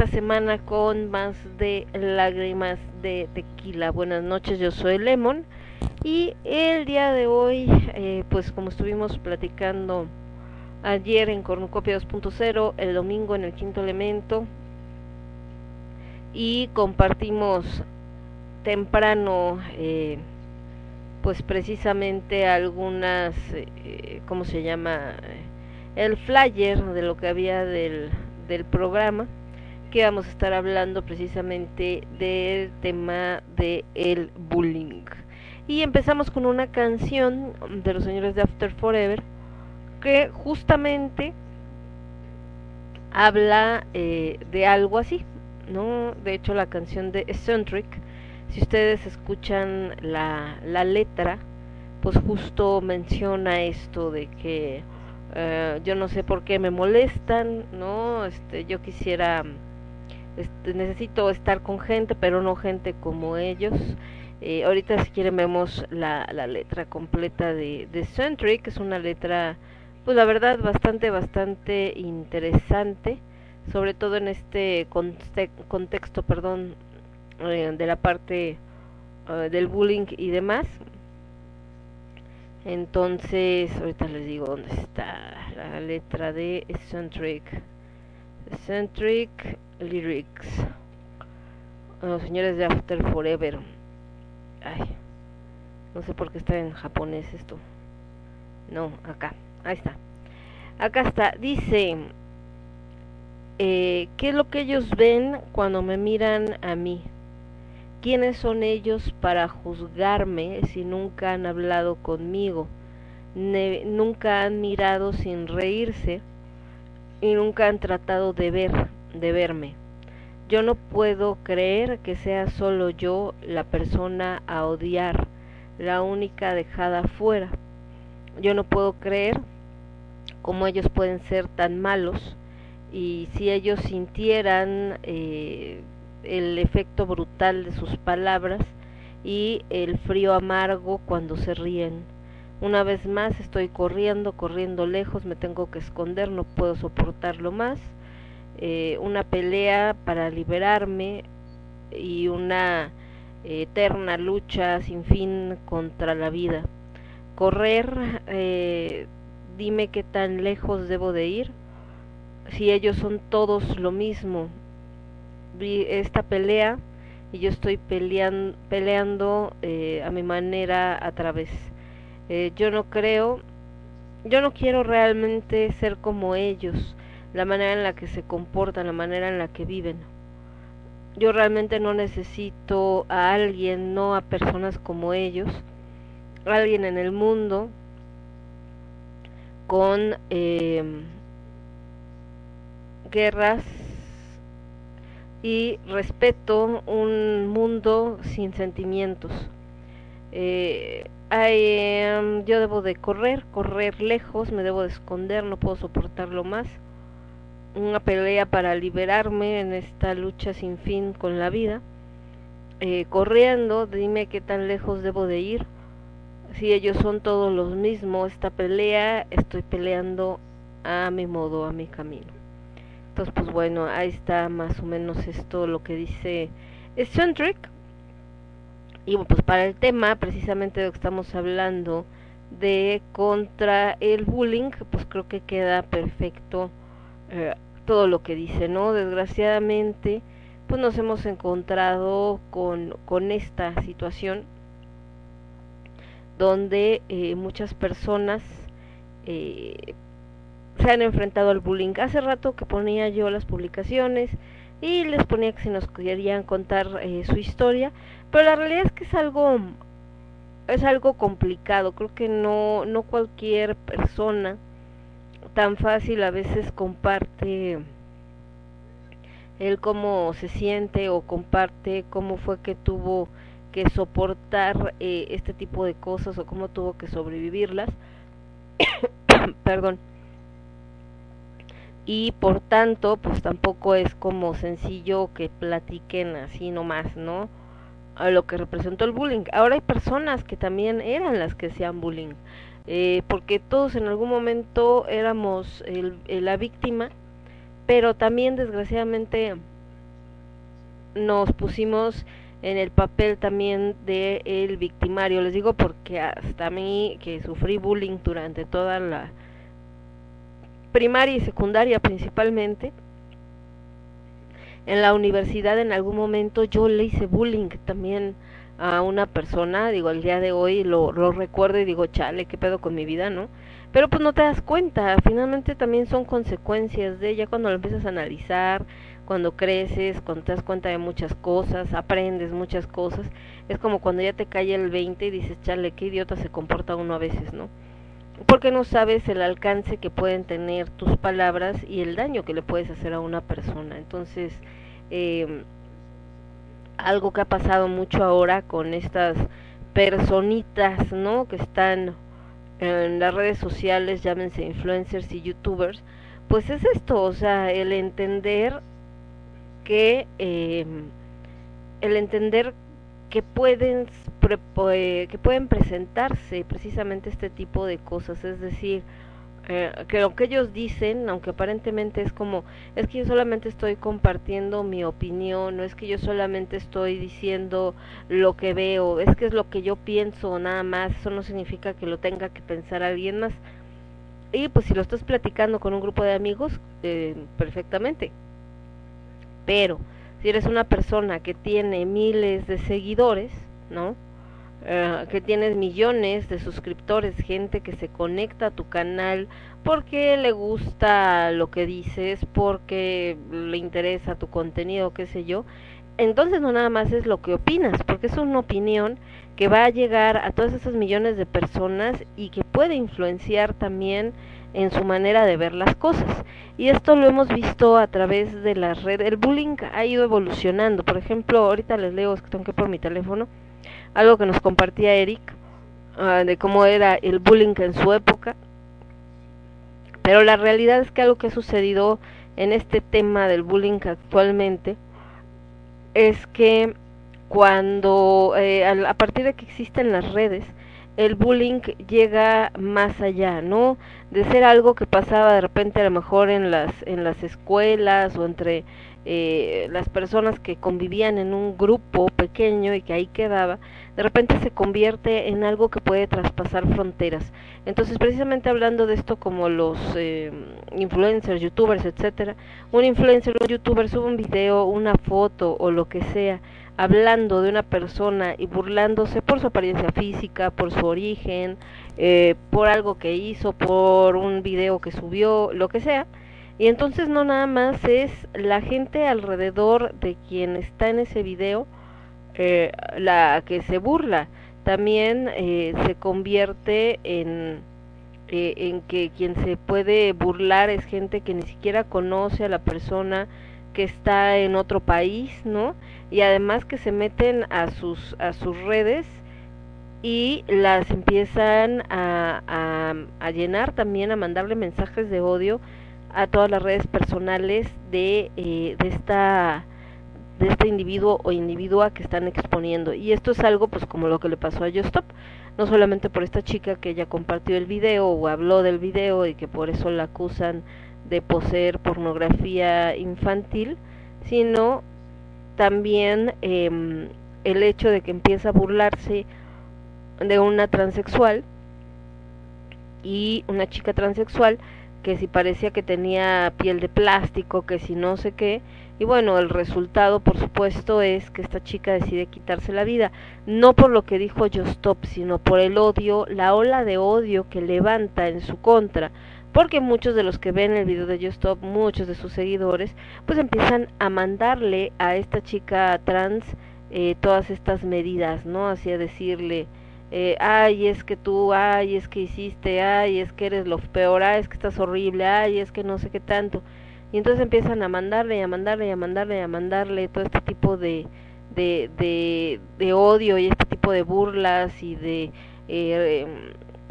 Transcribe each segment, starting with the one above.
Esta semana con más de lágrimas de tequila. Buenas noches, yo soy Lemon y el día de hoy, eh, pues como estuvimos platicando ayer en Cornucopia 2.0, el domingo en el quinto elemento y compartimos temprano eh, pues precisamente algunas, eh, ¿cómo se llama? el flyer de lo que había del, del programa que vamos a estar hablando precisamente del tema de el bullying Y empezamos con una canción de los señores de After Forever que justamente habla eh, de algo así, ¿no? De hecho, la canción de Eccentric, si ustedes escuchan la, la letra, pues justo menciona esto de que eh, yo no sé por qué me molestan, ¿no? Este, yo quisiera, este, necesito estar con gente, pero no gente como ellos. Eh, ahorita si quieren vemos la, la letra completa de, Centric, es una letra, pues la verdad, bastante, bastante interesante, sobre todo en este contexto, perdón, eh, de la parte del bullying y demás. Entonces, ahorita les digo dónde está la letra de Eccentric. Eccentric Lyrics. Los señores de After Forever. Ay, no sé por qué está en japonés esto. No, acá. Ahí está. Acá está. Dice, eh, ¿qué es lo que ellos ven cuando me miran a mí? ¿Quiénes son ellos para juzgarme si nunca han hablado conmigo? nunca han mirado sin reírse y nunca han tratado de ver, de verme. Yo no puedo creer que sea solo yo la persona a odiar, la única dejada fuera. Yo no puedo creer cómo ellos pueden ser tan malos y si ellos sintieran eh, el efecto brutal de sus palabras y el frío amargo cuando se ríen. Una vez más estoy corriendo, corriendo lejos, me tengo que esconder, no puedo soportarlo más. Eh, una pelea para liberarme y una eterna lucha sin fin contra la vida. Correr, eh, dime qué tan lejos debo de ir. Si ellos son todos lo mismo, esta pelea y yo estoy peleando, eh, a mi manera a través. Eh, yo no creo, yo no quiero realmente ser como ellos, la manera en la que se comportan, la manera en la que viven. Yo realmente no necesito a alguien, no a personas como ellos, alguien en el mundo con eh, guerras y respeto un mundo sin sentimientos. Eh, em, yo debo de correr, correr lejos, me debo de esconder, no puedo soportarlo más. Una pelea para liberarme en esta lucha sin fin con la vida. Eh, corriendo, dime qué tan lejos debo de ir. Si ellos son todos los mismos, esta pelea estoy peleando a mi modo, a mi camino. Entonces, pues bueno, ahí está más o menos esto lo que dice Eccentric. Y pues para el tema, precisamente de lo que estamos hablando, de contra el bullying, pues creo que queda perfecto eh, todo lo que dice, ¿no? Desgraciadamente, pues nos hemos encontrado con, con esta situación donde eh, muchas personas eh, se han enfrentado al bullying. Hace rato que ponía yo las publicaciones y les ponía que si nos querían contar eh, su historia, pero la realidad es que es algo es algo complicado. Creo que no no cualquier persona tan fácil a veces comparte él cómo se siente o comparte cómo fue que tuvo que soportar eh, este tipo de cosas o cómo tuvo que sobrevivirlas. Perdón y por tanto pues tampoco es como sencillo que platiquen así nomás, ¿no? A lo que representó el bullying. Ahora hay personas que también eran las que hacían bullying, eh, porque todos en algún momento éramos el, la víctima, pero también desgraciadamente nos pusimos en el papel también de el victimario. Les digo porque hasta a mí que sufrí bullying durante toda la primaria y secundaria principalmente. En la universidad en algún momento yo le hice bullying también a una persona, digo, al día de hoy lo, lo recuerdo y digo, chale, qué pedo con mi vida, ¿no? Pero pues no te das cuenta, finalmente también son consecuencias de ella cuando lo empiezas a analizar, cuando creces, cuando te das cuenta de muchas cosas, aprendes muchas cosas, es como cuando ya te cae el 20 y dices, chale, qué idiota se comporta uno a veces, ¿no? Porque no sabes el alcance que pueden tener tus palabras y el daño que le puedes hacer a una persona. Entonces, eh, algo que ha pasado mucho ahora con estas personitas, ¿no? Que están en las redes sociales, llámense influencers y youtubers, pues es esto, o sea, el entender que eh, el entender que pueden que pueden presentarse precisamente este tipo de cosas, es decir, eh, que lo que ellos dicen, aunque aparentemente es como, es que yo solamente estoy compartiendo mi opinión, no es que yo solamente estoy diciendo lo que veo, es que es lo que yo pienso nada más, eso no significa que lo tenga que pensar alguien más. Y pues si lo estás platicando con un grupo de amigos, eh, perfectamente. Pero si eres una persona que tiene miles de seguidores, ¿no? Eh, que tienes millones de suscriptores, gente que se conecta a tu canal porque le gusta lo que dices, porque le interesa tu contenido, qué sé yo. Entonces no nada más es lo que opinas, porque es una opinión que va a llegar a todas esas millones de personas y que puede influenciar también en su manera de ver las cosas. Y esto lo hemos visto a través de las redes. El bullying ha ido evolucionando. Por ejemplo, ahorita les leo, es que que por mi teléfono algo que nos compartía Eric, uh, de cómo era el bullying en su época. Pero la realidad es que algo que ha sucedido en este tema del bullying actualmente es que cuando eh, a, partir de que existen las redes, el bullying llega más allá, ¿no? De ser algo que pasaba de repente a lo mejor en las en las escuelas o entre eh, las personas que convivían en un grupo pequeño y que ahí quedaba, de repente se convierte en algo que puede traspasar fronteras. Entonces, precisamente hablando de esto como los eh, influencers, youtubers, etcétera, un influencer o un youtuber sube un video, una foto o lo que sea, hablando de una persona y burlándose por su apariencia física, por su origen, eh, por algo que hizo, por un video que subió, lo que sea, y entonces no nada más es la gente alrededor de quien está en ese video eh, la que se burla, también eh, se convierte en, eh, en que quien se puede burlar es gente que ni siquiera conoce a la persona que está en otro país, ¿no? Y además que se meten a sus a sus redes y las empiezan a, a, a llenar también, a mandarle mensajes de odio a todas las redes personales de, eh, de esta de este individuo o individua que están exponiendo. Y esto es algo pues como lo que le pasó a Justop no solamente por esta chica que ella compartió el video o habló del video y que por eso la acusan de poseer pornografía infantil sino también eh, el hecho de que empieza a burlarse de una transexual y una chica transexual que si parecía que tenía piel de plástico, que si no sé qué, y bueno, el resultado por supuesto es que esta chica decide quitarse la vida, no por lo que dijo Stop, sino por el odio, la ola de odio que levanta en su contra, porque muchos de los que ven el video de Stop, muchos de sus seguidores, pues empiezan a mandarle a esta chica trans eh, todas estas medidas, ¿no? Así a decirle, eh, ay, es que tú, ay, es que hiciste, ay, es que eres lo peor, ay, es que estás horrible, ay, es que no sé qué tanto. Y entonces empiezan a mandarle y a mandarle y a mandarle y a mandarle todo este tipo de, de, de, odio y este tipo de burlas y de, eh,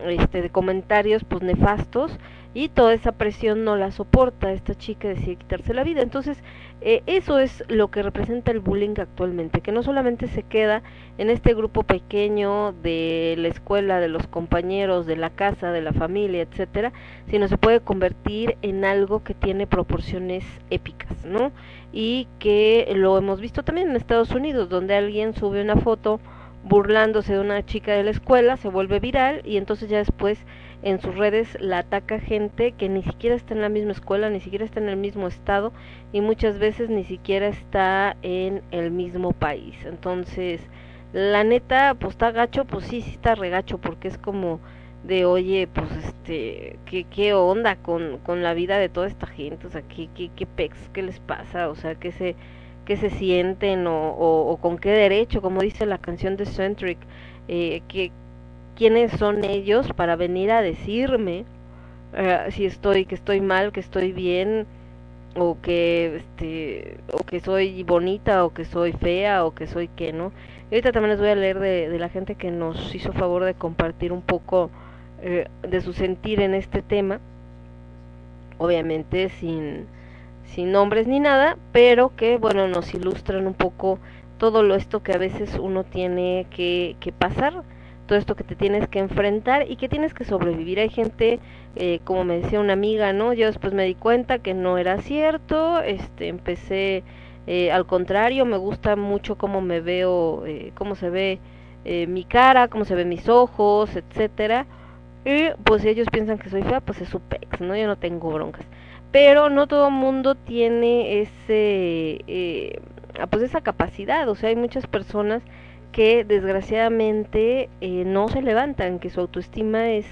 este, de comentarios pues nefastos y toda esa presión no la soporta, esta chica decide quitarse la vida. Entonces, eh, eso es lo que representa el bullying actualmente, que no solamente se queda en este grupo pequeño de la escuela, de los compañeros, de la casa, de la familia, etcétera, sino se puede convertir en algo que tiene proporciones épicas, ¿no? Y que lo hemos visto también en Estados Unidos, donde alguien sube una foto burlándose de una chica de la escuela, se vuelve viral y entonces ya después en sus redes la ataca gente que ni siquiera está en la misma escuela, ni siquiera está en el mismo estado y muchas veces ni siquiera está en el mismo país. Entonces, la neta, pues está gacho, pues sí, sí está regacho porque es como de oye, pues este, ¿qué, qué onda con, con la vida de toda esta gente? O sea, ¿qué, qué, qué pex, qué les pasa? O sea, ¿qué se, qué se sienten o, o, con qué derecho, como dice la canción de Centric, eh, que, quiénes son ellos para venir a decirme eh, si estoy, que estoy mal, que estoy bien, o que este o que soy bonita o que soy fea o que soy que no y ahorita también les voy a leer de, de la gente que nos hizo favor de compartir un poco eh, de su sentir en este tema, obviamente sin, sin nombres ni nada, pero que bueno nos ilustran un poco todo lo esto que a veces uno tiene que, que pasar, todo esto que te tienes que enfrentar y que tienes que sobrevivir. Hay gente, eh, como me decía una amiga, ¿no? Yo después me di cuenta que no era cierto, este, empecé, eh, al contrario, me gusta mucho cómo me veo, eh, cómo se ve eh, mi cara, cómo se ven mis ojos, etcétera y pues si ellos piensan que soy fea, pues es su pex, ¿no? Yo no tengo broncas. Pero no todo mundo tiene ese, eh, pues esa capacidad. O sea, hay muchas personas que desgraciadamente eh, no se levantan, que su autoestima es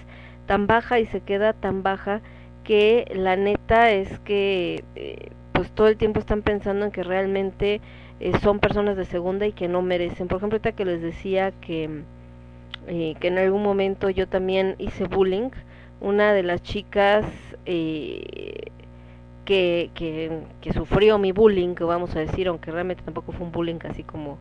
tan baja y se queda tan baja que la neta es que eh, pues todo el tiempo están pensando en que realmente eh, son personas de segunda y que no merecen. Por ejemplo, ahorita que les decía que eh, que en algún momento yo también hice bullying. Una de las chicas eh, que, que, que, sufrió mi bullying, que vamos a decir, aunque realmente tampoco fue un bullying así como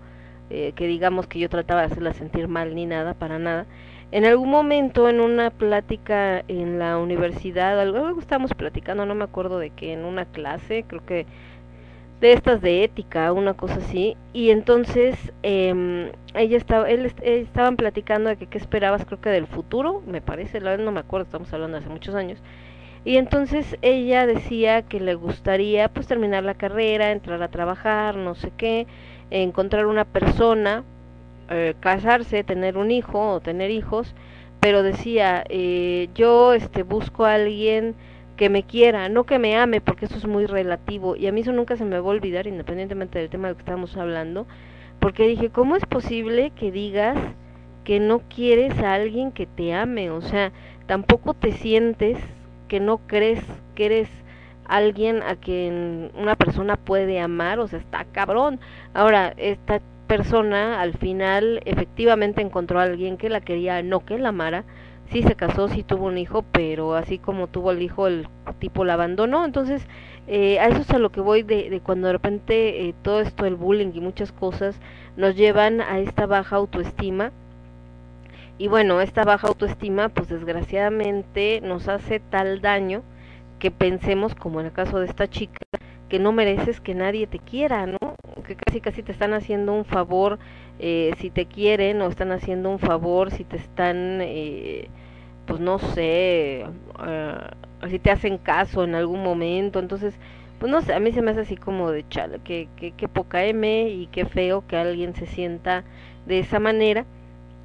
eh, que digamos que yo trataba de hacerla sentir mal ni nada, para nada. En algún momento en una plática en la universidad, algo, estábamos platicando, no me acuerdo de qué, en una clase, creo que de estas de ética, una cosa así, y entonces eh, ella estaba, él, estaban platicando de que qué esperabas, creo que del futuro, me parece, la no me acuerdo, estamos hablando hace muchos años, y entonces ella decía que le gustaría pues terminar la carrera, entrar a trabajar, no sé qué, encontrar una persona, eh, casarse, tener un hijo o tener hijos, pero decía, eh, yo este busco a alguien que me quiera, no que me ame, porque eso es muy relativo. Y a mí eso nunca se me va a olvidar, independientemente del tema de que estamos hablando, porque dije, ¿cómo es posible que digas que no quieres a alguien que te ame? O sea, tampoco te sientes que no crees que eres alguien a quien una persona puede amar, o sea, está cabrón. Ahora, esta persona al final efectivamente encontró a alguien que la quería, no que la amara, sí se casó, sí tuvo un hijo, pero así como tuvo el hijo, el tipo la abandonó. Entonces, eh, a eso es a lo que voy de, de cuando de repente eh, todo esto, el bullying y muchas cosas, nos llevan a esta baja autoestima. Y bueno, esta baja autoestima, pues desgraciadamente nos hace tal daño que pensemos, como en el caso de esta chica, que no mereces que nadie te quiera, ¿no? Que casi casi te están haciendo un favor eh, si te quieren o están haciendo un favor si te están, eh, pues no sé, uh, si te hacen caso en algún momento. Entonces, pues no sé, a mí se me hace así como de chale, que, que, que poca M y qué feo que alguien se sienta de esa manera.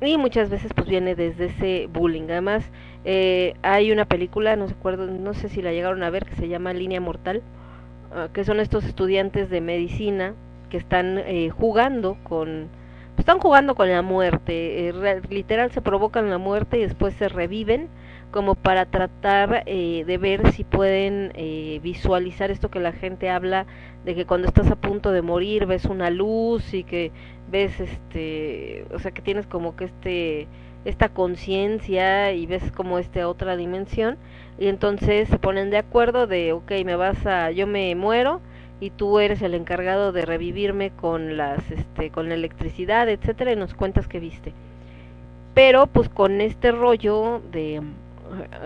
Y muchas veces pues viene desde ese bullying. Además, eh, hay una película, no, acuerdo, no sé si la llegaron a ver, que se llama Línea Mortal Ah, que son estos estudiantes de medicina que están eh, jugando con están jugando con la muerte eh, literal se provocan la muerte y después se reviven como para tratar eh, de ver si pueden eh, visualizar esto que la gente habla de que cuando estás a punto de morir ves una luz y que ves este o sea que tienes como que este esta conciencia y ves como esta otra dimensión y entonces se ponen de acuerdo de ok me vas a yo me muero y tú eres el encargado de revivirme con las este con la electricidad etcétera y nos cuentas que viste. Pero pues con este rollo de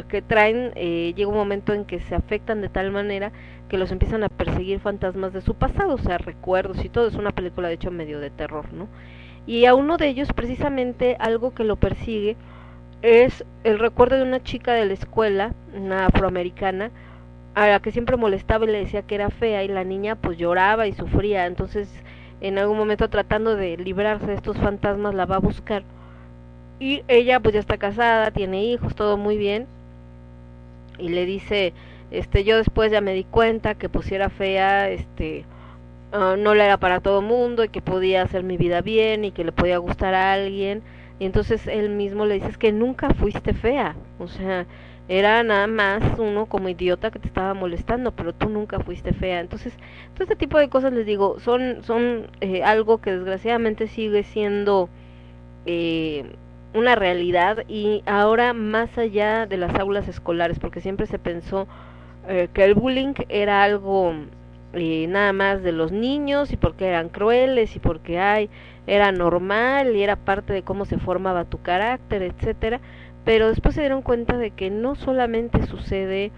que traen eh, llega un momento en que se afectan de tal manera que los empiezan a perseguir fantasmas de su pasado o sea recuerdos y todo. Es una película de hecho medio de terror no y a uno de ellos precisamente algo que lo persigue es el recuerdo de una chica de la escuela, una afroamericana, a la que siempre molestaba y le decía que era fea y la niña pues lloraba y sufría, entonces en algún momento tratando de librarse de estos fantasmas la va a buscar. Y ella pues ya está casada, tiene hijos, todo muy bien. Y le dice, este yo después ya me di cuenta que pues si era fea, este uh, no le era para todo mundo y que podía hacer mi vida bien y que le podía gustar a alguien. Y entonces él mismo le dice que nunca fuiste fea, o sea, era nada más uno como idiota que te estaba molestando, pero tú nunca fuiste fea. Entonces, todo este tipo de cosas les digo, son, son eh, algo que desgraciadamente sigue siendo eh, una realidad. Y ahora más allá de las aulas escolares, porque siempre se pensó eh, que el bullying era algo eh, nada más de los niños y porque eran crueles y porque hay era normal y era parte de cómo se formaba tu carácter, etcétera, pero después se dieron cuenta de que no solamente sucede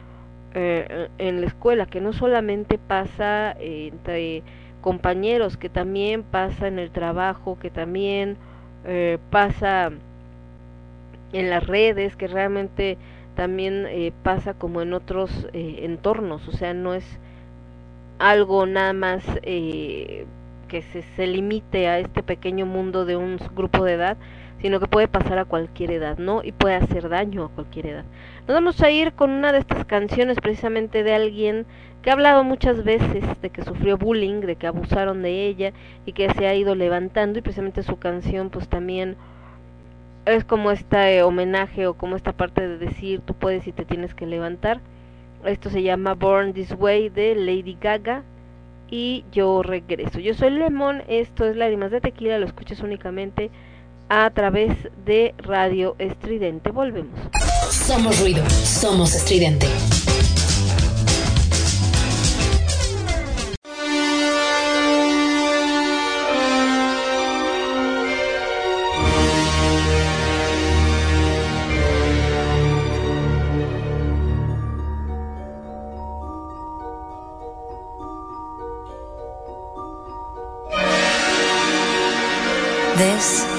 eh, en la escuela, que no solamente pasa entre compañeros, que también pasa en el trabajo, que también eh, pasa en las redes, que realmente también eh, pasa como en otros eh, entornos, o sea, no es algo nada más eh, que se, se limite a este pequeño mundo de un grupo de edad, sino que puede pasar a cualquier edad, ¿no? Y puede hacer daño a cualquier edad. Nos vamos a ir con una de estas canciones precisamente de alguien que ha hablado muchas veces de que sufrió bullying, de que abusaron de ella y que se ha ido levantando y precisamente su canción pues también es como este homenaje o como esta parte de decir tú puedes y te tienes que levantar. Esto se llama Born This Way de Lady Gaga y yo regreso. Yo soy Lemon, esto es Lágrimas de Tequila, lo escuchas únicamente a través de Radio Estridente. Volvemos. Somos ruido, somos estridente.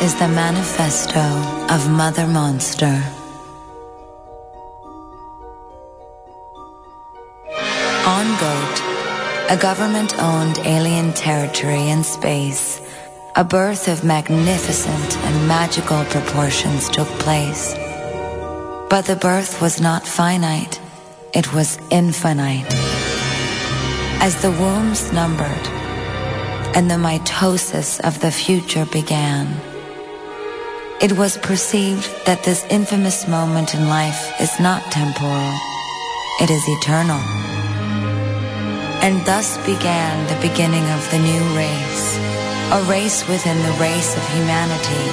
Is the manifesto of Mother Monster. On Goat, a government owned alien territory in space, a birth of magnificent and magical proportions took place. But the birth was not finite, it was infinite. As the wombs numbered, and the mitosis of the future began. It was perceived that this infamous moment in life is not temporal, it is eternal. And thus began the beginning of the new race, a race within the race of humanity,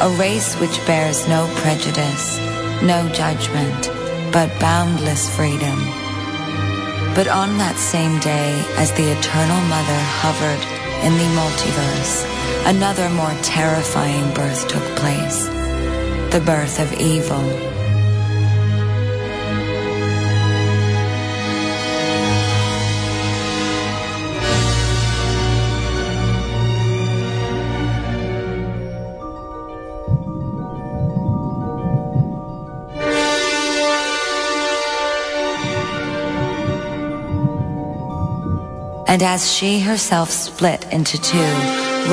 a race which bears no prejudice, no judgment, but boundless freedom. But on that same day, as the Eternal Mother hovered in the multiverse, another more terrifying birth took place. The birth of evil. And as she herself split into two,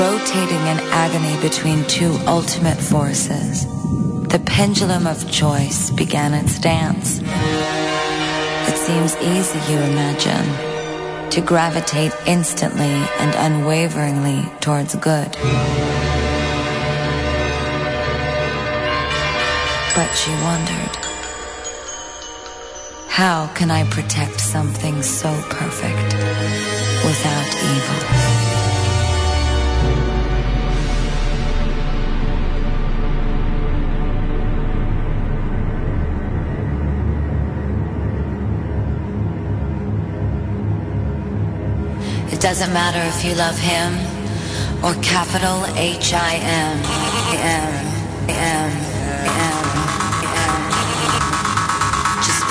rotating in agony between two ultimate forces, the pendulum of choice began its dance. It seems easy, you imagine, to gravitate instantly and unwaveringly towards good. But she wondered, how can I protect something so perfect without evil? It doesn't matter if you love him or capital H I M M M M M.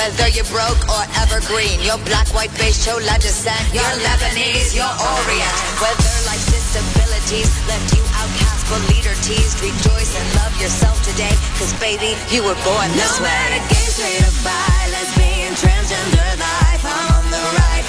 Whether you're broke or evergreen, you're black, white, beige, chola descent, you're Lebanese, you're Orient. Whether life's disabilities left you outcast but leader teased, rejoice and love yourself today. Cause baby, you were born this way. No matter gay, straight or bi, lesbian, transgender life, I'm on the right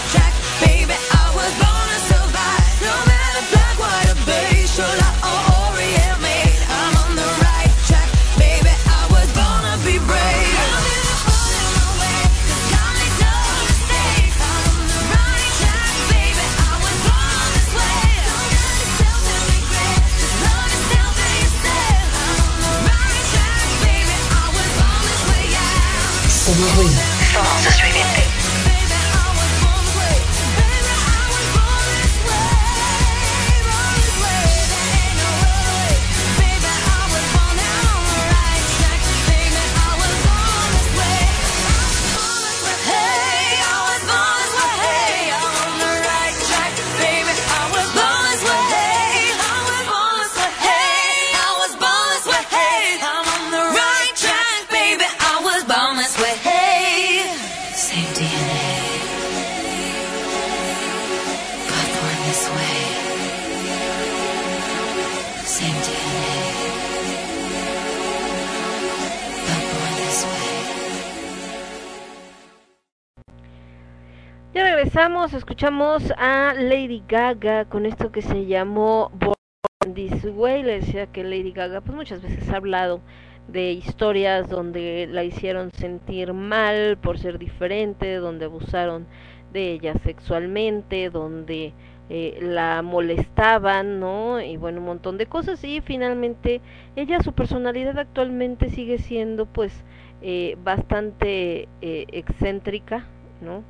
escuchamos a Lady Gaga con esto que se llamó Born This Way. Le decía que Lady Gaga pues muchas veces ha hablado de historias donde la hicieron sentir mal por ser diferente, donde abusaron de ella sexualmente, donde eh, la molestaban, ¿no? Y bueno, un montón de cosas. Y finalmente ella, su personalidad actualmente sigue siendo pues eh, bastante eh, excéntrica, ¿no?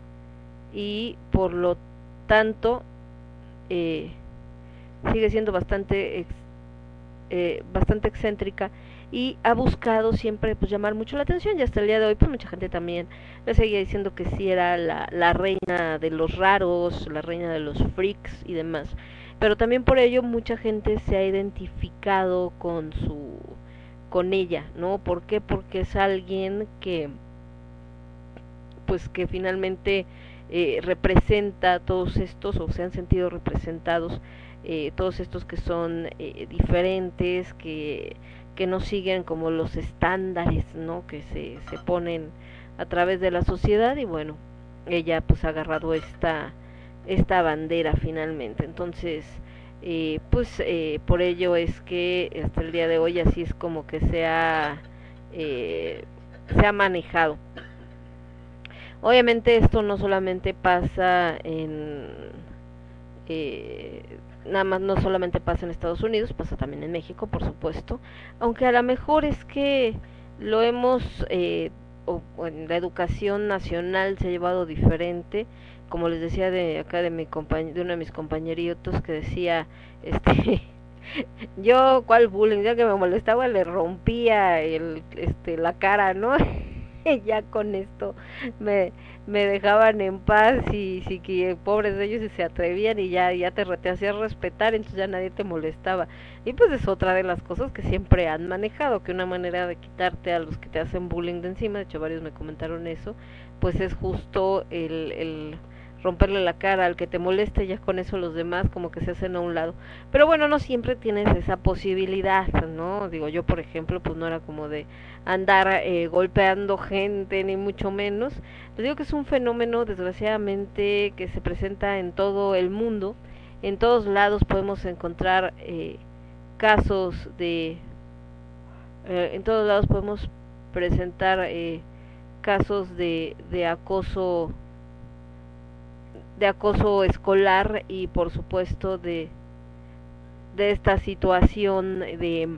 Y por lo tanto eh, sigue siendo bastante eh, bastante excéntrica y ha buscado siempre pues llamar mucho la atención y hasta el día de hoy pues mucha gente también le seguía diciendo que sí era la, la reina de los raros, la reina de los freaks y demás pero también por ello mucha gente se ha identificado con su con ella, ¿no? ¿Por qué? Porque es alguien que pues que finalmente eh, representa todos estos o se han sentido representados eh, todos estos que son eh, diferentes que que no siguen como los estándares no que se, se ponen a través de la sociedad y bueno ella pues ha agarrado esta esta bandera finalmente. Entonces eh, pues eh, por ello es que hasta el día de hoy así es como que se ha eh, se ha manejado Obviamente esto no solamente pasa en eh, nada más no solamente pasa en Estados Unidos, pasa también en México, por supuesto, aunque a lo mejor es que lo hemos eh, o, en la educación nacional se ha llevado diferente, como les decía de acá de mi de uno de mis compañeritos que decía este yo cuál bullying ya que me molestaba le rompía el este la cara, ¿no? ya con esto me, me dejaban en paz y sí que pobres de ellos y se atrevían y ya ya te, te hacías respetar entonces ya nadie te molestaba. Y pues es otra de las cosas que siempre han manejado que una manera de quitarte a los que te hacen bullying de encima de hecho varios me comentaron eso pues es justo el, el romperle la cara al que te moleste, ya con eso los demás como que se hacen a un lado. Pero bueno, no siempre tienes esa posibilidad, ¿no? Digo, yo por ejemplo, pues no era como de andar eh, golpeando gente, ni mucho menos. Les digo que es un fenómeno, desgraciadamente, que se presenta en todo el mundo. En todos lados podemos encontrar eh, casos de... Eh, en todos lados podemos presentar eh, casos de, de acoso de acoso escolar y por supuesto de, de esta situación de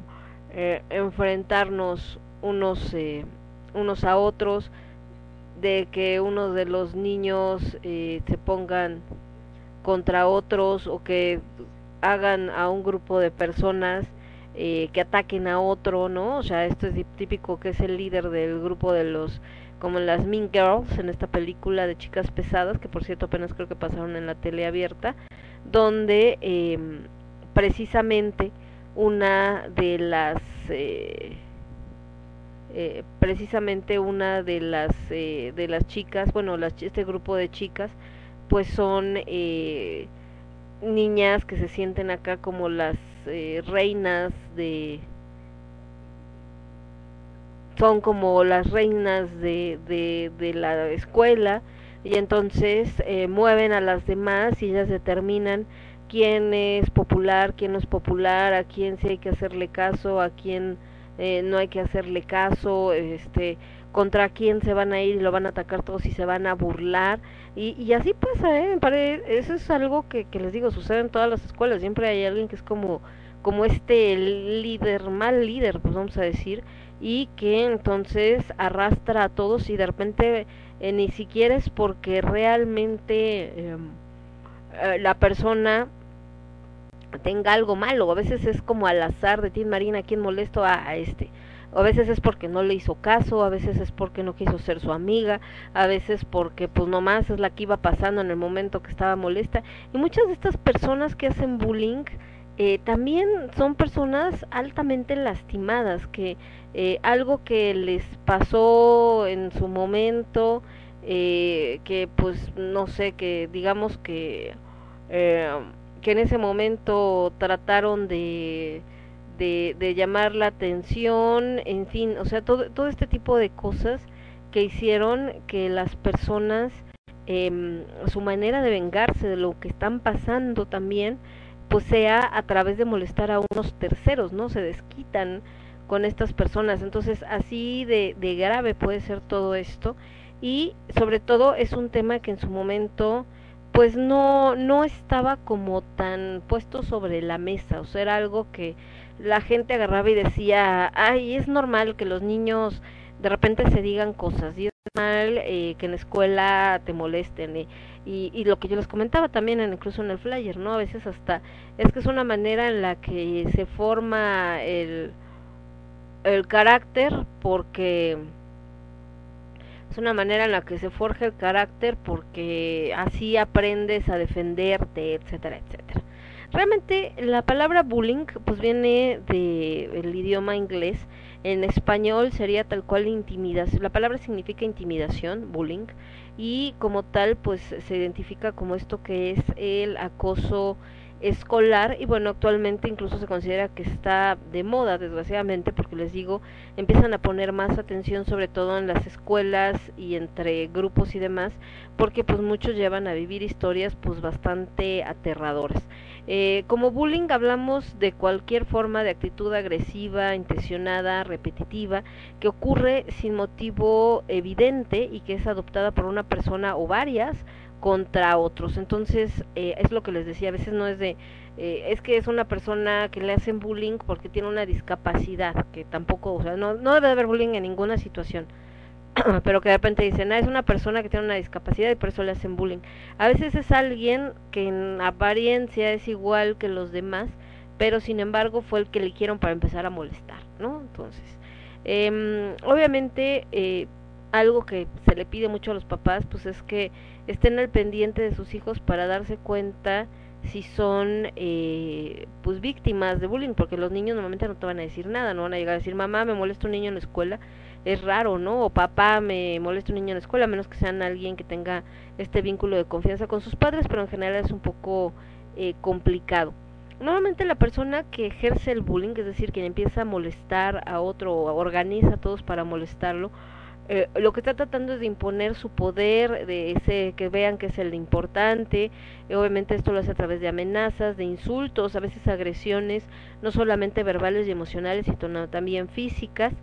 eh, enfrentarnos unos, eh, unos a otros, de que uno de los niños eh, se pongan contra otros o que hagan a un grupo de personas eh, que ataquen a otro, ¿no? O sea, esto es típico que es el líder del grupo de los como las Mean Girls, en esta película de chicas pesadas, que por cierto apenas creo que pasaron en la tele abierta, donde eh, precisamente una de las... Eh, eh, precisamente una de las eh, de las chicas bueno las, este grupo de chicas pues son eh, niñas que se sienten acá como las eh, reinas de son como las reinas de, de, la escuela y entonces eh, mueven a las demás y ellas determinan quién es popular, quién no es popular, a quién sí hay que hacerle caso, a quién eh, no hay que hacerle caso, este, contra quién se van a ir y lo van a atacar todos y se van a burlar y, y así pasa, ¿eh? eso es algo que, que les digo, sucede en todas las escuelas, siempre hay alguien que es como, como este líder, mal líder, pues vamos a decir, y que entonces arrastra a todos y de repente eh, ni siquiera es porque realmente eh, eh, la persona tenga algo malo, a veces es como al azar de ti Marina, ¿quién molesto a, a este? a veces es porque no le hizo caso, a veces es porque no quiso ser su amiga, a veces porque pues nomás es la que iba pasando en el momento que estaba molesta. Y muchas de estas personas que hacen bullying eh, también son personas altamente lastimadas, que eh, algo que les pasó en su momento, eh, que pues no sé, que digamos que, eh, que en ese momento trataron de de, de llamar la atención, en fin, o sea, todo, todo este tipo de cosas que hicieron que las personas, eh, su manera de vengarse de lo que están pasando también, pues sea a través de molestar a unos terceros, ¿no? Se desquitan con estas personas. Entonces, así de, de grave puede ser todo esto. Y sobre todo es un tema que en su momento pues no no estaba como tan puesto sobre la mesa, o sea, era algo que la gente agarraba y decía, ay, es normal que los niños de repente se digan cosas y es normal eh, que en la escuela te molesten eh, y, y lo que yo les comentaba también incluso en el flyer, ¿no? A veces hasta es que es una manera en la que se forma el, el carácter porque es una manera en la que se forja el carácter porque así aprendes a defenderte, etcétera, etcétera. Realmente la palabra bullying pues viene del idioma inglés. En español sería tal cual intimidación. La palabra significa intimidación, bullying, y como tal pues se identifica como esto que es el acoso escolar y bueno actualmente incluso se considera que está de moda desgraciadamente porque les digo empiezan a poner más atención sobre todo en las escuelas y entre grupos y demás porque pues muchos llevan a vivir historias pues bastante aterradoras. Eh, como bullying hablamos de cualquier forma de actitud agresiva, intencionada, repetitiva, que ocurre sin motivo evidente y que es adoptada por una persona o varias contra otros. Entonces, eh, es lo que les decía, a veces no es de, eh, es que es una persona que le hacen bullying porque tiene una discapacidad, que tampoco, o sea, no, debe haber bullying en ninguna situación. pero que de repente dicen, ah, es una persona que tiene una discapacidad y por eso le hacen bullying. A veces es alguien que en apariencia es igual que los demás, pero sin embargo fue el que le hicieron para empezar a molestar, ¿no? Entonces, eh, obviamente, algo que se le pide mucho a los papás, pues es que estén al pendiente de sus hijos para darse cuenta si son eh, pues víctimas de bullying, porque los niños normalmente no te van a decir nada, no van a llegar a decir, mamá, me molesta un niño en la escuela, es raro, ¿no? O papá, me molesta un niño en la escuela, a menos que sean alguien que tenga este vínculo de confianza con sus padres, pero en general es un poco eh, complicado. Normalmente la persona que ejerce el bullying, es decir, quien empieza a molestar a otro o organiza a todos para molestarlo, eh, lo que está tratando es de imponer su poder, de ese que vean que es el importante. Eh, obviamente esto lo hace a través de amenazas, de insultos, a veces agresiones, no solamente verbales y emocionales, sino también físicas.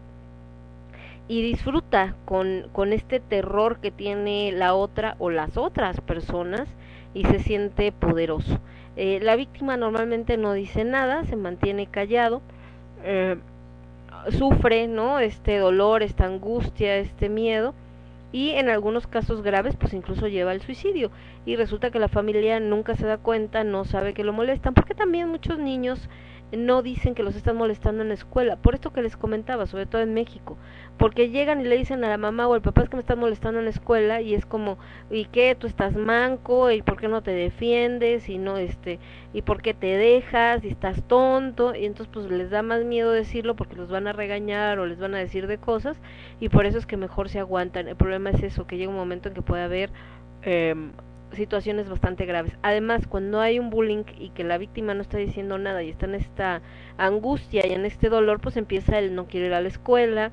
Y disfruta con, con este terror que tiene la otra o las otras personas y se siente poderoso. Eh, la víctima normalmente no dice nada, se mantiene callado. Eh, sufre, ¿no? Este dolor, esta angustia, este miedo y en algunos casos graves pues incluso lleva al suicidio y resulta que la familia nunca se da cuenta, no sabe que lo molestan, porque también muchos niños no dicen que los están molestando en la escuela, por esto que les comentaba, sobre todo en México, porque llegan y le dicen a la mamá o al papá es que me están molestando en la escuela y es como, ¿y qué? Tú estás manco y por qué no te defiendes y no este y por qué te dejas y estás tonto y entonces pues les da más miedo decirlo porque los van a regañar o les van a decir de cosas y por eso es que mejor se aguantan. El problema es eso, que llega un momento en que puede haber eh, situaciones bastante graves. Además, cuando hay un bullying y que la víctima no está diciendo nada y está en esta angustia y en este dolor, pues empieza el no quiere ir a la escuela,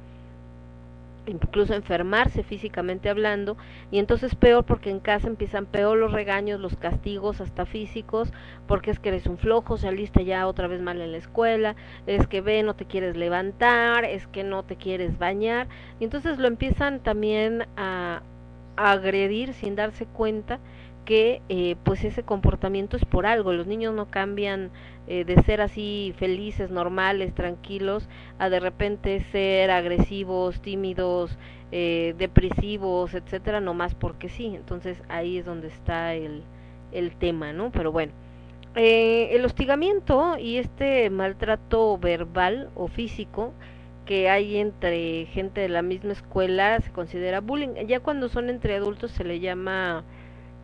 incluso enfermarse físicamente hablando, y entonces peor porque en casa empiezan peor los regaños, los castigos hasta físicos, porque es que eres un flojo, saliste ya otra vez mal en la escuela, es que ve, no te quieres levantar, es que no te quieres bañar, y entonces lo empiezan también a, a agredir sin darse cuenta que eh, pues ese comportamiento es por algo, los niños no cambian eh, de ser así felices, normales, tranquilos, a de repente ser agresivos, tímidos, eh, depresivos, etcétera, más porque sí, entonces ahí es donde está el, el tema, ¿no? Pero bueno, el hostigamiento y este maltrato verbal o físico que hay entre gente de la misma escuela se considera bullying. Ya cuando son entre adultos se le llama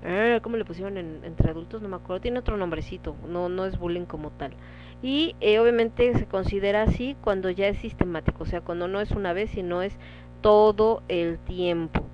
eh, ¿cómo le pusieron entre adultos? No me acuerdo, tiene otro nombrecito, no, no es bullying como tal. Y eh, obviamente se considera así cuando ya es sistemático, o sea, cuando no es una vez, sino es todo el tiempo.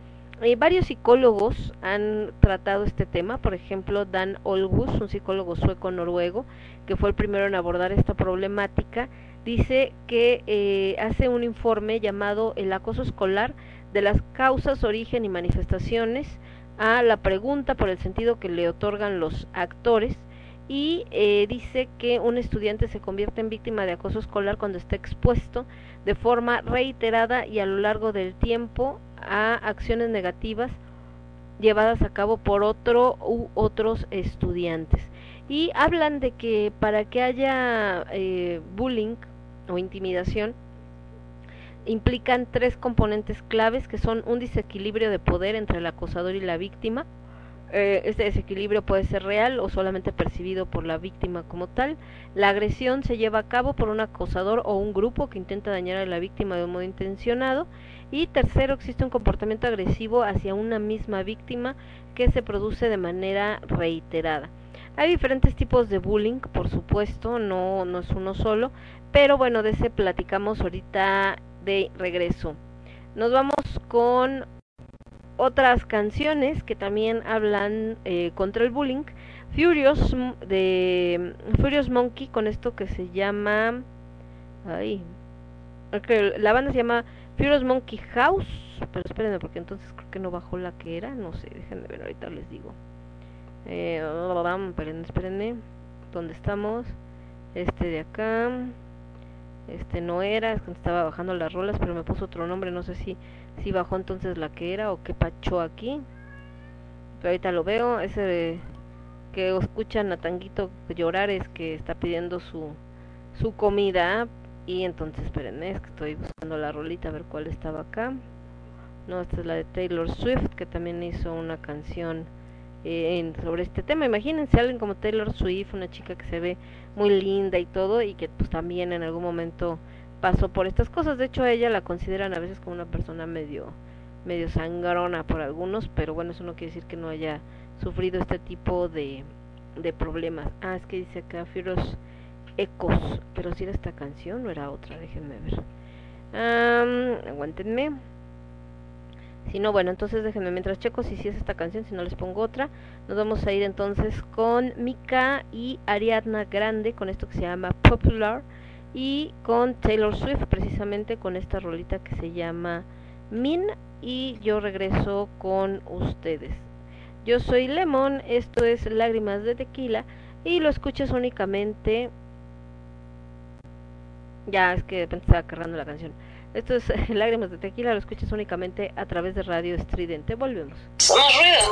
Eh, varios psicólogos han tratado este tema, por ejemplo, Dan Olgus, un psicólogo sueco-noruego, que fue el primero en abordar esta problemática, dice que eh, hace un informe llamado El acoso escolar de las causas, origen y manifestaciones a la pregunta por el sentido que le otorgan los actores y eh, dice que un estudiante se convierte en víctima de acoso escolar cuando está expuesto de forma reiterada y a lo largo del tiempo a acciones negativas llevadas a cabo por otro u otros estudiantes. Y hablan de que para que haya eh, bullying o intimidación, implican tres componentes claves que son un desequilibrio de poder entre el acosador y la víctima. Eh, este desequilibrio puede ser real o solamente percibido por la víctima como tal. La agresión se lleva a cabo por un acosador o un grupo que intenta dañar a la víctima de un modo intencionado. Y tercero, existe un comportamiento agresivo hacia una misma víctima que se produce de manera reiterada. Hay diferentes tipos de bullying, por supuesto, no, no es uno solo, pero bueno, de ese platicamos ahorita de regreso. Nos vamos con otras canciones que también hablan eh, contra el bullying. Furious de Furious Monkey con esto que se llama ay la banda se llama Furious Monkey House pero espérenme porque entonces creo que no bajó la que era no sé déjenme ver ahorita les digo eh, espérenme, espérenme dónde estamos este de acá este no era, estaba bajando las rolas, pero me puso otro nombre, no sé si, si bajó entonces la que era o qué pachó aquí. Pero ahorita lo veo, ese que escuchan a Tanguito llorar es que está pidiendo su, su comida. Y entonces, espérenme, es que estoy buscando la rolita a ver cuál estaba acá. No, esta es la de Taylor Swift, que también hizo una canción eh, sobre este tema. Imagínense alguien como Taylor Swift, una chica que se ve muy linda y todo y que pues también en algún momento pasó por estas cosas. De hecho, a ella la consideran a veces como una persona medio medio sangrona por algunos, pero bueno, eso no quiere decir que no haya sufrido este tipo de, de problemas. Ah, es que dice acá Fieros Ecos, pero si era esta canción o era otra, déjenme ver. Aguántenme. Si no, bueno, entonces déjenme mientras checo si es esta canción, si no les pongo otra. Nos vamos a ir entonces con Mika y Ariadna Grande con esto que se llama Popular y con Taylor Swift precisamente con esta rolita que se llama Min y yo regreso con ustedes. Yo soy Lemon, esto es Lágrimas de Tequila y lo escuchas únicamente... Ya, es que de repente estaba cargando la canción. Esto es Lágrimas de Tequila, lo escuchas únicamente a través de Radio Estridente. Volvemos. Somos ruido.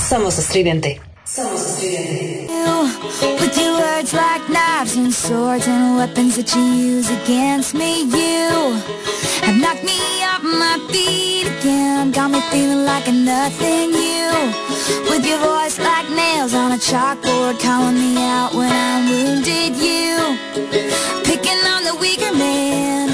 Somos estridente. Somos estridente. With your words like knives and swords and weapons that you use against me, you have knocked me off my feet again. Got me feeling like a nothing. You, with your voice like nails on a chalkboard, calling me out when I'm wounded. You, picking on the weaker man.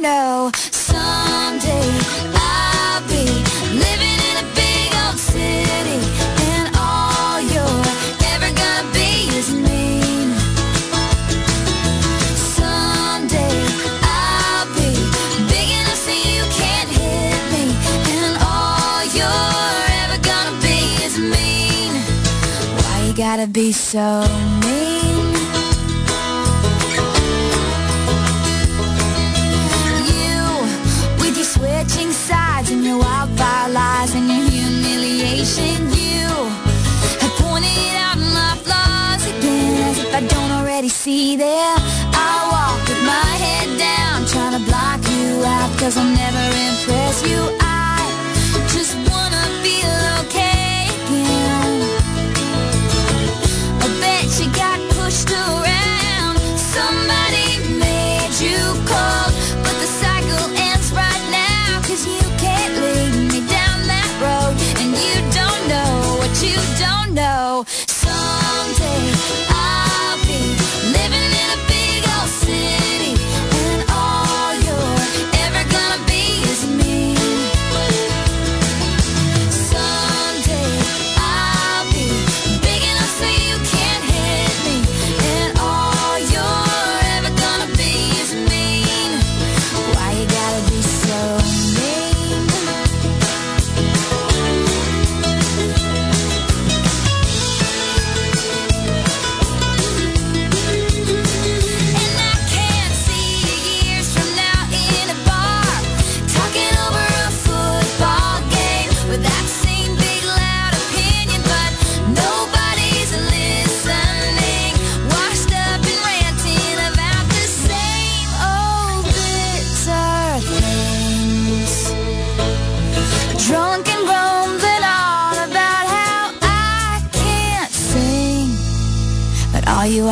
Know. Someday I'll be living in a big old city, and all you're ever gonna be is mean. Someday I'll be big enough so you can't hit me, and all you're ever gonna be is mean. Why you gotta be so mean? See there I walk with my head down, trying to block you out cause I'll never impress you. I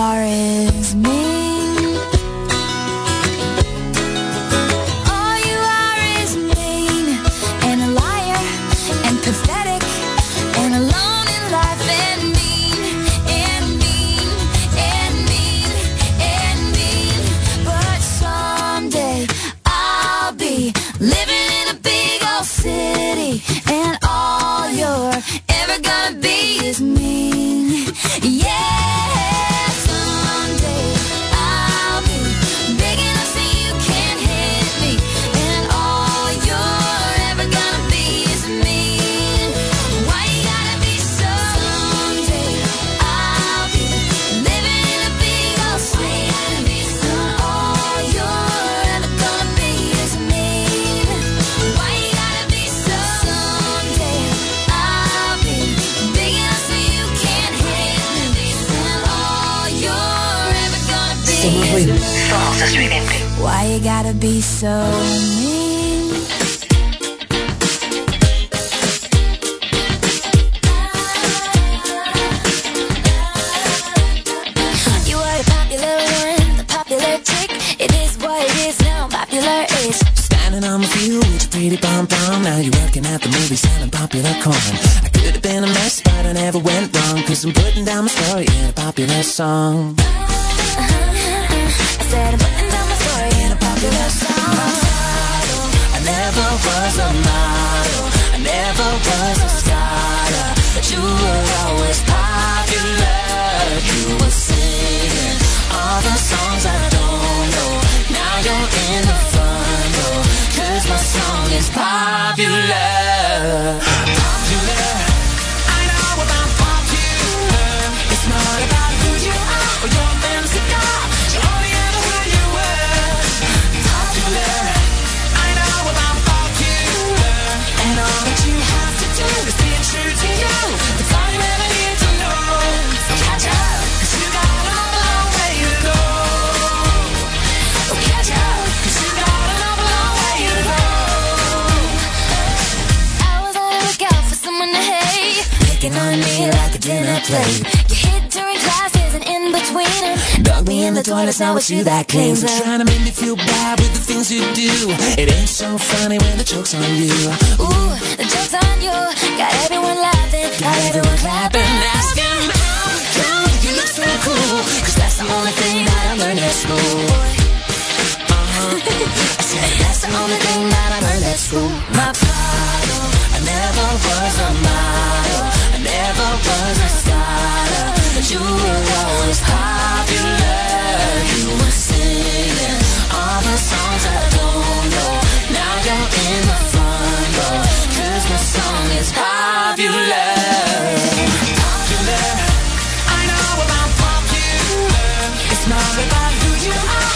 sorry be so mean? You are the popular one, the popular chick. It is what it is now, popular is. Standing on the field with your pretty bum bum. Now you're working at the movie selling popular corn. I could have been a mess, but I never went wrong. Cause I'm putting down my story in a popular song. Uh-huh. I said I'm putting down my was a model. I never was a scholar. But you were always popular. You were singing all the songs I don't know. Now you're in the front row. Cause my song is popular. A. You hit during classes and in between 'em. Dug me in the toilet's now it's you that claims They're trying to make me feel bad with the things you do. It ain't so funny when the joke's on you. Ooh, the joke's on you. Got everyone laughing, got everyone clapping, asking how come you look so cool. Cause that's the only thing that I learned at school. Uh-huh. I said that's the only thing that I learned at school. My problem. Never was a model. I never was a scholar. But you were always popular. You were singing all the songs I don't know. Now you're in the front row. Cause my song is popular. Popular. I know about popular. It's not about who you are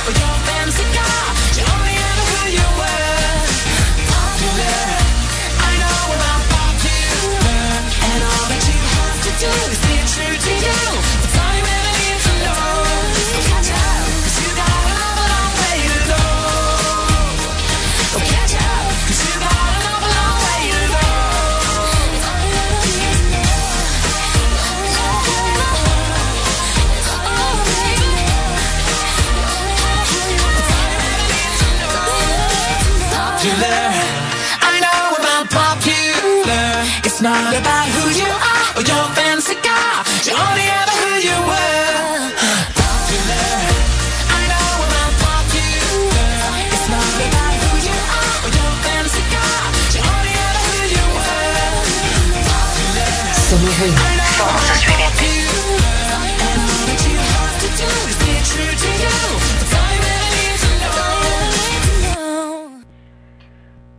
not about who you are or your fancy car. You only ever who you were. Popular. I know about popular. It's not about who you are or your fancy car. You only ever who you were. Popular. I know about popular. And all that you have to do is be true to you. That's all you ever need to know.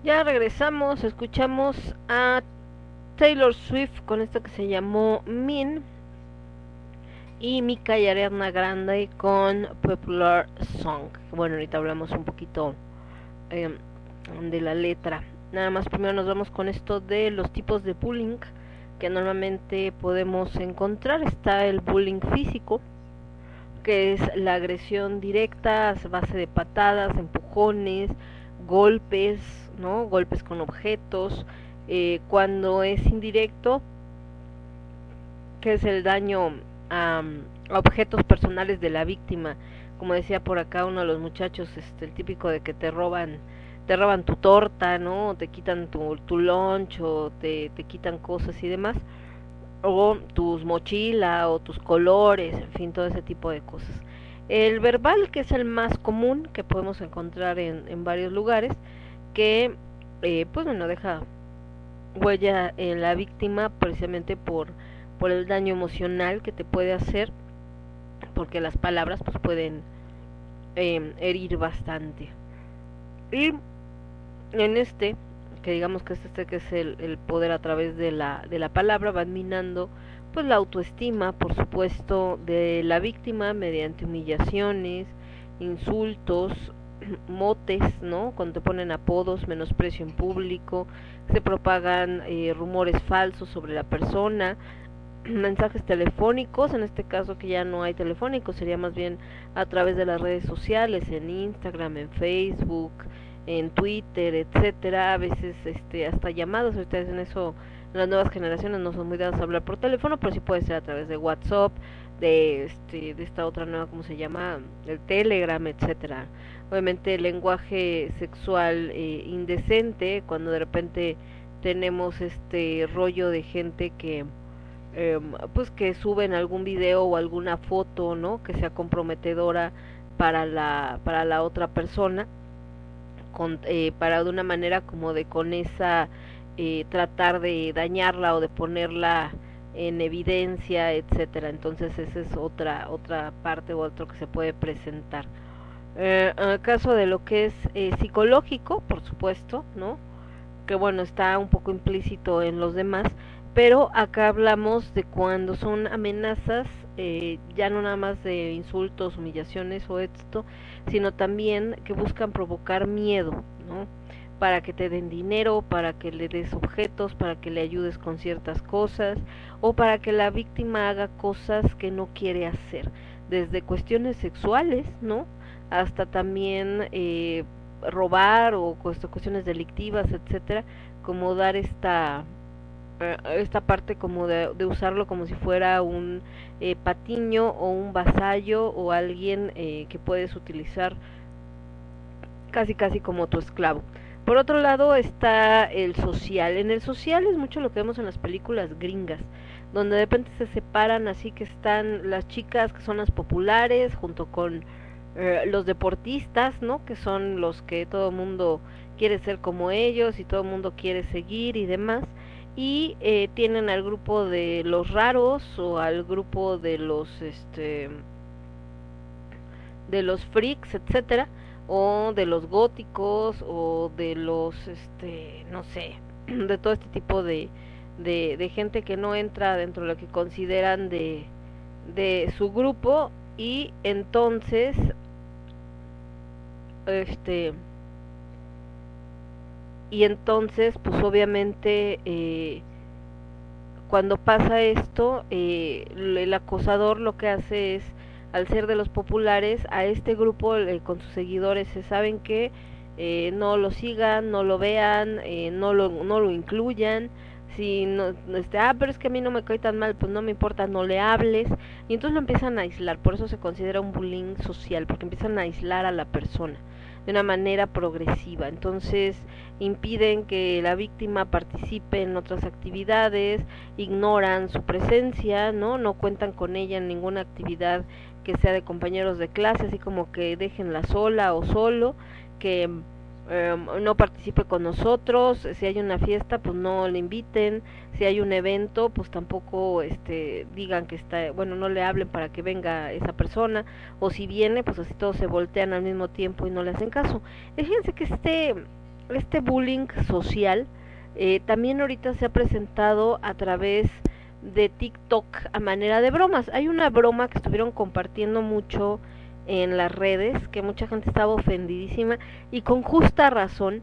Ya regresamos, escuchamos a Taylor Swift con esto que se llamó Min y Mika y Grande con Popular Song. Bueno, ahorita hablamos un poquito eh, de la letra. Nada más primero nos vamos con esto de los tipos de bullying que normalmente podemos encontrar. Está el bullying físico, que es la agresión directa base de patadas, empujones, golpes, ¿no? Golpes con objetos. Eh, cuando es indirecto, que es el daño a, objetos personales de la víctima. Como decía por acá uno de los muchachos, este, el típico de que te roban te roban tu torta, ¿no? Te quitan tu, tu lunch te, quitan cosas y demás. O tus mochila o tus colores, en fin, todo ese tipo de cosas. El verbal, que es el más común que podemos encontrar en, en varios lugares, que eh, pues bueno, deja huella en la víctima precisamente por, por el daño emocional que te puede hacer, porque las palabras pues pueden eh, herir bastante. Y en este, que digamos que es este que es el, el poder a través de la, de la palabra, van minando pues la autoestima, por supuesto, de la víctima mediante humillaciones, insultos, motes, ¿no? Cuando te ponen apodos, menosprecio en público, se propagan eh, rumores falsos sobre la persona, mensajes telefónicos, en este caso que ya no hay telefónicos, sería más bien a través de las redes sociales, en Instagram, en Facebook, en Twitter, etcétera, a veces este hasta llamadas, ustedes en eso las nuevas generaciones no son muy dadas a hablar por teléfono, pero sí puede ser a través de WhatsApp, de este de esta otra nueva cómo se llama el Telegram etcétera obviamente el lenguaje sexual eh, indecente cuando de repente tenemos este rollo de gente que em, pues que suben algún video o alguna foto no que sea comprometedora para la para la otra persona con, eh, para de una manera como de con esa eh, tratar de dañarla o de ponerla en evidencia etcétera. Entonces esa es otra otra parte o otro que se puede presentar eh, en el caso de lo que es eh, psicológico por supuesto no que bueno está un poco implícito en los demás pero acá hablamos de cuando son amenazas eh, ya no nada más de insultos humillaciones o esto sino también que buscan provocar miedo no para que te den dinero, para que le des objetos, para que le ayudes con ciertas cosas o para que la víctima haga cosas que no quiere hacer, desde cuestiones sexuales, ¿no? Hasta también eh, robar o cuestiones delictivas, etcétera, como dar esta eh, esta parte como de, de, usarlo como si fuera un eh, patiño o un vasallo o alguien eh, que puedes utilizar casi casi como tu esclavo. Por otro lado está el social. En el social es mucho lo que vemos en las películas gringas, donde de repente se separan así que están las chicas que son las populares junto con eh, los deportistas, ¿no? Que son los que todo el mundo quiere ser como ellos y todo el mundo quiere seguir y demás. Y eh, tienen al grupo de los raros o al grupo de los este de los freaks, etcétera o de los góticos o de los este no sé de todo este tipo de, de, de, gente que no entra dentro de lo que consideran de, de su grupo y entonces este y entonces pues obviamente eh, cuando pasa esto eh, el acosador lo que hace es al ser de los populares, a este grupo con sus seguidores se saben que eh, no lo sigan, no lo vean, eh, no, lo, no lo incluyan. Si no, este, ah, pero es que a mí no me cae tan mal, pues no me importa, no le hables. Y entonces lo empiezan a aislar, por eso se considera un bullying social, porque empiezan a aislar a la persona de una manera progresiva. Entonces impiden que la víctima participe en otras actividades, ignoran su presencia, ¿no? No cuentan con ella en ninguna actividad que sea de compañeros de clase, así como que déjenla sola o solo, que eh, no participe con nosotros, si hay una fiesta, pues no le inviten, si hay un evento, pues tampoco este digan que está, bueno, no le hablen para que venga esa persona, o si viene, pues así todos se voltean al mismo tiempo y no le hacen caso. Fíjense que este este bullying social eh, también ahorita se ha presentado a través de TikTok a manera de bromas. Hay una broma que estuvieron compartiendo mucho en las redes, que mucha gente estaba ofendidísima y con justa razón,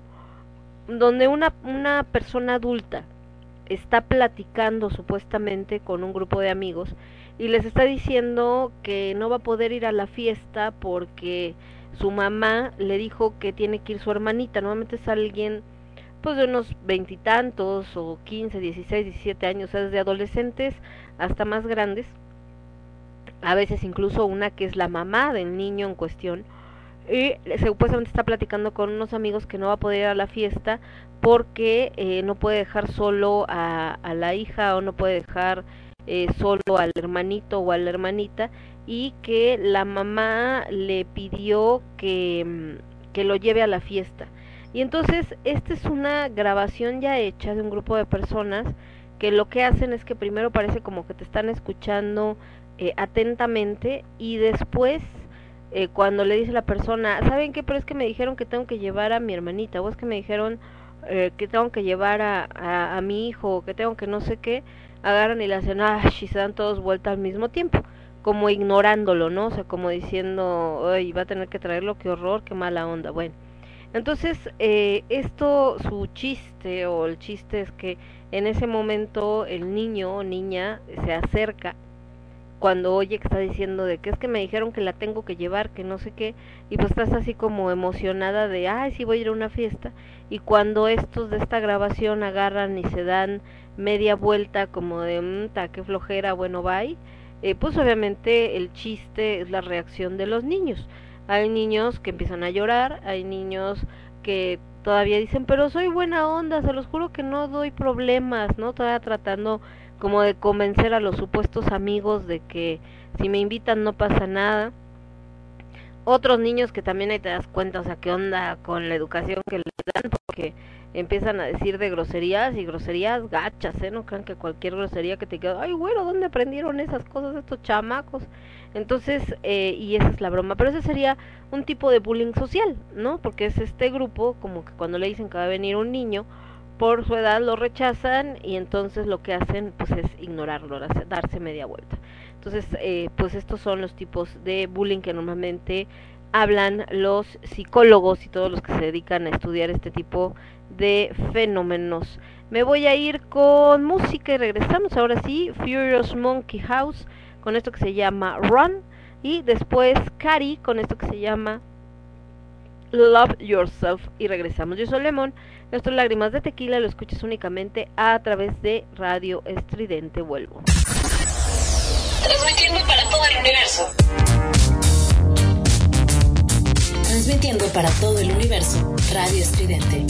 donde una, una persona adulta está platicando supuestamente con un grupo de amigos y les está diciendo que no va a poder ir a la fiesta porque su mamá le dijo que tiene que ir su hermanita. Normalmente es alguien pues de unos veintitantos o quince, dieciséis, diecisiete años, o sea, desde adolescentes hasta más grandes, a veces incluso una que es la mamá del niño en cuestión, y supuestamente está platicando con unos amigos que no va a poder ir a la fiesta porque eh, no puede dejar solo a, la hija o no puede dejar eh, solo al hermanito o a la hermanita y que la mamá le pidió que, mm, que lo lleve a la fiesta. Y entonces, esta es una grabación ya hecha de un grupo de personas que lo que hacen es que primero parece como que te están escuchando eh, atentamente y después eh, cuando le dice la persona, ¿saben qué? Pero es que me dijeron que tengo que llevar a mi hermanita o es que me dijeron eh, que tengo que llevar a, a, mi hijo o que tengo que no sé qué, agarran y le hacen, ah, y se dan todos vuelta al mismo tiempo como ignorándolo, ¿no? O sea, como diciendo, ay, va a tener que traerlo, qué horror, qué mala onda. Bueno, entonces, eh, esto, su chiste o el chiste es que en ese momento el niño o niña se acerca cuando oye que está diciendo de que es que me dijeron que la tengo que llevar, que no sé qué, y pues estás así como emocionada de, ay, sí voy a ir a una fiesta, y cuando estos de esta grabación agarran y se dan media vuelta como de, mmm, qué flojera, bueno, bye, eh, pues obviamente el chiste es la reacción de los niños. Hay niños que empiezan a llorar, hay niños que todavía dicen, pero soy buena onda, se los juro que no doy problemas, ¿no? Todavía tratando como de convencer a los supuestos amigos de que si me invitan no pasa nada. Otros niños que también ahí te das cuenta, o sea, qué onda con la educación que les dan, porque empiezan a decir de groserías y groserías gachas, ¿eh? No crean que cualquier grosería que te queda, ay, bueno, ¿dónde aprendieron esas cosas estos chamacos? Entonces, eh, y esa es la broma, pero ese sería un tipo de bullying social, ¿no? Porque es este grupo, como que cuando le dicen que va a venir un niño, por su edad lo rechazan y entonces lo que hacen pues es ignorarlo, darse media vuelta. Entonces, eh, pues estos son los tipos de bullying que normalmente hablan los psicólogos y todos los que se dedican a estudiar este tipo de fenómenos. Me voy a ir con música y regresamos ahora sí, Furious Monkey House con esto que se llama Run y después Cari con esto que se llama Love Yourself y regresamos. Yo soy Lemon, nuestras lágrimas de tequila lo escuchas únicamente a través de Radio Estridente. Vuelvo. Transmitiendo para todo el universo. Transmitiendo para todo el universo. Radio Estridente.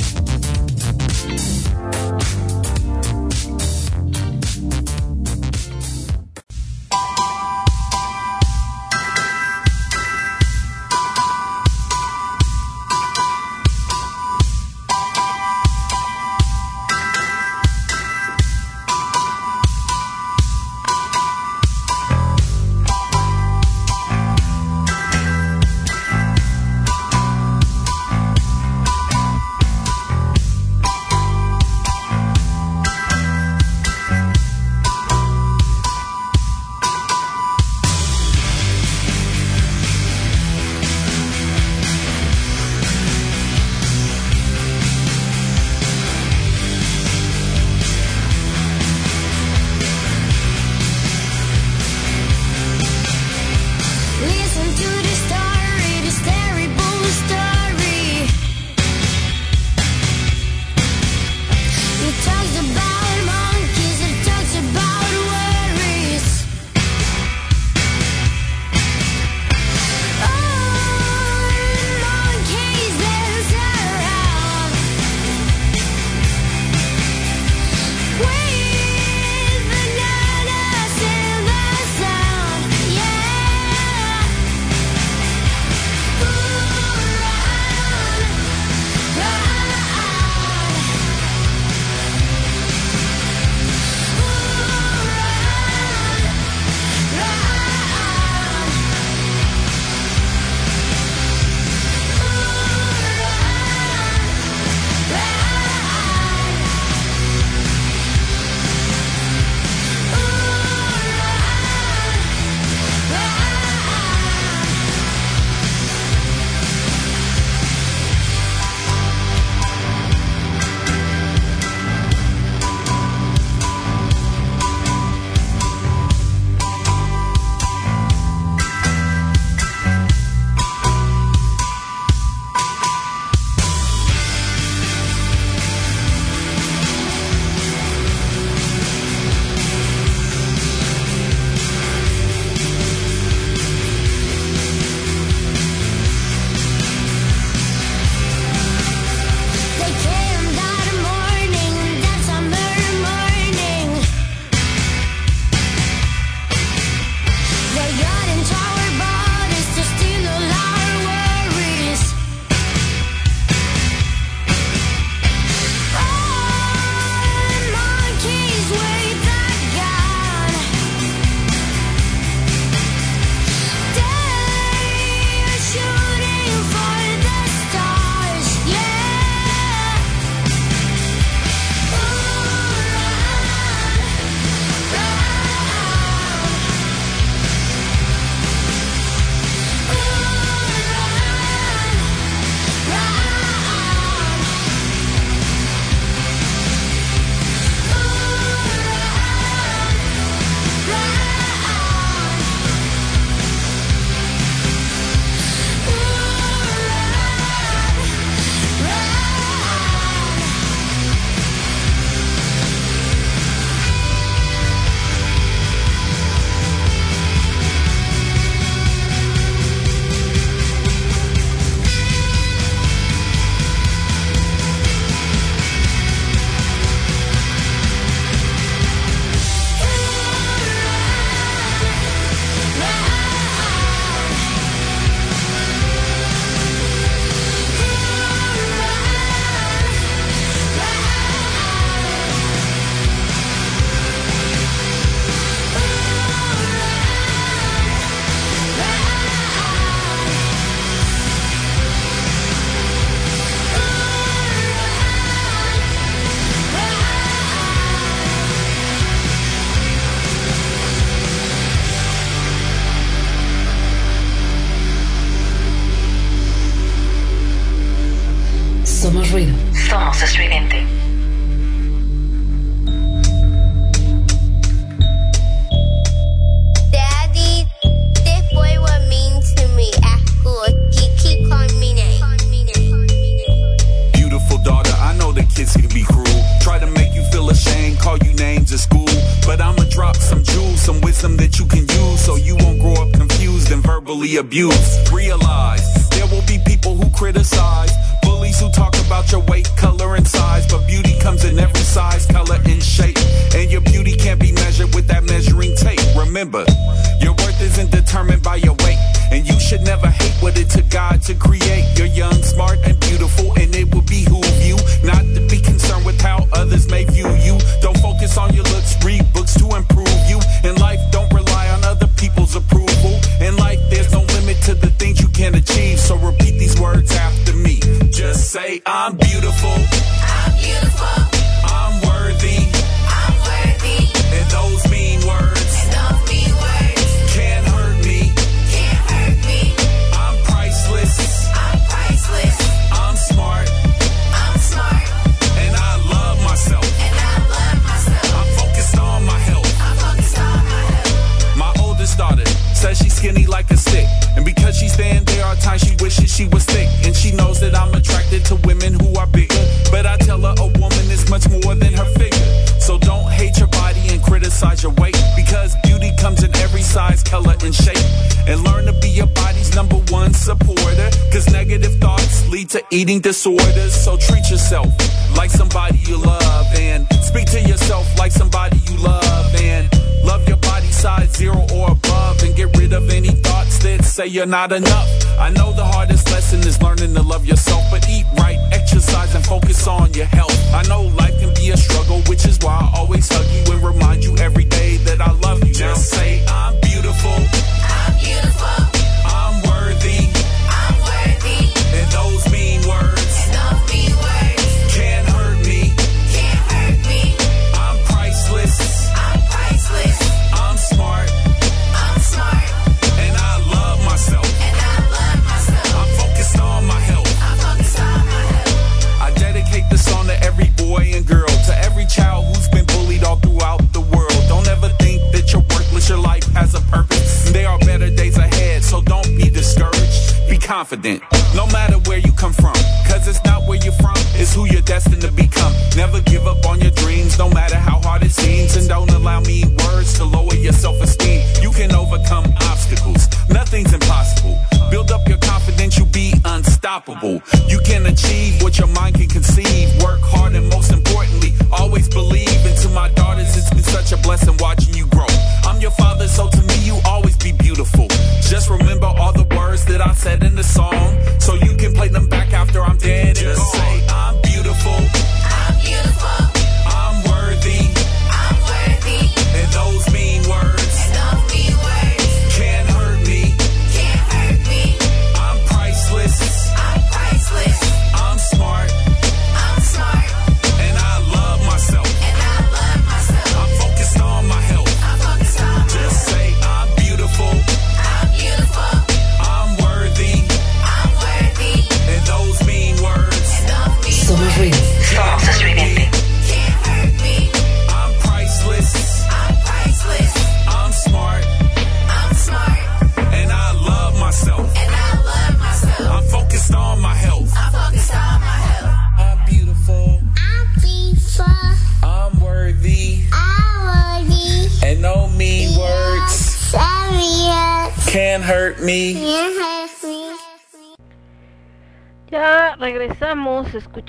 you're not enough.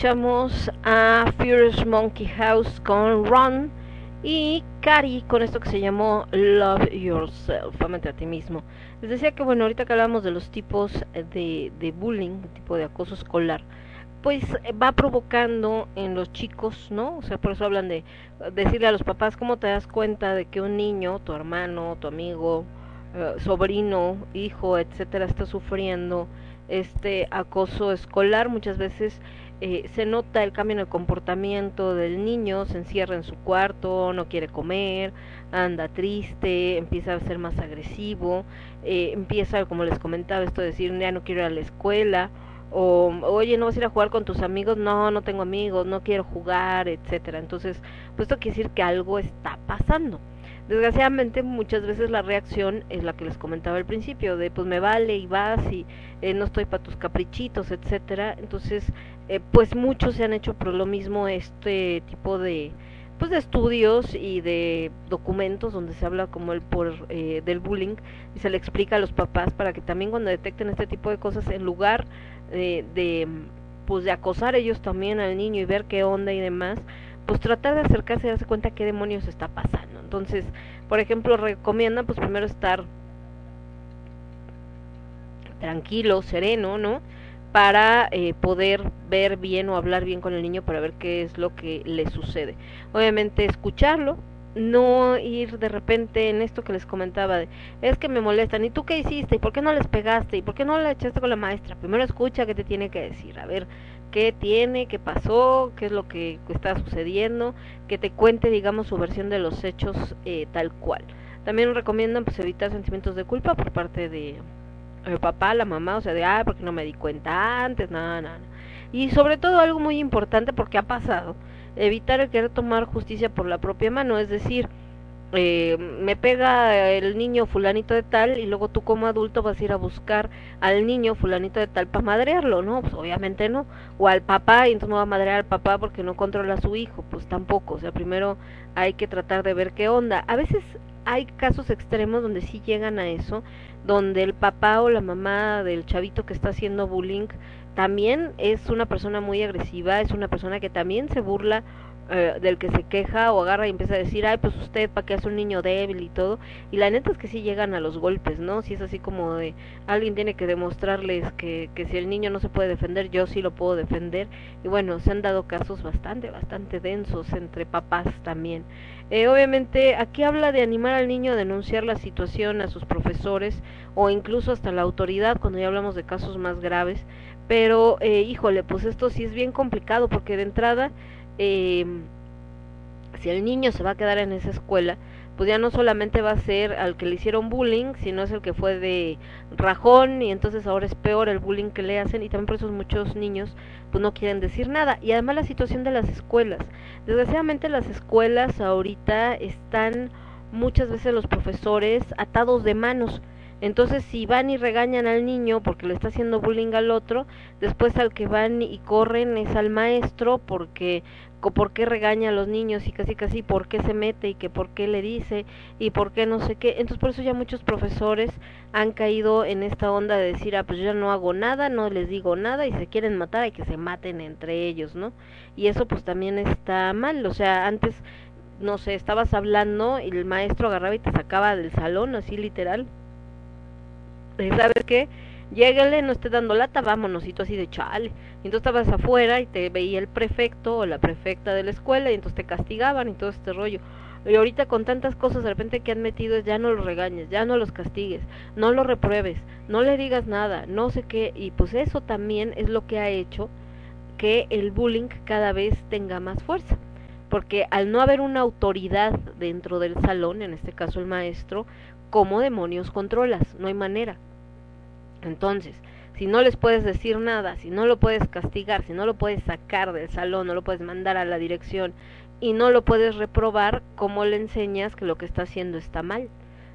escuchamos a Furious Monkey House con Ron y Cari con esto que se llamó Love Yourself, amate a ti mismo. Les decía que bueno, ahorita que hablamos de los tipos de, de bullying, tipo de acoso escolar, pues eh, va provocando en los chicos, ¿no? O sea, por eso hablan de decirle a los papás cómo te das cuenta de que un niño, tu hermano, tu amigo, eh, sobrino, hijo, etcétera, está sufriendo este acoso escolar. Muchas veces eh, se nota el cambio en el comportamiento del niño, se encierra en su cuarto, no quiere comer, anda triste, empieza a ser más agresivo, eh, empieza, como les comentaba, esto de decir, ya no quiero ir a la escuela, o oye, no vas a ir a jugar con tus amigos, no, no tengo amigos, no quiero jugar, etcétera. Entonces, pues esto quiere decir que algo está pasando. Desgraciadamente muchas veces la reacción es la que les comentaba al principio, de pues me vale y vas y eh, no estoy para tus caprichitos, etcétera. Entonces eh, pues muchos se han hecho por lo mismo este tipo de pues de estudios y de documentos donde se habla como el por eh, del bullying y se le explica a los papás para que también cuando detecten este tipo de cosas en lugar de pues de acosar ellos también al niño y ver qué onda y demás pues tratar de acercarse y darse cuenta qué demonios está pasando. Entonces por ejemplo recomiendan pues primero estar tranquilo sereno no para eh, poder ver bien o hablar bien con el niño para ver qué es lo que le sucede. Obviamente escucharlo, no ir de repente en esto que les comentaba, de, es que me molestan, ¿y tú qué hiciste? ¿Y por qué no les pegaste? ¿Y por qué no le echaste con la maestra? Primero escucha qué te tiene que decir, a ver qué tiene, qué pasó, qué es lo que está sucediendo, que te cuente, digamos, su versión de los hechos eh, tal cual. También recomiendan pues evitar sentimientos de culpa por parte de, el papá, la mamá, o sea, de, ah, porque no me di cuenta antes, nada, nada. Y sobre todo algo muy importante porque ha pasado, evitar el querer tomar justicia por la propia mano, es decir, eh, me pega el niño fulanito de tal y luego tú como adulto vas a ir a buscar al niño fulanito de tal para madrearlo, ¿no? Pues obviamente no. O al papá y entonces no va a madrear al papá porque no controla a su hijo, pues tampoco. O sea, primero hay que tratar de ver qué onda. A veces hay casos extremos donde sí llegan a eso, donde el papá o la mamá del chavito que está haciendo bullying también es una persona muy agresiva, es una persona que también se burla eh, del que se queja o agarra y empieza a decir, ay, pues usted, ¿para qué es un niño débil y todo? Y la neta es que sí llegan a los golpes, ¿no? Si es así como de, alguien tiene que demostrarles que, que si el niño no se puede defender, yo sí lo puedo defender. Y bueno, se han dado casos bastante, bastante densos entre papás también. Eh, obviamente aquí habla de animar al niño a denunciar la situación a sus profesores o incluso hasta la autoridad cuando ya hablamos de casos más graves. Pero, eh, híjole, pues esto sí es bien complicado porque de entrada, eh, si el niño se va a quedar en esa escuela, pues ya no solamente va a ser al que le hicieron bullying, sino es el que fue de rajón y entonces ahora es peor el bullying que le hacen y también por eso muchos niños pues no quieren decir nada. Y además la situación de las escuelas. Desgraciadamente las escuelas ahorita están muchas veces los profesores atados de manos. Entonces, si van y regañan al niño porque le está haciendo bullying al otro, después al que van y corren es al maestro porque por qué regaña a los niños y casi casi por qué se mete y que por qué le dice y por qué no sé qué. Entonces por eso ya muchos profesores han caído en esta onda de decir, ah, pues yo no hago nada, no les digo nada y se quieren matar y que se maten entre ellos, ¿no? Y eso pues también está mal, o sea, antes, no sé, estabas hablando y el maestro agarraba y te sacaba del salón, así literal. ¿Sabes qué? Lléguele, no esté dando lata, vámonos, y tú así de chale. Y entonces estabas afuera y te veía el prefecto o la prefecta de la escuela y entonces te castigaban y todo este rollo. Y ahorita con tantas cosas de repente que han metido es ya no los regañes, ya no los castigues, no los repruebes, no le digas nada, no sé qué. Y pues eso también es lo que ha hecho que el bullying cada vez tenga más fuerza. Porque al no haber una autoridad dentro del salón, en este caso el maestro, ¿cómo demonios controlas? No hay manera. Entonces, si no les puedes decir nada, si no lo puedes castigar, si no lo puedes sacar del salón, no lo puedes mandar a la dirección y no lo puedes reprobar, ¿cómo le enseñas que lo que está haciendo está mal?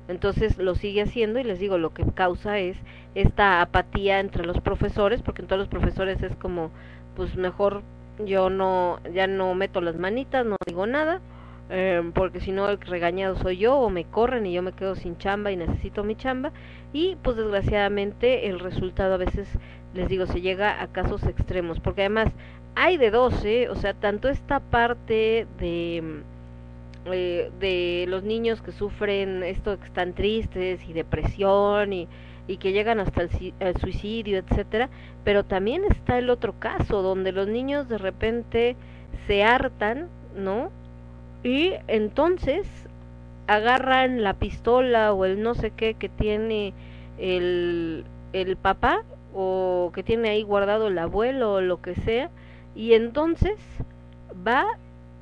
Entonces lo sigue haciendo y les digo, lo que causa es esta apatía entre los profesores, porque en todos los profesores es como, pues mejor yo no, ya no meto las manitas, no digo nada, eh, porque si no el regañado soy yo o me corren y yo me quedo sin chamba y necesito mi chamba y pues desgraciadamente el resultado a veces les digo se llega a casos extremos porque además hay de dos ¿eh? o sea tanto esta parte de eh, de los niños que sufren esto que están tristes y depresión y, y que llegan hasta el, el suicidio etcétera pero también está el otro caso donde los niños de repente se hartan no y entonces agarran la pistola o el no sé qué que tiene el, el papá o que tiene ahí guardado el abuelo o lo que sea y entonces va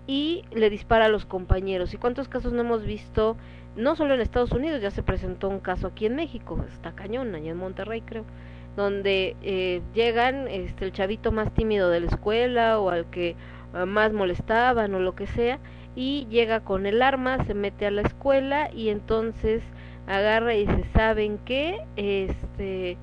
y le dispara a los compañeros. ¿Y cuántos casos no hemos visto? No solo en Estados Unidos, ya se presentó un caso aquí en México, está cañón, allá en Monterrey creo. donde eh, llegan este el chavito más tímido de la escuela o al que eh, más molestaban o lo que sea y llega con el arma, se mete a la escuela y entonces agarra y se saben que este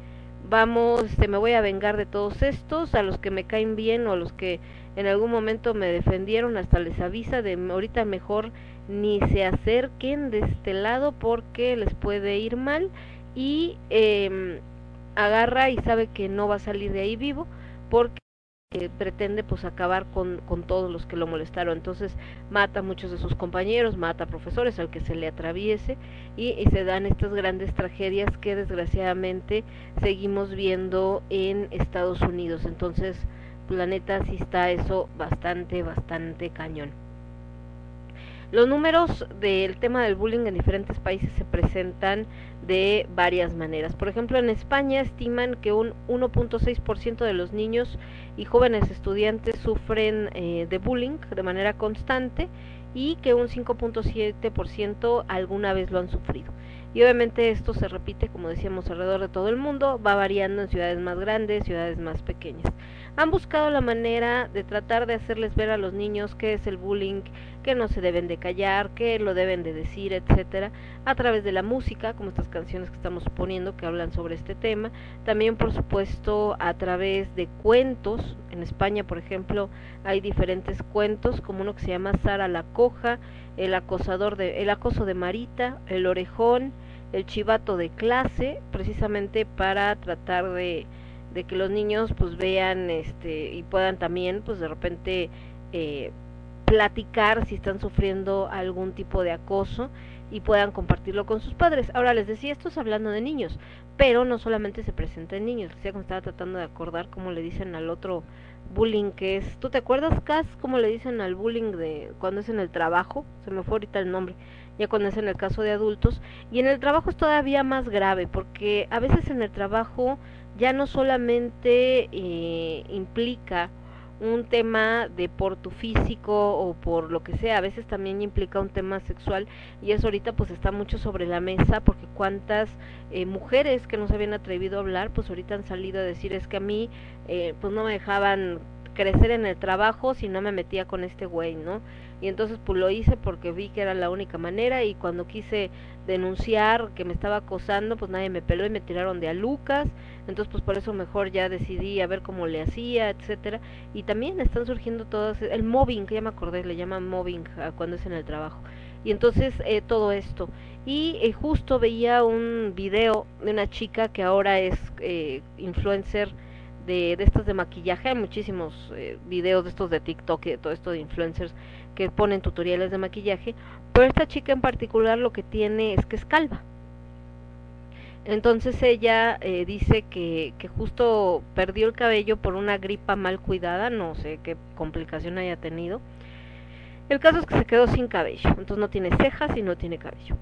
vamos, este, me voy a vengar de todos estos, a los que me caen bien o a los que en algún momento me defendieron, hasta les avisa de ahorita mejor ni se acerquen de este lado porque les puede ir mal y eh, agarra y sabe que no va a salir de ahí vivo porque eh, pretende pues acabar con, con todos los que lo molestaron. Entonces mata a muchos de sus compañeros mata a profesores al que se le atraviese y, y se dan estas grandes tragedias que desgraciadamente seguimos viendo en Estados Unidos. Entonces planeta sí está eso bastante bastante cañón los números del tema del bullying en diferentes países se presentan de varias maneras. Por ejemplo, en España estiman que un 1.6% de los niños y jóvenes estudiantes sufren eh, de bullying de manera constante y que un 5.7% alguna vez lo han sufrido. Y obviamente esto se repite, como decíamos, alrededor de todo el mundo, va variando en ciudades más grandes, ciudades más pequeñas han buscado la manera de tratar de hacerles ver a los niños qué es el bullying, que no se deben de callar, que lo deben de decir, etcétera, a través de la música, como estas canciones que estamos poniendo que hablan sobre este tema, también por supuesto a través de cuentos, en España por ejemplo hay diferentes cuentos, como uno que se llama Sara la coja, el acosador de el acoso de Marita, el orejón, el chivato de clase, precisamente para tratar de de que los niños pues vean este y puedan también pues de repente eh, platicar si están sufriendo algún tipo de acoso y puedan compartirlo con sus padres. Ahora les decía, esto es hablando de niños, pero no solamente se presenta en niños, decía como estaba tratando de acordar cómo le dicen al otro bullying que es, ¿tú te acuerdas, Cas, cómo le dicen al bullying de cuando es en el trabajo? Se me fue ahorita el nombre, ya cuando es en el caso de adultos, y en el trabajo es todavía más grave, porque a veces en el trabajo ya no solamente eh, implica un tema de por tu físico o por lo que sea, a veces también implica un tema sexual y eso ahorita pues está mucho sobre la mesa porque cuántas eh, mujeres que no se habían atrevido a hablar pues ahorita han salido a decir es que a mí eh, pues no me dejaban crecer en el trabajo si no me metía con este güey, ¿no? Y entonces pues lo hice porque vi que era la única manera y cuando quise denunciar que me estaba acosando, pues nadie me peló y me tiraron de a Lucas, entonces pues por eso mejor ya decidí a ver cómo le hacía, etcétera. Y también están surgiendo todas el mobbing, que ya me acordé, le llaman mobbing cuando es en el trabajo. Y entonces eh, todo esto. Y eh, justo veía un video de una chica que ahora es eh, influencer de, de estos de maquillaje, hay muchísimos eh, videos de estos de TikTok y de todo esto de influencers que ponen tutoriales de maquillaje, pero esta chica en particular lo que tiene es que es calva. Entonces ella eh, dice que, que justo perdió el cabello por una gripa mal cuidada, no sé qué complicación haya tenido. El caso es que se quedó sin cabello, entonces no tiene cejas y no tiene cabello.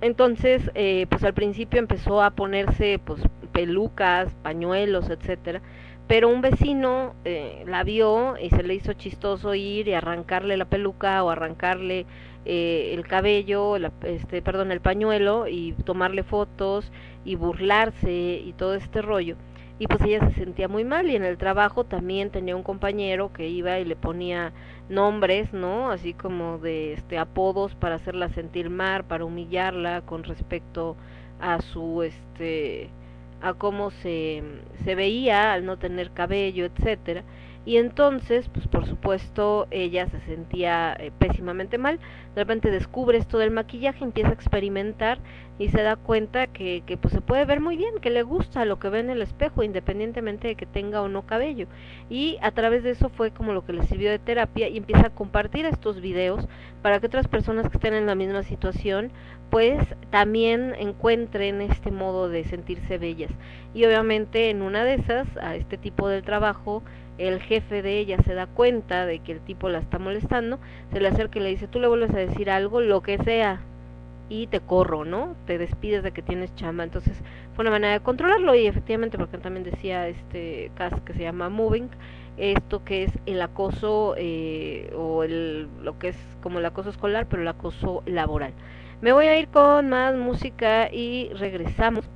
Entonces, eh, pues al principio empezó a ponerse pues pelucas, pañuelos, etcétera, pero un vecino eh, la vio y se le hizo chistoso ir y arrancarle la peluca o arrancarle eh, el cabello, este, perdón, el pañuelo y tomarle fotos y burlarse y todo este rollo y pues ella se sentía muy mal y en el trabajo también tenía un compañero que iba y le ponía nombres, ¿no? Así como de este apodos para hacerla sentir mal, para humillarla con respecto a su este a cómo se, se veía al no tener cabello, etcétera y entonces, pues por supuesto, ella se sentía eh, pésimamente mal. De repente descubre esto del maquillaje, empieza a experimentar y se da cuenta que, que pues se puede ver muy bien, que le gusta lo que ve en el espejo, independientemente de que tenga o no cabello. Y a través de eso fue como lo que le sirvió de terapia y empieza a compartir estos videos para que otras personas que estén en la misma situación pues también encuentren este modo de sentirse bellas. Y obviamente en una de esas, a este tipo del trabajo, el jefe de ella se da cuenta de que el tipo la está molestando, se le acerca y le dice, tú le vuelves a decir algo, lo que sea, y te corro, ¿no? Te despides de que tienes chamba. Entonces fue una manera de controlarlo y efectivamente, porque también decía este caso que se llama moving, esto que es el acoso eh, o el, lo que es como el acoso escolar, pero el acoso laboral. Me voy a ir con más música y regresamos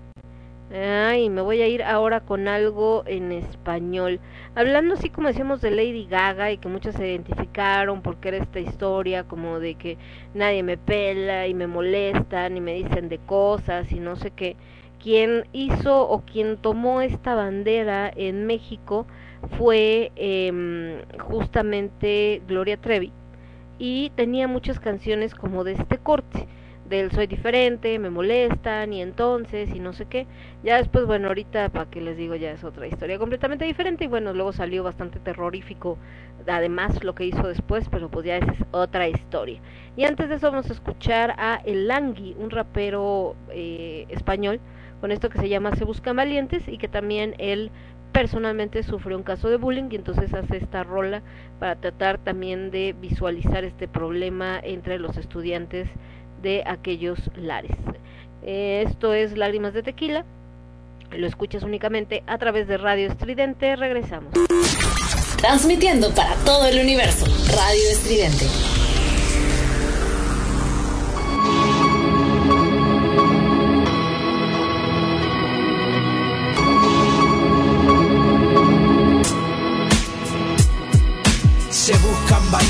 Ay, me voy a ir ahora con algo en español. Hablando así como decíamos de Lady Gaga y que muchos se identificaron porque era esta historia como de que nadie me pela y me molestan y me dicen de cosas y no sé qué. Quien hizo o quien tomó esta bandera en México fue eh, justamente Gloria Trevi y tenía muchas canciones como de este corte del soy diferente, me molestan y entonces y no sé qué. Ya después, bueno, ahorita para que les digo ya es otra historia completamente diferente y bueno, luego salió bastante terrorífico además lo que hizo después, pero pues ya es otra historia. Y antes de eso vamos a escuchar a El Langui, un rapero eh, español, con esto que se llama Se Buscan Valientes y que también él personalmente sufrió un caso de bullying y entonces hace esta rola para tratar también de visualizar este problema entre los estudiantes de aquellos lares. Eh, esto es Lágrimas de Tequila. Lo escuchas únicamente a través de Radio Estridente. Regresamos. Transmitiendo para todo el universo. Radio Estridente.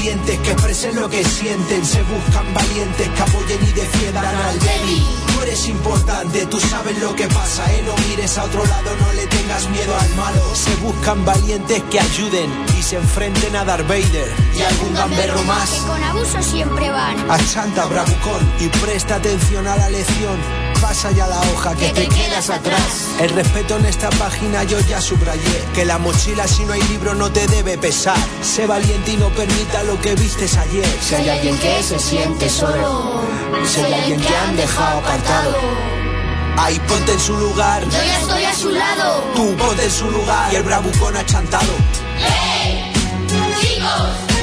Valientes que expresen lo que sienten. Se buscan valientes que apoyen y defiendan al débil. Eres importante, tú sabes lo que pasa, eh. No mires a otro lado, no le tengas miedo al malo. Se buscan valientes que ayuden y se enfrenten a Darth Vader y algún gamberro más. Que con abuso siempre van. A Santa Bravucón y presta atención a la lección. Pasa ya la hoja que, te, quedas atrás. El respeto en esta página yo ya subrayé. Que la mochila si no hay libro no te debe pesar. Sé valiente y no permita lo que vistes ayer. Si hay alguien que se siente solo. Si hay alguien que han dejado Ahí ponte en su lugar. Yo ya estoy a su lado. Tú ponte en su lugar. Y el bravucón achantado. Chicos,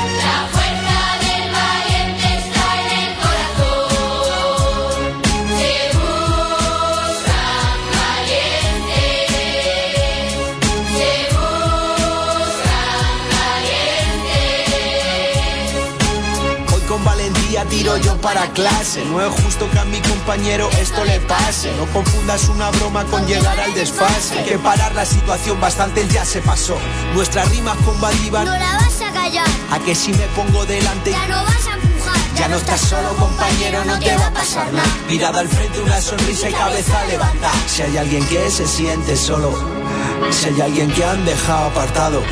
para clase. No es justo que a mi compañero esto le pase. No confundas una broma con llegar al desfase. Hay que parar la situación, bastante ya se pasó. Nuestras rimas combativas. No la vas a callar. A que si me pongo delante. Ya no vas a empujar. Ya no estás solo, compañero, no te va a pasar nada. Mirada al frente, una sonrisa y cabeza levantada. Si hay alguien que se siente solo, si hay alguien que han dejado apartado,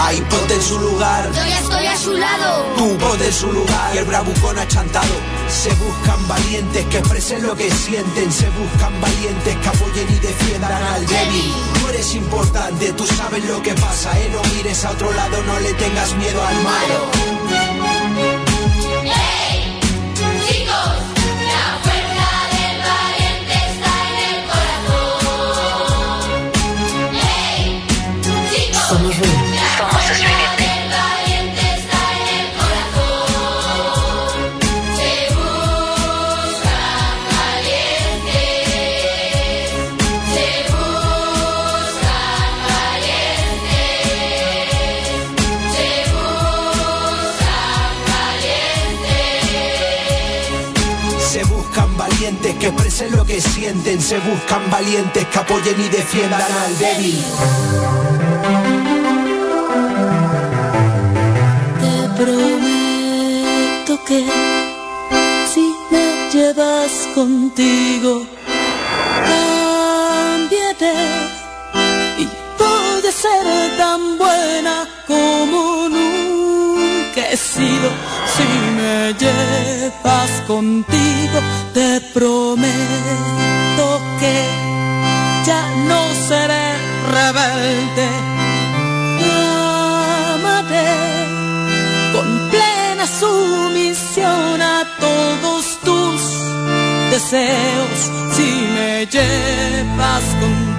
ahí ponte en su lugar. Yo ya estoy a su lado. Tú ponte en su lugar y el bravucón achantado. Se buscan valientes que expresen lo que sienten. Se buscan valientes que apoyen y defiendan al débil. Tú eres importante, tú sabes lo que pasa, eh. No mires a otro lado, no le tengas miedo al malo. Buscan valientes que expresen lo que sienten. Se buscan valientes que apoyen y defiendan al débil. Prometo que si me llevas contigo, cambiaré y voy a ser tan buena como nunca he sido. Si me llevas contigo, te prometo que ya no seré rebelde. Todos tus deseos. Si me llevas contigo,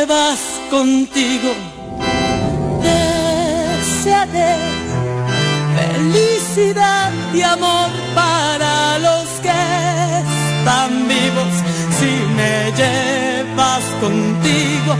llevas contigo. Desearé felicidad y amor para los que están vivos. Si me llevas contigo,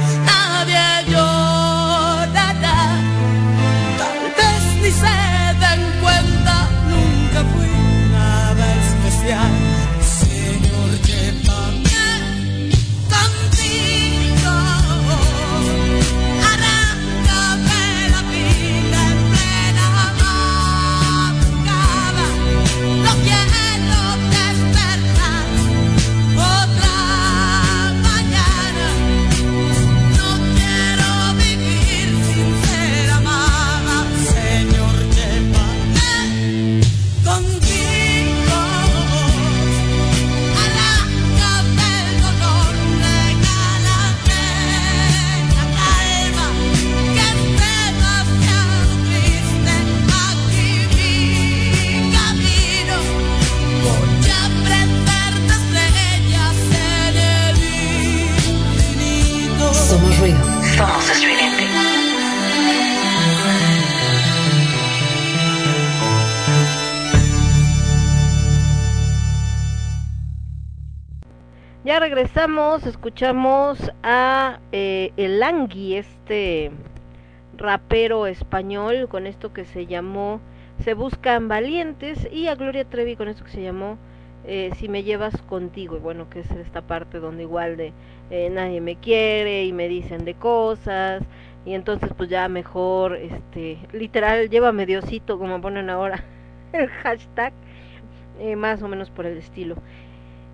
escuchamos a eh, el Langui, este rapero español, con esto que se llamó Se Buscan Valientes, y a Gloria Trevi con esto que se llamó eh, Si me llevas contigo, y bueno, que es esta parte donde igual de eh, nadie me quiere y me dicen de cosas, y entonces pues ya mejor, este, literal, llévame Diosito, como ponen ahora el hashtag, eh, más o menos por el estilo.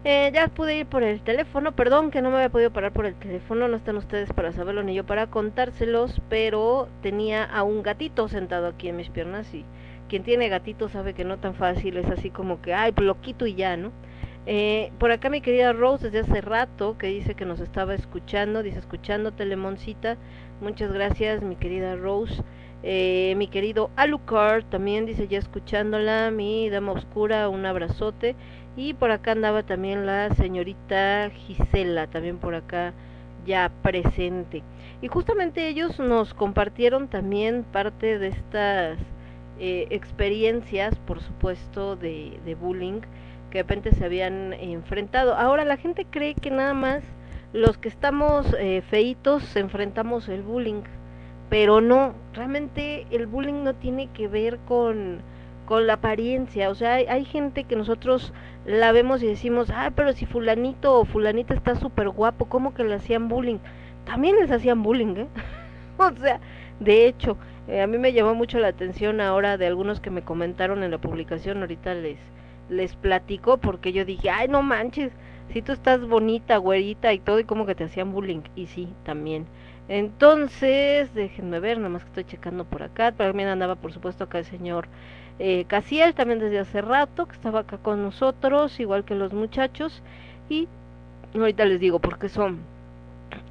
Eh, ya pude ir por el teléfono, perdón que no me había podido parar por el teléfono, no están ustedes para saberlo ni yo para contárselos, pero tenía a un gatito sentado aquí en mis piernas y quien tiene gatito sabe que no tan fácil, es así como que, ay, pues lo quito y ya, ¿no? Eh, por acá mi querida Rose desde hace rato que dice que nos estaba escuchando, dice escuchando Telemoncita, muchas gracias mi querida Rose. Eh, mi querido Alucard también dice ya escuchándola, mi dama oscura, un abrazote. Y por acá andaba también la señorita Gisela, también por acá ya presente. Y justamente ellos nos compartieron también parte de estas eh, experiencias, por supuesto, de, bullying que de repente se habían enfrentado. Ahora la gente cree que nada más los que estamos eh, feitos enfrentamos el bullying, pero no, realmente el bullying no tiene que ver con, con la apariencia, o sea, hay, gente que nosotros la vemos y decimos, ah, pero si fulanito o fulanita está súper guapo, ¿cómo que le hacían bullying? También les hacían bullying, ¿eh? o sea, de hecho, eh, a mí me llamó mucho la atención ahora de algunos que me comentaron en la publicación, ahorita les, les platico porque yo dije, ay, no manches, si tú estás bonita, güerita y todo, y como que te hacían bullying, y sí, también. Entonces, déjenme ver, nada más que estoy checando por acá, también andaba por supuesto acá el señor eh, Casiel, también desde hace rato, que estaba acá con nosotros, igual que los muchachos, y ahorita les digo porque son,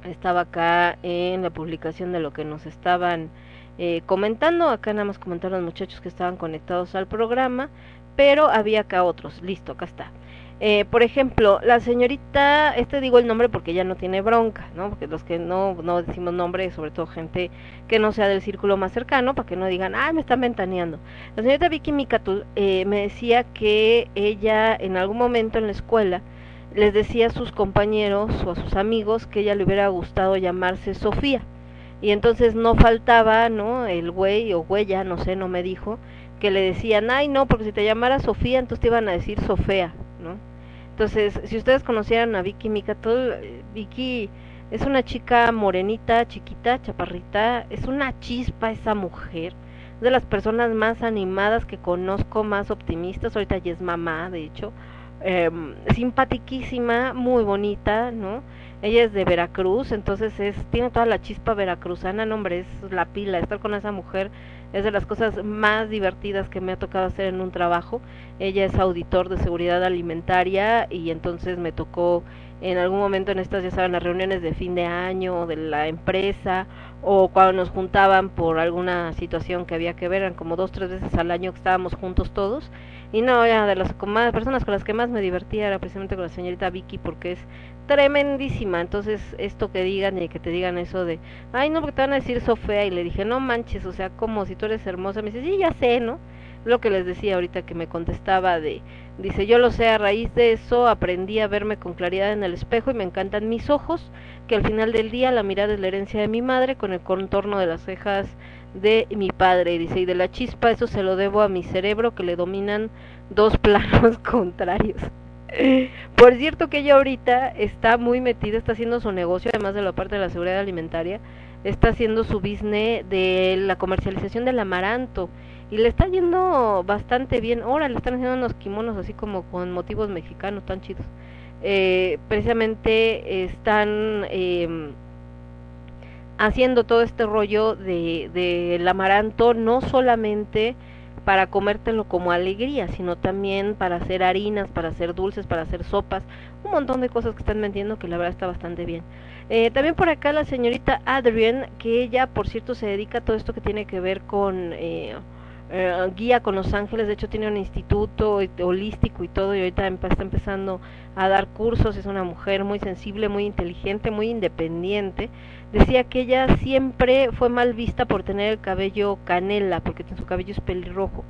estaba acá en la publicación de lo que nos estaban eh, comentando, acá nada más comentaron los muchachos que estaban conectados al programa, pero había acá otros, listo, acá está. Eh, por ejemplo, la señorita, este digo el nombre porque ya no tiene bronca, ¿no? Porque los que no, no decimos nombre, sobre todo gente que no sea del círculo más cercano, para que no digan, ah, me están ventaneando. La señorita Vicky Micatul eh, me decía que ella en algún momento en la escuela les decía a sus compañeros o a sus amigos que ella le hubiera gustado llamarse Sofía. Y entonces no faltaba, ¿no? El güey o huella, no sé, no me dijo, que le decían, ay, no, porque si te llamara Sofía, entonces te iban a decir Sofía, ¿no? Entonces, si ustedes conocieran a Vicky Micatol, eh, Vicky es una chica morenita, chiquita, chaparrita, es una chispa esa mujer, es de las personas más animadas que conozco, más optimistas, ahorita ya es mamá, de hecho, eh, muy bonita, ¿no? Ella es de Veracruz, entonces es tiene toda la chispa veracruzana, no hombre, es la pila, estar con esa mujer es de las cosas más divertidas que me ha tocado hacer en un trabajo. Ella es auditor de seguridad alimentaria y entonces me tocó en algún momento en estas, ya saben, las reuniones de fin de año de la empresa o cuando nos juntaban por alguna situación que había que ver, eran como dos, tres veces al año que estábamos juntos todos. Y no, ya de las con más, personas con las que más me divertía era precisamente con la señorita Vicky porque es tremendísima. Entonces, esto que digan y que te digan eso de, ay, no, porque te van a decir Sofía. Y le dije, no manches, o sea, como si tú eres hermosa. Me dice, sí, ya sé, ¿no? Lo que les decía ahorita que me contestaba de, dice, yo lo sé, a raíz de eso aprendí a verme con claridad en el espejo y me encantan mis ojos, que al final del día la mirada es la herencia de mi madre con el contorno de las cejas de mi padre. Dice, y de la chispa, eso se lo debo a mi cerebro que le dominan dos planos contrarios. Por cierto que ella ahorita está muy metida, está haciendo su negocio, además de la parte de la seguridad alimentaria, está haciendo su business de la comercialización del amaranto y le está yendo bastante bien. Ahora le están haciendo unos kimonos así como con motivos mexicanos tan chidos. Eh, precisamente están eh, haciendo todo este rollo de del amaranto no solamente para comértelo como alegría, sino también para hacer harinas, para hacer dulces, para hacer sopas, un montón de cosas que están vendiendo que la verdad está bastante bien. Eh, también por acá la señorita Adrian, que ella por cierto se dedica a todo esto que tiene que ver con eh, eh, guía con los ángeles, de hecho tiene un instituto holístico y todo y ahorita está empezando a dar cursos, es una mujer muy sensible, muy inteligente, muy independiente. Decía que ella siempre fue mal vista por tener el cabello canela, porque su cabello es pelirrojo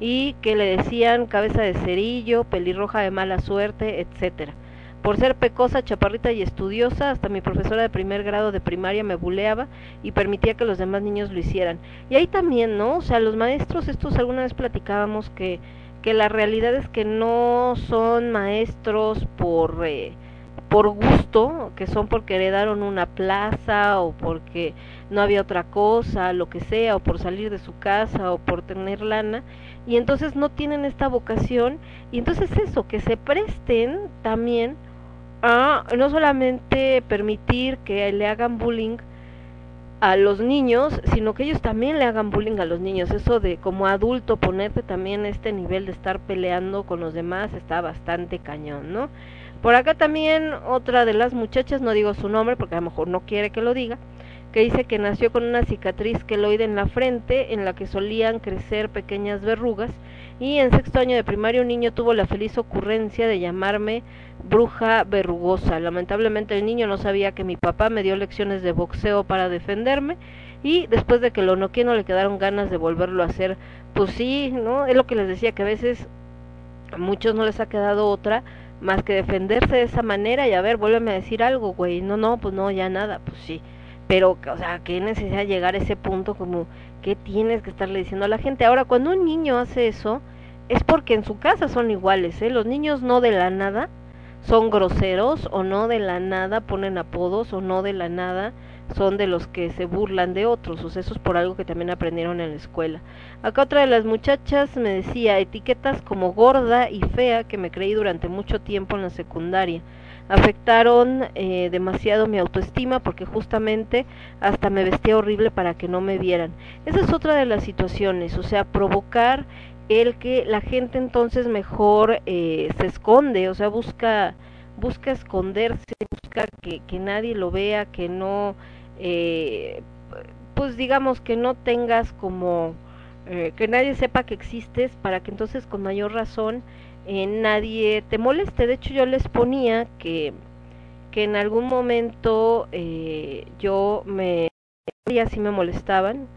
y que le decían cabeza de cerillo, pelirroja de mala suerte, etcétera. Por ser pecosa, chaparrita y estudiosa, hasta mi profesora de primer grado de primaria me buleaba y permitía que los demás niños lo hicieran. Y ahí también, ¿no? O sea, los maestros, estos alguna vez platicábamos que, que la realidad es que no son maestros por, eh, por gusto, que son porque heredaron una plaza o porque no había otra cosa, lo que sea, o por salir de su casa o por tener lana, y entonces no tienen esta vocación, y entonces eso, que se presten también a no solamente permitir que le hagan bullying a los niños, sino que ellos también le hagan bullying a los niños. Eso de como adulto ponerte también este nivel de estar peleando con los demás está bastante cañón, ¿no? Por acá también otra de las muchachas, no digo su nombre porque a lo mejor no quiere que lo diga, que dice que nació con una cicatriz queloide en la frente en la que solían crecer pequeñas verrugas y en sexto año de primaria un niño tuvo la feliz ocurrencia de llamarme bruja verrugosa. Lamentablemente el niño no sabía que mi papá me dio lecciones de boxeo para defenderme y después de que lo noqué no le quedaron ganas de volverlo a hacer. Pues sí, ¿no? Es lo que les decía que a veces a muchos no les ha quedado otra más que defenderse de esa manera y a ver, vuélveme a decir algo, güey. No, no, pues no, ya nada, pues sí. Pero, o sea, qué necesidad llegar a ese punto como que tienes que estarle diciendo a la gente. Ahora, cuando un niño hace eso, es porque en su casa son iguales, ¿eh? Los niños no de la nada son groseros o no de la nada ponen apodos o no de la nada son de los que se burlan de otros, o sea, eso es por algo que también aprendieron en la escuela. Acá otra de las muchachas me decía etiquetas como gorda y fea que me creí durante mucho tiempo en la secundaria. Afectaron eh, demasiado mi autoestima porque justamente hasta me vestía horrible para que no me vieran. Esa es otra de las situaciones, o sea, provocar el que la gente entonces mejor eh, se esconde, o sea, busca busca esconderse, busca que, que nadie lo vea, que no, eh, pues digamos que no tengas como, eh, que nadie sepa que existes para que entonces con mayor razón eh, nadie te moleste. De hecho yo les ponía que, que en algún momento eh, yo me, así me molestaban,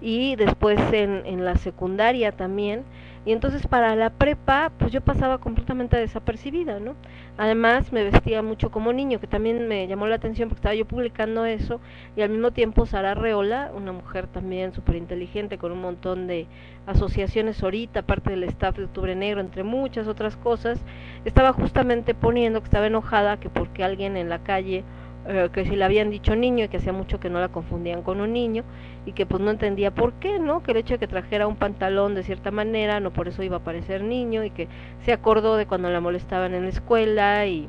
y después en, en la secundaria también. Y entonces para la prepa, pues yo pasaba completamente desapercibida, ¿no? Además me vestía mucho como niño, que también me llamó la atención porque estaba yo publicando eso y al mismo tiempo Sara Reola, una mujer también súper inteligente con un montón de asociaciones ahorita, parte del staff de Octubre Negro, entre muchas otras cosas, estaba justamente poniendo que estaba enojada que porque alguien en la calle eh, que si le habían dicho niño y que hacía mucho que no la confundían con un niño y que pues no entendía por qué, ¿no? Que el hecho de que trajera un pantalón de cierta manera, no por eso iba a parecer niño y que se acordó de cuando la molestaban en la escuela y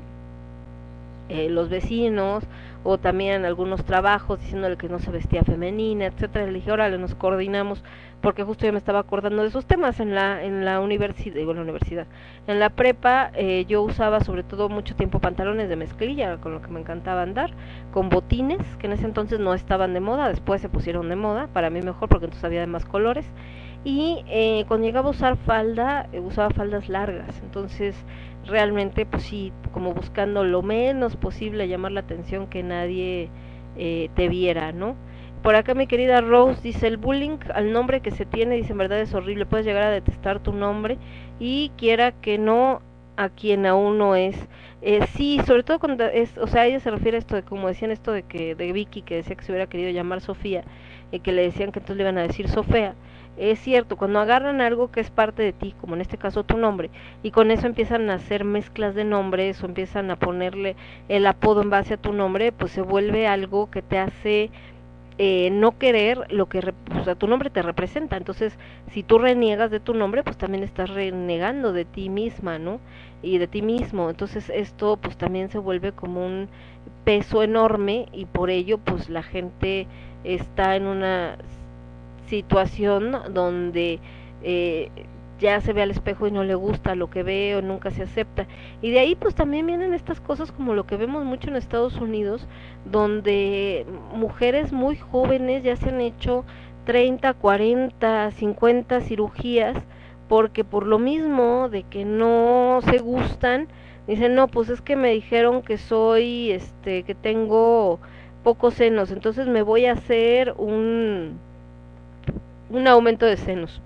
eh, los vecinos o también algunos trabajos diciéndole que no se vestía femenina, etcétera. Le dije, órale, nos coordinamos porque justo yo me estaba acordando de esos temas en la en la universidad, en la universidad. En la prepa eh, yo usaba sobre todo mucho tiempo pantalones de mezclilla, con lo que me encantaba andar, con botines, que en ese entonces no estaban de moda, después se pusieron de moda, para mí mejor porque entonces había de más colores. Y eh, cuando llegaba a usar falda, eh, usaba faldas largas, entonces realmente pues sí, como buscando lo menos posible llamar la atención que nadie eh, te viera, ¿no? Por acá mi querida Rose dice el bullying al nombre que se tiene, dice en verdad es horrible, puedes llegar a detestar tu nombre y quiera que no a quien aún no es. Eh, sí, sobre todo cuando es, o sea, ella se refiere a esto de como decían esto de que de Vicky que decía que se hubiera querido llamar Sofía y que le decían que entonces le iban a decir Sofía es cierto, cuando agarran algo que es parte de ti, como en este caso tu nombre, y con eso empiezan a hacer mezclas de nombres o empiezan a ponerle el apodo en base a tu nombre, pues se vuelve algo que te hace eh, no querer lo que o sea, tu nombre te representa. Entonces, si tú reniegas de tu nombre, pues también estás renegando de ti misma, ¿no? Y de ti mismo. Entonces, esto pues también se vuelve como un peso enorme y por ello pues la gente está en una situación donde eh, ya se ve al espejo y no le gusta lo que ve o nunca se acepta. Y de ahí pues también vienen estas cosas como lo que vemos mucho en Estados Unidos, donde mujeres muy jóvenes ya se han hecho 30, 40, 50 cirugías porque por lo mismo de que no se gustan, dicen, "No, pues es que me dijeron que soy este que tengo pocos senos, entonces me voy a hacer un un aumento de senos.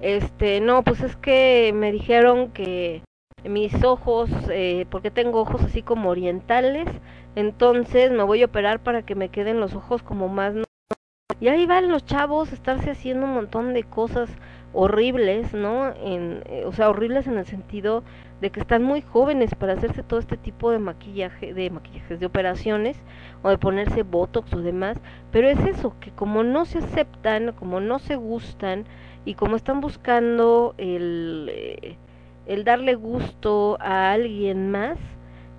Este, no, pues es que me dijeron que mis ojos, eh, porque tengo ojos así como orientales, entonces me voy a operar para que me queden los ojos como más... Y ahí van los chavos estarse haciendo un montón de cosas horribles, ¿no? En, eh, o sea, horribles en el sentido de que están muy jóvenes para hacerse todo este tipo de maquillaje, de maquillajes, de operaciones o de ponerse botox o demás, pero es eso, que como no se aceptan, como no se gustan y como están buscando el, eh, el darle gusto a alguien más,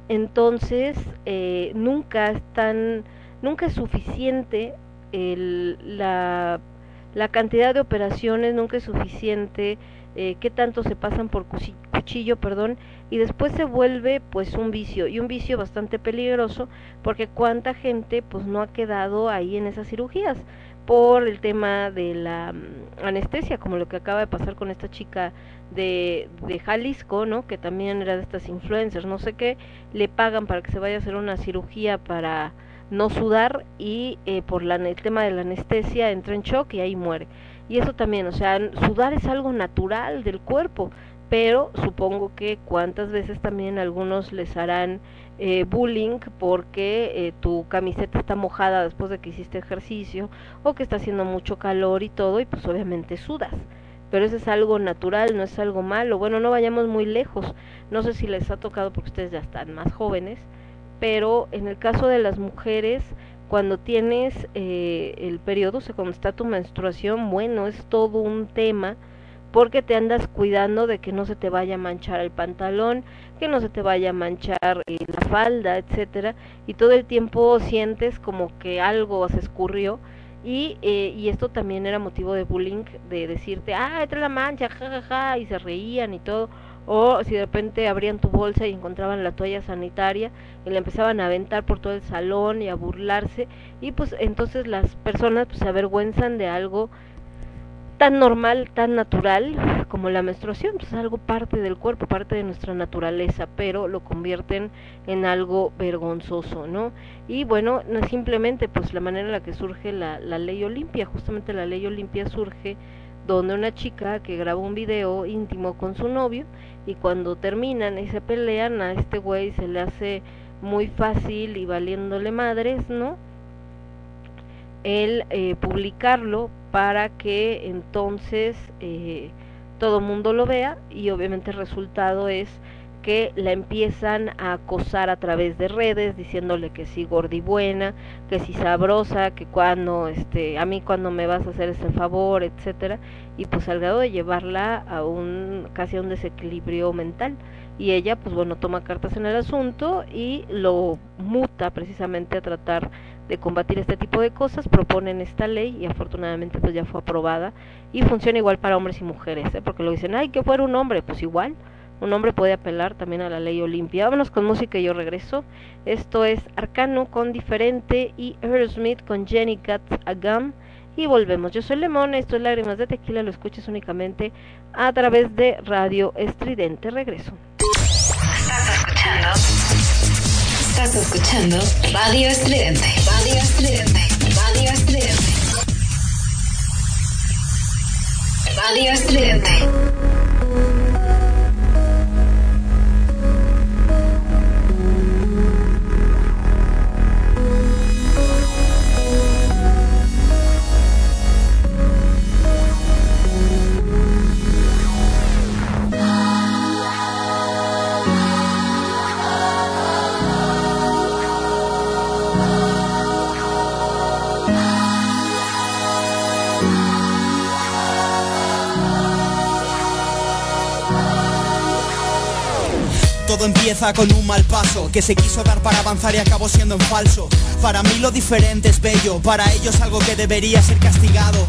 entonces eh, nunca están, nunca es suficiente el, la la cantidad de operaciones nunca es suficiente, eh, qué tanto se pasan por cuchillo, perdón, y después se vuelve pues un vicio, y un vicio bastante peligroso, porque cuánta gente pues no ha quedado ahí en esas cirugías por el tema de la mm, anestesia, como lo que acaba de pasar con esta chica de, de Jalisco, ¿no? Que también era de estas influencers, no sé qué, le pagan para que se vaya a hacer una cirugía para no sudar y eh, por la, el tema de la anestesia entra en shock y ahí muere. Y eso también, o sea, sudar es algo natural del cuerpo, pero supongo que cuántas veces también algunos les harán eh, bullying porque eh, tu camiseta está mojada después de que hiciste ejercicio o que está haciendo mucho calor y todo y pues obviamente sudas pero eso es algo natural, no es algo malo. Bueno, no vayamos muy lejos. No sé si les ha tocado porque ustedes ya están más jóvenes, pero en el caso de las mujeres, cuando tienes eh, el periodo, o sea, cuando está tu menstruación, bueno, es todo un tema porque te andas cuidando de que no se te vaya a manchar el pantalón, que no se te vaya a manchar eh, la falda, etcétera, y todo el tiempo sientes como que algo se escurrió y, eh, y esto también era motivo de bullying, de decirte, ah, entra la mancha, jajaja, ja, ja", y se reían y todo, o si de repente abrían tu bolsa y encontraban la toalla sanitaria y la empezaban a aventar por todo el salón y a burlarse y pues entonces las personas pues, se avergüenzan de algo tan normal, tan natural como la menstruación, pues algo parte del cuerpo, parte de nuestra naturaleza, pero lo convierten en algo vergonzoso, ¿no? Y bueno, no simplemente pues la manera en la que surge la, la ley Olimpia, justamente la ley Olimpia surge donde una chica que grabó un video íntimo con su novio y cuando terminan y se pelean a este güey se le hace muy fácil y valiéndole madres, ¿no? El eh, publicarlo para que entonces eh, todo mundo lo vea y obviamente el resultado es porque la empiezan a acosar a través de redes diciéndole que sí gordibuena, que sí sabrosa, que cuando este a mí cuando me vas a hacer ese favor, etcétera, y pues al grado de llevarla a un casi a un desequilibrio mental y ella pues bueno toma cartas en el asunto y lo muta precisamente a tratar de combatir este tipo de cosas proponen esta ley y afortunadamente pues ya fue aprobada y funciona igual para hombres y mujeres ¿eh? porque lo dicen ay que fuera un hombre pues igual un hombre puede apelar también a la ley Olimpia vámonos con música y yo regreso esto es Arcano con Diferente y Aerosmith con Jenny Gats Agam y volvemos. Yo soy Lemón, esto es Lágrimas de Tequila, lo escuchas únicamente a través de Radio Estridente. Regreso. Estás escuchando Radio Estridente. Radio Estridente. Radio Estridente. Radio Estridente. Todo empieza con un mal paso que se quiso dar para avanzar y acabó siendo en falso. Para mí lo diferente es bello, para ellos algo que debería ser castigado.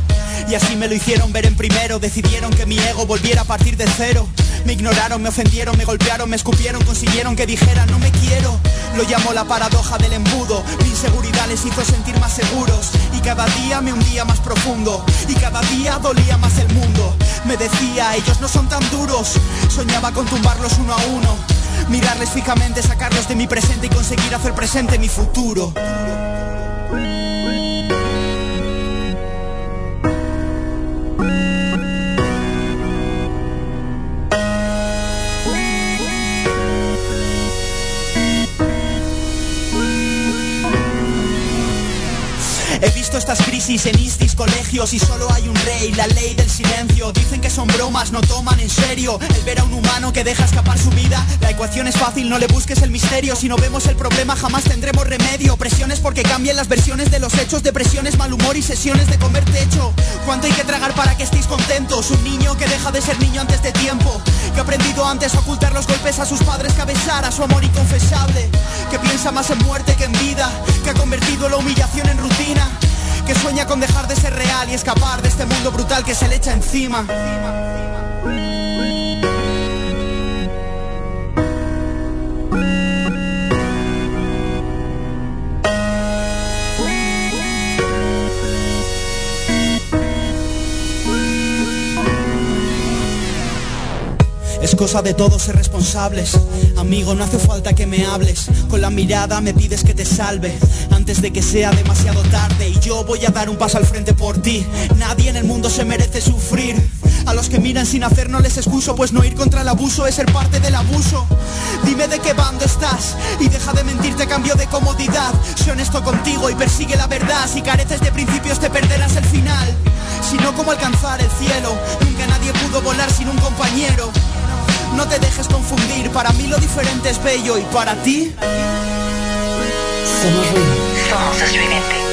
Y así me lo hicieron ver en primero, decidieron que mi ego volviera a partir de cero. Me ignoraron, me ofendieron, me golpearon, me escupieron, consiguieron que dijera no me quiero. Lo llamo la paradoja del embudo. Mi inseguridad les hizo sentir más seguros. Y cada día me hundía más profundo. Y cada día dolía más el mundo. Me decía, ellos no son tan duros. Soñaba con tumbarlos uno a uno. Mirarles fijamente, sacarlos de mi presente y conseguir hacer presente mi futuro. Crisis en colegios y solo hay un rey, la ley del silencio. Dicen que son bromas, no toman en serio el ver a un humano que deja escapar su vida. La ecuación es fácil, no le busques el misterio. Si no vemos el problema jamás tendremos remedio. Presiones porque cambien las versiones de los hechos, depresiones, mal humor y sesiones de comer techo. ¿Cuánto hay que tragar para que estéis contentos? Un niño que deja de ser niño antes de tiempo. Que ha aprendido antes a ocultar los golpes a sus padres que a su amor inconfesable. Que piensa más en muerte que en vida. Que ha convertido la humillación en rutina que sueña con dejar de ser real y escapar de este mundo brutal que se le echa encima. Es cosa de todos ser responsables. Amigo, no hace falta que me hables. Con la mirada me pides que te salve. Antes de que sea demasiado tarde. Y yo voy a dar un paso al frente por ti. Nadie en el mundo se merece sufrir. A los que miran sin hacer no les excuso. Pues no ir contra el abuso es ser parte del abuso. Dime de qué bando estás. Y deja de mentirte cambio de comodidad. Sé honesto contigo y persigue la verdad. Si careces de principios te perderás el final. Si no, ¿cómo alcanzar el cielo? Nunca nadie pudo volar sin un compañero. No te dejes confundir, para mí lo diferente es bello y para ti Somos ruido. Somos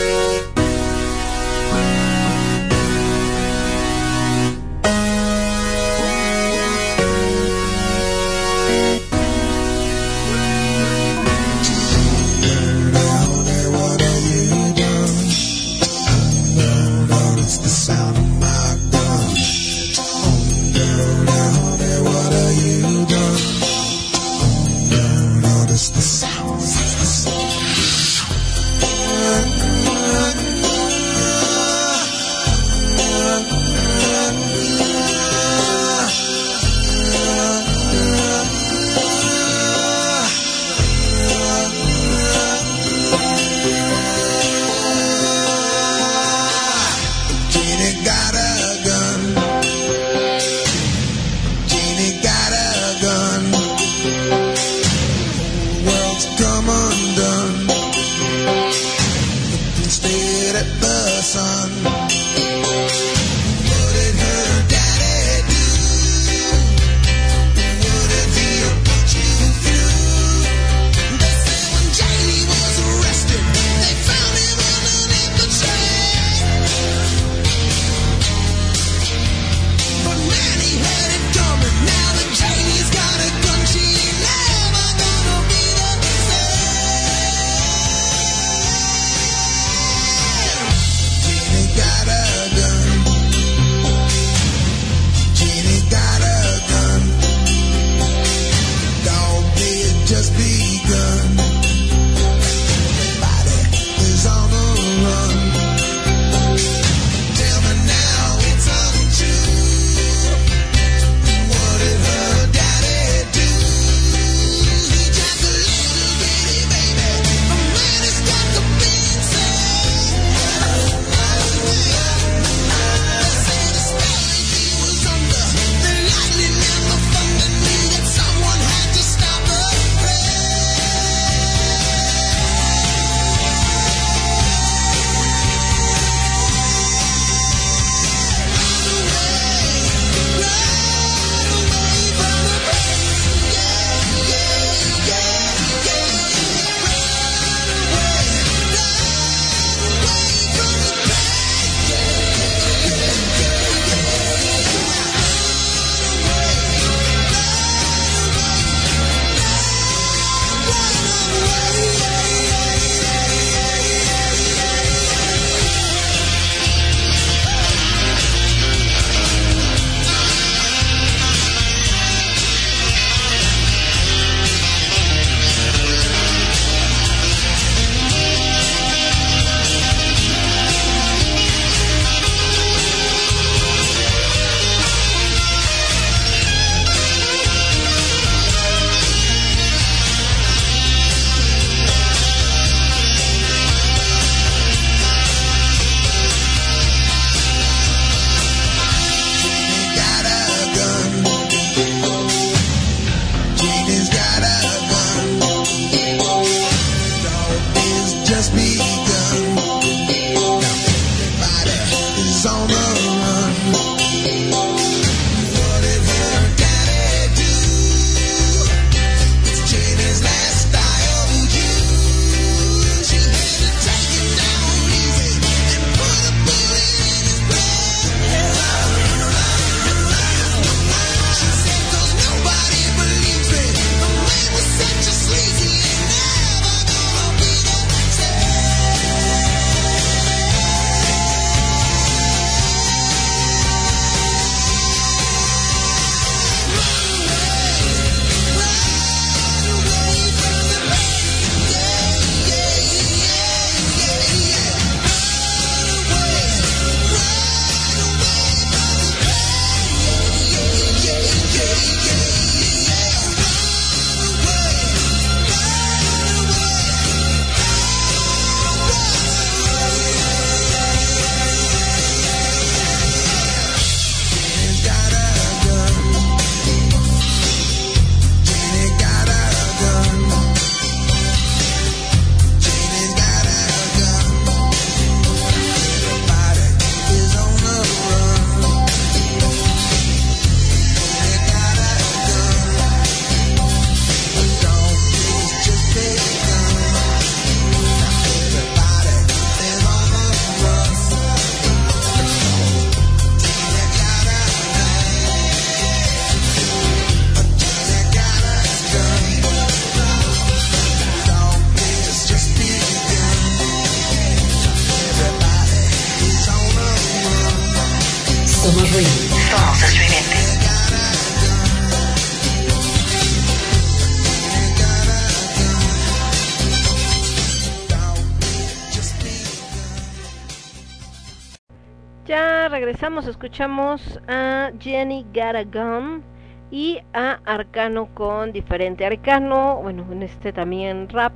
regresamos, escuchamos a Jenny Garagon y a Arcano con diferente. Arcano, bueno, en este también rap,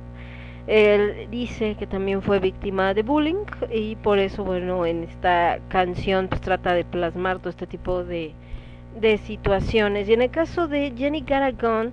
él dice que también fue víctima de bullying y por eso, bueno, en esta canción pues trata de plasmar todo este tipo de, de situaciones. Y en el caso de Jenny Garagon,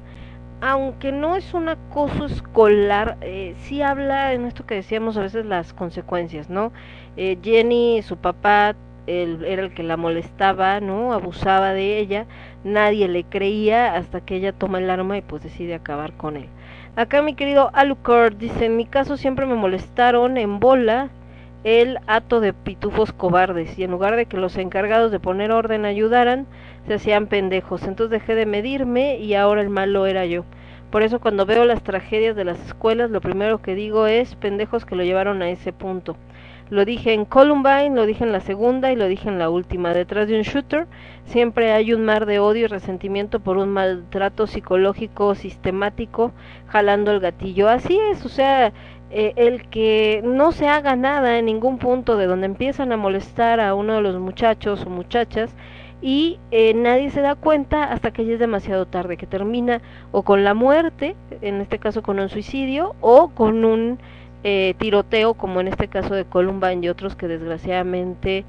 aunque no es un acoso escolar, eh, sí habla en esto que decíamos a veces las consecuencias, ¿no? Eh, Jenny, su papá, él era el que la molestaba, ¿no? Abusaba de ella, nadie le creía hasta que ella toma el arma y pues decide acabar con él. Acá mi querido Alucard dice, en mi caso siempre me molestaron en bola el hato de pitufos cobardes y en lugar de que los encargados de poner orden ayudaran, se hacían pendejos. Entonces dejé de medirme y ahora el malo era yo. Por eso cuando veo las tragedias de las escuelas, lo primero que digo es pendejos que lo llevaron a ese punto. Lo dije en Columbine, lo dije en la segunda y lo dije en la última. Detrás de un shooter siempre hay un mar de odio y resentimiento por un maltrato psicológico sistemático jalando el gatillo. Así es, o sea, eh, el que no se haga nada en ningún punto de donde empiezan a molestar a uno de los muchachos o muchachas y eh, nadie se da cuenta hasta que ya es demasiado tarde, que termina o con la muerte, en este caso con un suicidio, o con un eh, tiroteo, como en este caso de Columbine y otros que desgraciadamente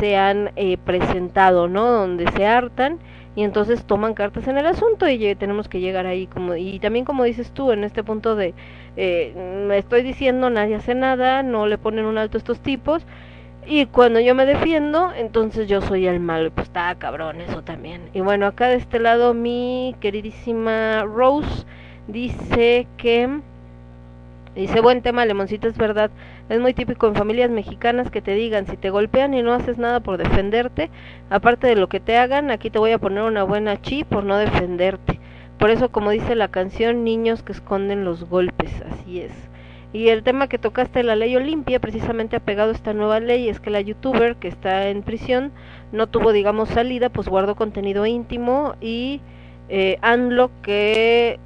se han eh, presentado, ¿no? Donde se hartan y entonces toman cartas en el asunto y tenemos que llegar ahí como y también como dices tú en este punto de eh, me estoy diciendo nadie hace nada no le ponen un alto a estos tipos y cuando yo me defiendo entonces yo soy el malo y pues está cabrón eso también y bueno acá de este lado mi queridísima Rose dice que Dice, buen tema, Lemoncito, es verdad. Es muy típico en familias mexicanas que te digan, si te golpean y no haces nada por defenderte, aparte de lo que te hagan, aquí te voy a poner una buena chi por no defenderte. Por eso, como dice la canción, niños que esconden los golpes, así es. Y el tema que tocaste, la ley Olimpia, precisamente ha pegado esta nueva ley, es que la youtuber que está en prisión no tuvo, digamos, salida, pues guardó contenido íntimo y eh, ANLO que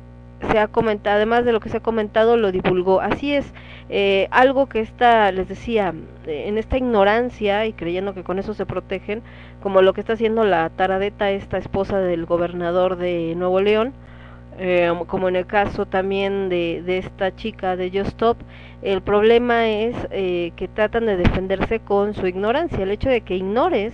se ha comentado, además de lo que se ha comentado, lo divulgó. Así es, eh, algo que está, les decía, en esta ignorancia y creyendo que con eso se protegen, como lo que está haciendo la taradeta, esta esposa del gobernador de Nuevo León, eh, como en el caso también de, de esta chica de Just Stop, el problema es eh, que tratan de defenderse con su ignorancia. El hecho de que ignores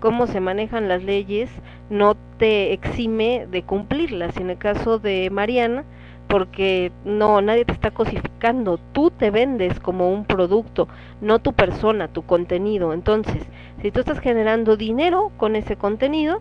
cómo se manejan las leyes no te exime de cumplirlas. En el caso de Mariana, porque no, nadie te está cosificando, tú te vendes como un producto, no tu persona, tu contenido. Entonces, si tú estás generando dinero con ese contenido,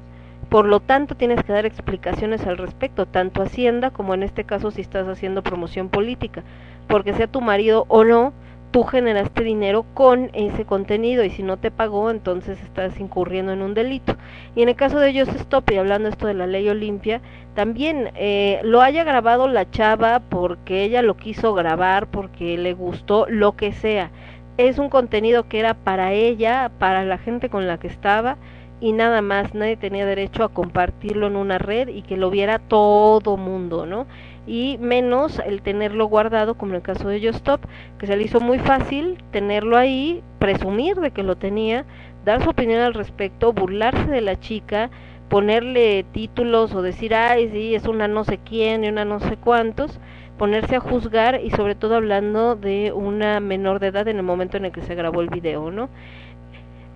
por lo tanto tienes que dar explicaciones al respecto, tanto Hacienda como en este caso si estás haciendo promoción política, porque sea tu marido o no, tú generaste dinero con ese contenido y si no te pagó, entonces estás incurriendo en un delito. Y en el caso de Just Stop, y hablando esto de la ley Olimpia, también eh, lo haya grabado la chava porque ella lo quiso grabar, porque le gustó, lo que sea. Es un contenido que era para ella, para la gente con la que estaba y nada más, nadie tenía derecho a compartirlo en una red y que lo viera todo mundo, ¿no? Y menos el tenerlo guardado como en el caso de Stop que se le hizo muy fácil tenerlo ahí, presumir de que lo tenía, dar su opinión al respecto, burlarse de la chica, ponerle títulos o decir, ay, sí, es una no sé quién y una no sé cuántos, ponerse a juzgar y sobre todo hablando de una menor de edad en el momento en el que se grabó el video, ¿no?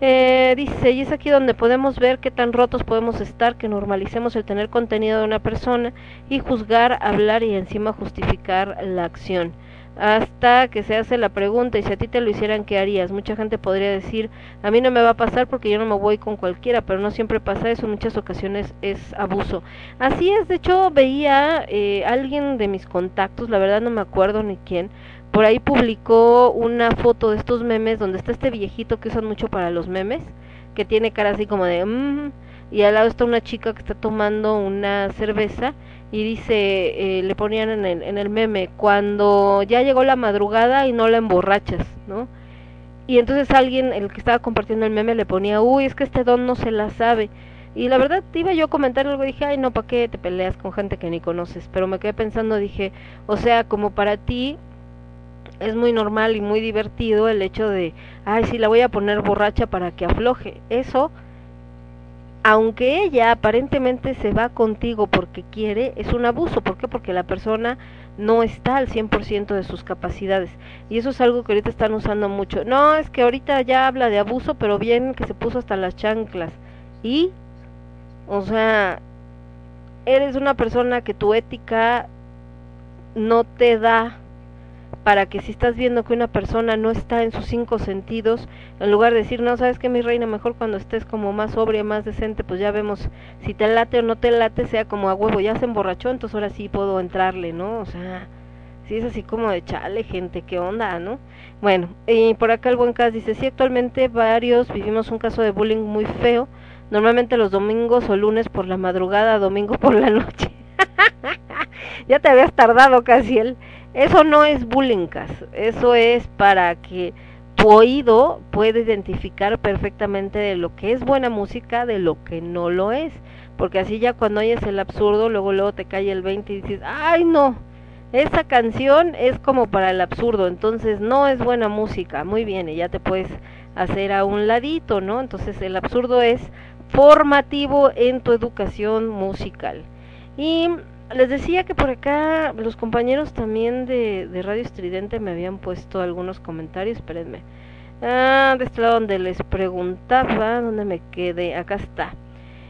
Eh, dice, y es aquí donde podemos ver qué tan rotos podemos estar, que normalicemos el tener contenido de una persona y juzgar, hablar y encima justificar la acción. Hasta que se hace la pregunta, y si a ti te lo hicieran, ¿qué harías? Mucha gente podría decir, a mí no me va a pasar porque yo no me voy con cualquiera, pero no siempre pasa eso, en muchas ocasiones es abuso. Así es, de hecho veía eh, alguien de mis contactos, la verdad no me acuerdo ni quién, por ahí publicó una foto de estos memes donde está este viejito que usan mucho para los memes, que tiene cara así como de mmm, y al lado está una chica que está tomando una cerveza y dice, eh, le ponían en el, en el meme, cuando ya llegó la madrugada y no la emborrachas, ¿no? Y entonces alguien, el que estaba compartiendo el meme, le ponía, uy, es que este don no se la sabe. Y la verdad, iba yo a comentar algo, dije, ay, no, ¿para qué te peleas con gente que ni conoces? Pero me quedé pensando, dije, o sea, como para ti, es muy normal y muy divertido el hecho de, ay, sí, la voy a poner borracha para que afloje. Eso, aunque ella aparentemente se va contigo porque quiere, es un abuso. ¿Por qué? Porque la persona no está al 100% de sus capacidades. Y eso es algo que ahorita están usando mucho. No, es que ahorita ya habla de abuso, pero bien que se puso hasta las chanclas. Y, o sea, eres una persona que tu ética no te da para que si estás viendo que una persona no está en sus cinco sentidos, en lugar de decir, no, sabes que mi reina, mejor cuando estés como más sobria, más decente, pues ya vemos si te late o no te late, sea como a huevo, ya se emborrachó, entonces ahora sí puedo entrarle, ¿no? O sea, si es así como de chale, gente, ¿qué onda, no? Bueno, y por acá el buen caso dice, sí, actualmente varios vivimos un caso de bullying muy feo, normalmente los domingos o lunes por la madrugada, domingo por la noche. ya te habías tardado casi el eso no es bullying, eso es para que tu oído puede identificar perfectamente de lo que es buena música de lo que no lo es. Porque así ya cuando oyes el absurdo, luego luego te cae el 20 y dices, ay no, esa canción es como para el absurdo, entonces no es buena música, muy bien, y ya te puedes hacer a un ladito, ¿no? Entonces el absurdo es formativo en tu educación musical. Y les decía que por acá los compañeros también de, de Radio Estridente me habían puesto algunos comentarios, espérenme. Ah, de este lado donde les preguntaba, ¿dónde me quedé? Acá está.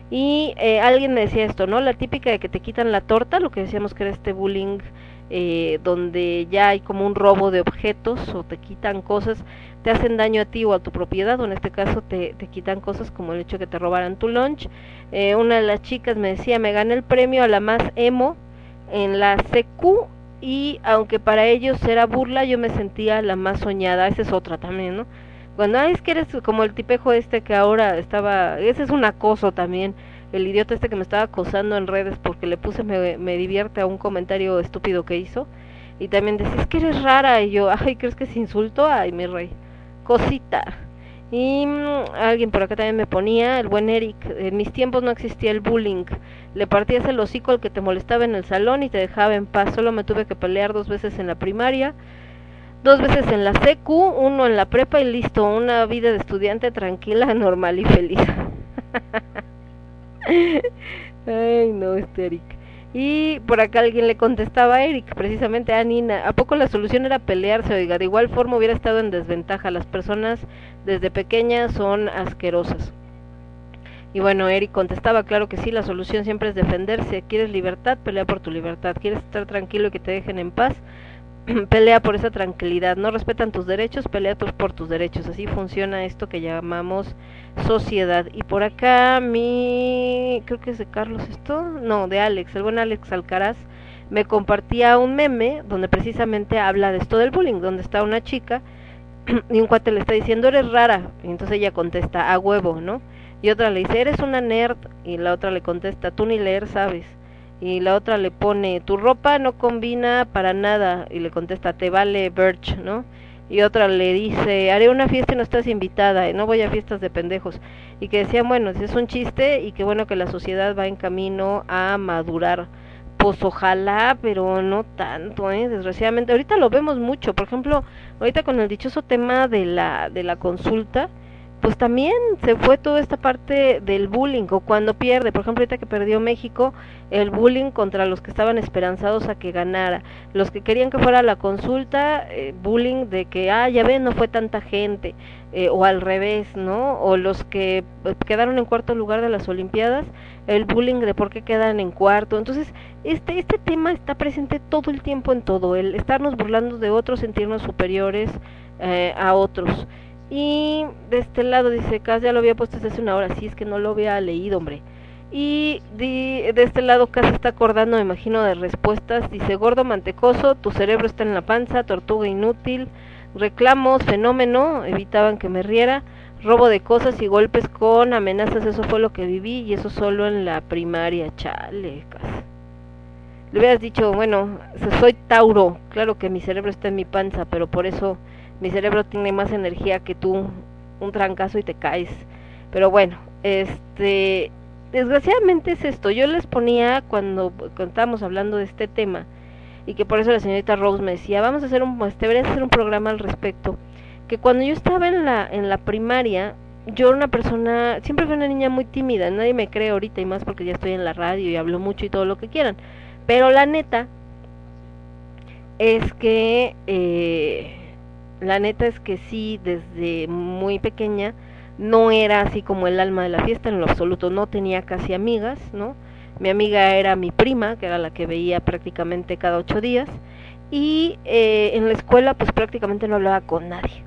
Y eh, alguien me decía esto, ¿no? La típica de que te quitan la torta, lo que decíamos que era este bullying eh, donde ya hay como un robo de objetos o te quitan cosas, te hacen daño a ti o a tu propiedad, o en este caso te, te quitan cosas como el hecho de que te robaran tu lunch. Eh, una de las chicas me decía, me gané el premio a la más emo en la CQ y aunque para ellos era burla, yo me sentía la más soñada, esa es otra también, ¿no? Cuando ay, es que eres como el tipejo este que ahora estaba, ese es un acoso también, el idiota este que me estaba acosando en redes porque le puse me, me divierte a un comentario estúpido que hizo y también decía, es que eres rara y yo, ay, ¿crees que es insulto? Ay, mi rey, cosita. Y mm, alguien por acá también me ponía, el buen Eric, en mis tiempos no existía el bullying, le partías el hocico al que te molestaba en el salón y te dejaba en paz, solo me tuve que pelear dos veces en la primaria, dos veces en la secu, uno en la prepa y listo, una vida de estudiante tranquila, normal y feliz. Ay, no, este Eric. Y por acá alguien le contestaba a Eric, precisamente a Nina, ¿a poco la solución era pelearse? Oiga, de igual forma hubiera estado en desventaja. Las personas desde pequeñas son asquerosas. Y bueno, Eric contestaba, claro que sí, la solución siempre es defenderse. ¿Quieres libertad? Pelea por tu libertad. ¿Quieres estar tranquilo y que te dejen en paz? pelea por esa tranquilidad. No respetan tus derechos, pelea tus por tus derechos. Así funciona esto que llamamos sociedad. Y por acá mi, creo que es de Carlos esto, no, de Alex, el buen Alex Alcaraz, me compartía un meme donde precisamente habla de esto del bullying, donde está una chica y un cuate le está diciendo eres rara y entonces ella contesta a huevo, ¿no? Y otra le dice eres una nerd y la otra le contesta tú ni leer sabes y la otra le pone tu ropa no combina para nada y le contesta te vale Birch, ¿no? y otra le dice, haré una fiesta y no estás invitada, y no voy a fiestas de pendejos. Y que decían, bueno, es un chiste y que bueno que la sociedad va en camino a madurar. Pues ojalá, pero no tanto, ¿eh? desgraciadamente. Ahorita lo vemos mucho, por ejemplo, ahorita con el dichoso tema de la, de la consulta, pues también se fue toda esta parte del bullying o cuando pierde, por ejemplo, ahorita que perdió México, el bullying contra los que estaban esperanzados a que ganara, los que querían que fuera la consulta, eh, bullying de que, ah, ya ven, no fue tanta gente, eh, o al revés, ¿no? O los que eh, quedaron en cuarto lugar de las Olimpiadas, el bullying de por qué quedan en cuarto. Entonces, este, este tema está presente todo el tiempo en todo, el estarnos burlando de otros, sentirnos superiores a otros. Y de este lado dice, Cas ya lo había puesto desde hace una hora, sí, es que no lo había leído, hombre. Y de, este lado Cas está acordando, me imagino, de respuestas. Dice, gordo mantecoso, tu cerebro está en la panza, tortuga inútil, reclamos, fenómeno, evitaban que me riera, robo de cosas y golpes con amenazas, eso fue lo que viví y eso solo en la primaria, chale, Cas. Le hubieras dicho, bueno, soy Tauro, claro que mi cerebro está en mi panza, pero por eso mi cerebro tiene más energía que tú, un trancazo y te caes. Pero bueno, este, desgraciadamente es esto. Yo les ponía cuando, cuando estábamos hablando de este tema y que por eso la señorita Rose me decía, vamos a hacer un, pues, deberías hacer un programa al respecto. Que cuando yo estaba en la, en la primaria, yo era una persona, siempre fui una niña muy tímida, nadie me cree ahorita y más porque ya estoy en la radio y hablo mucho y todo lo que quieran. Pero la neta es que eh, la neta es que sí, desde muy pequeña no era así como el alma de la fiesta en lo absoluto, no tenía casi amigas, ¿no? Mi amiga era mi prima, que era la que veía prácticamente cada ocho días, y eh, en la escuela pues prácticamente no hablaba con nadie.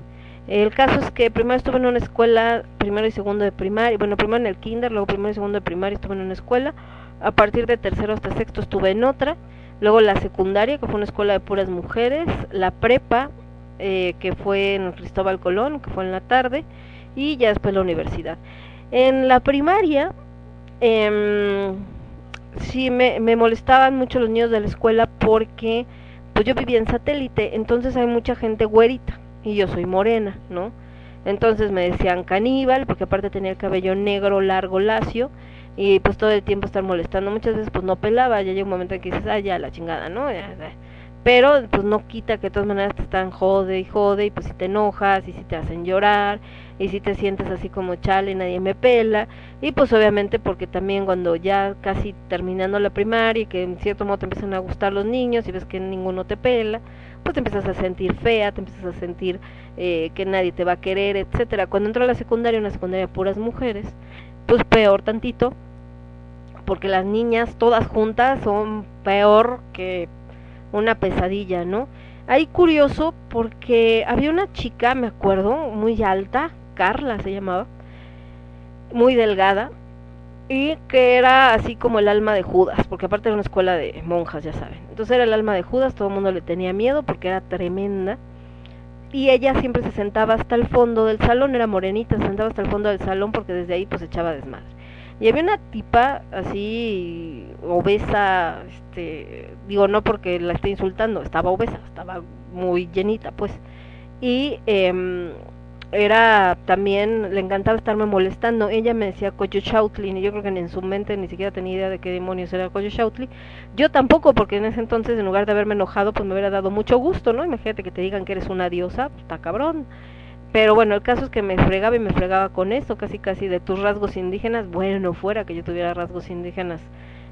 El caso es que primero estuve en una escuela, primero y segundo de primaria, bueno, primero en el kinder, luego primero y segundo de primaria estuve en una escuela, a partir de tercero hasta sexto estuve en otra, luego la secundaria, que fue una escuela de puras mujeres, la prepa, eh, que fue en Cristóbal Colón, que fue en la tarde, y ya después la universidad. En la primaria, eh, sí me, me molestaban mucho los niños de la escuela porque pues yo vivía en satélite, entonces hay mucha gente güerita, y yo soy morena, ¿no? Entonces me decían caníbal, porque aparte tenía el cabello negro, largo, lacio, y pues todo el tiempo estar molestando. Muchas veces pues no pelaba, ya llega un momento en que dices, ah, ya la chingada, ¿no? Pero pues no quita que de todas maneras te están jode y jode, y pues si te enojas, y si te hacen llorar, y si te sientes así como chale, nadie me pela, y pues obviamente porque también cuando ya casi terminando la primaria y que en cierto modo te empiezan a gustar los niños y ves que ninguno te pela, pues te empiezas a sentir fea, te empiezas a sentir eh, que nadie te va a querer, etcétera. Cuando entro a la secundaria, una secundaria puras mujeres, pues peor tantito, porque las niñas todas juntas son peor que una pesadilla, ¿no? Ahí curioso porque había una chica, me acuerdo, muy alta, Carla se llamaba, muy delgada, y que era así como el alma de Judas, porque aparte era una escuela de monjas, ya saben. Entonces era el alma de Judas, todo el mundo le tenía miedo porque era tremenda. Y ella siempre se sentaba hasta el fondo del salón, era morenita, se sentaba hasta el fondo del salón porque desde ahí pues echaba desmadre. Y había una tipa así obesa, este, digo no porque la esté insultando, estaba obesa, estaba muy llenita pues. Y eh, era también, le encantaba estarme molestando. Ella me decía Coyoshautli, y yo creo que en su mente ni siquiera tenía idea de qué demonios era Coyoshautli. Yo tampoco, porque en ese entonces, en lugar de haberme enojado, pues me hubiera dado mucho gusto, ¿no? Imagínate que te digan que eres una diosa, pues está cabrón. Pero bueno, el caso es que me fregaba y me fregaba con eso, casi casi de tus rasgos indígenas. Bueno, fuera que yo tuviera rasgos indígenas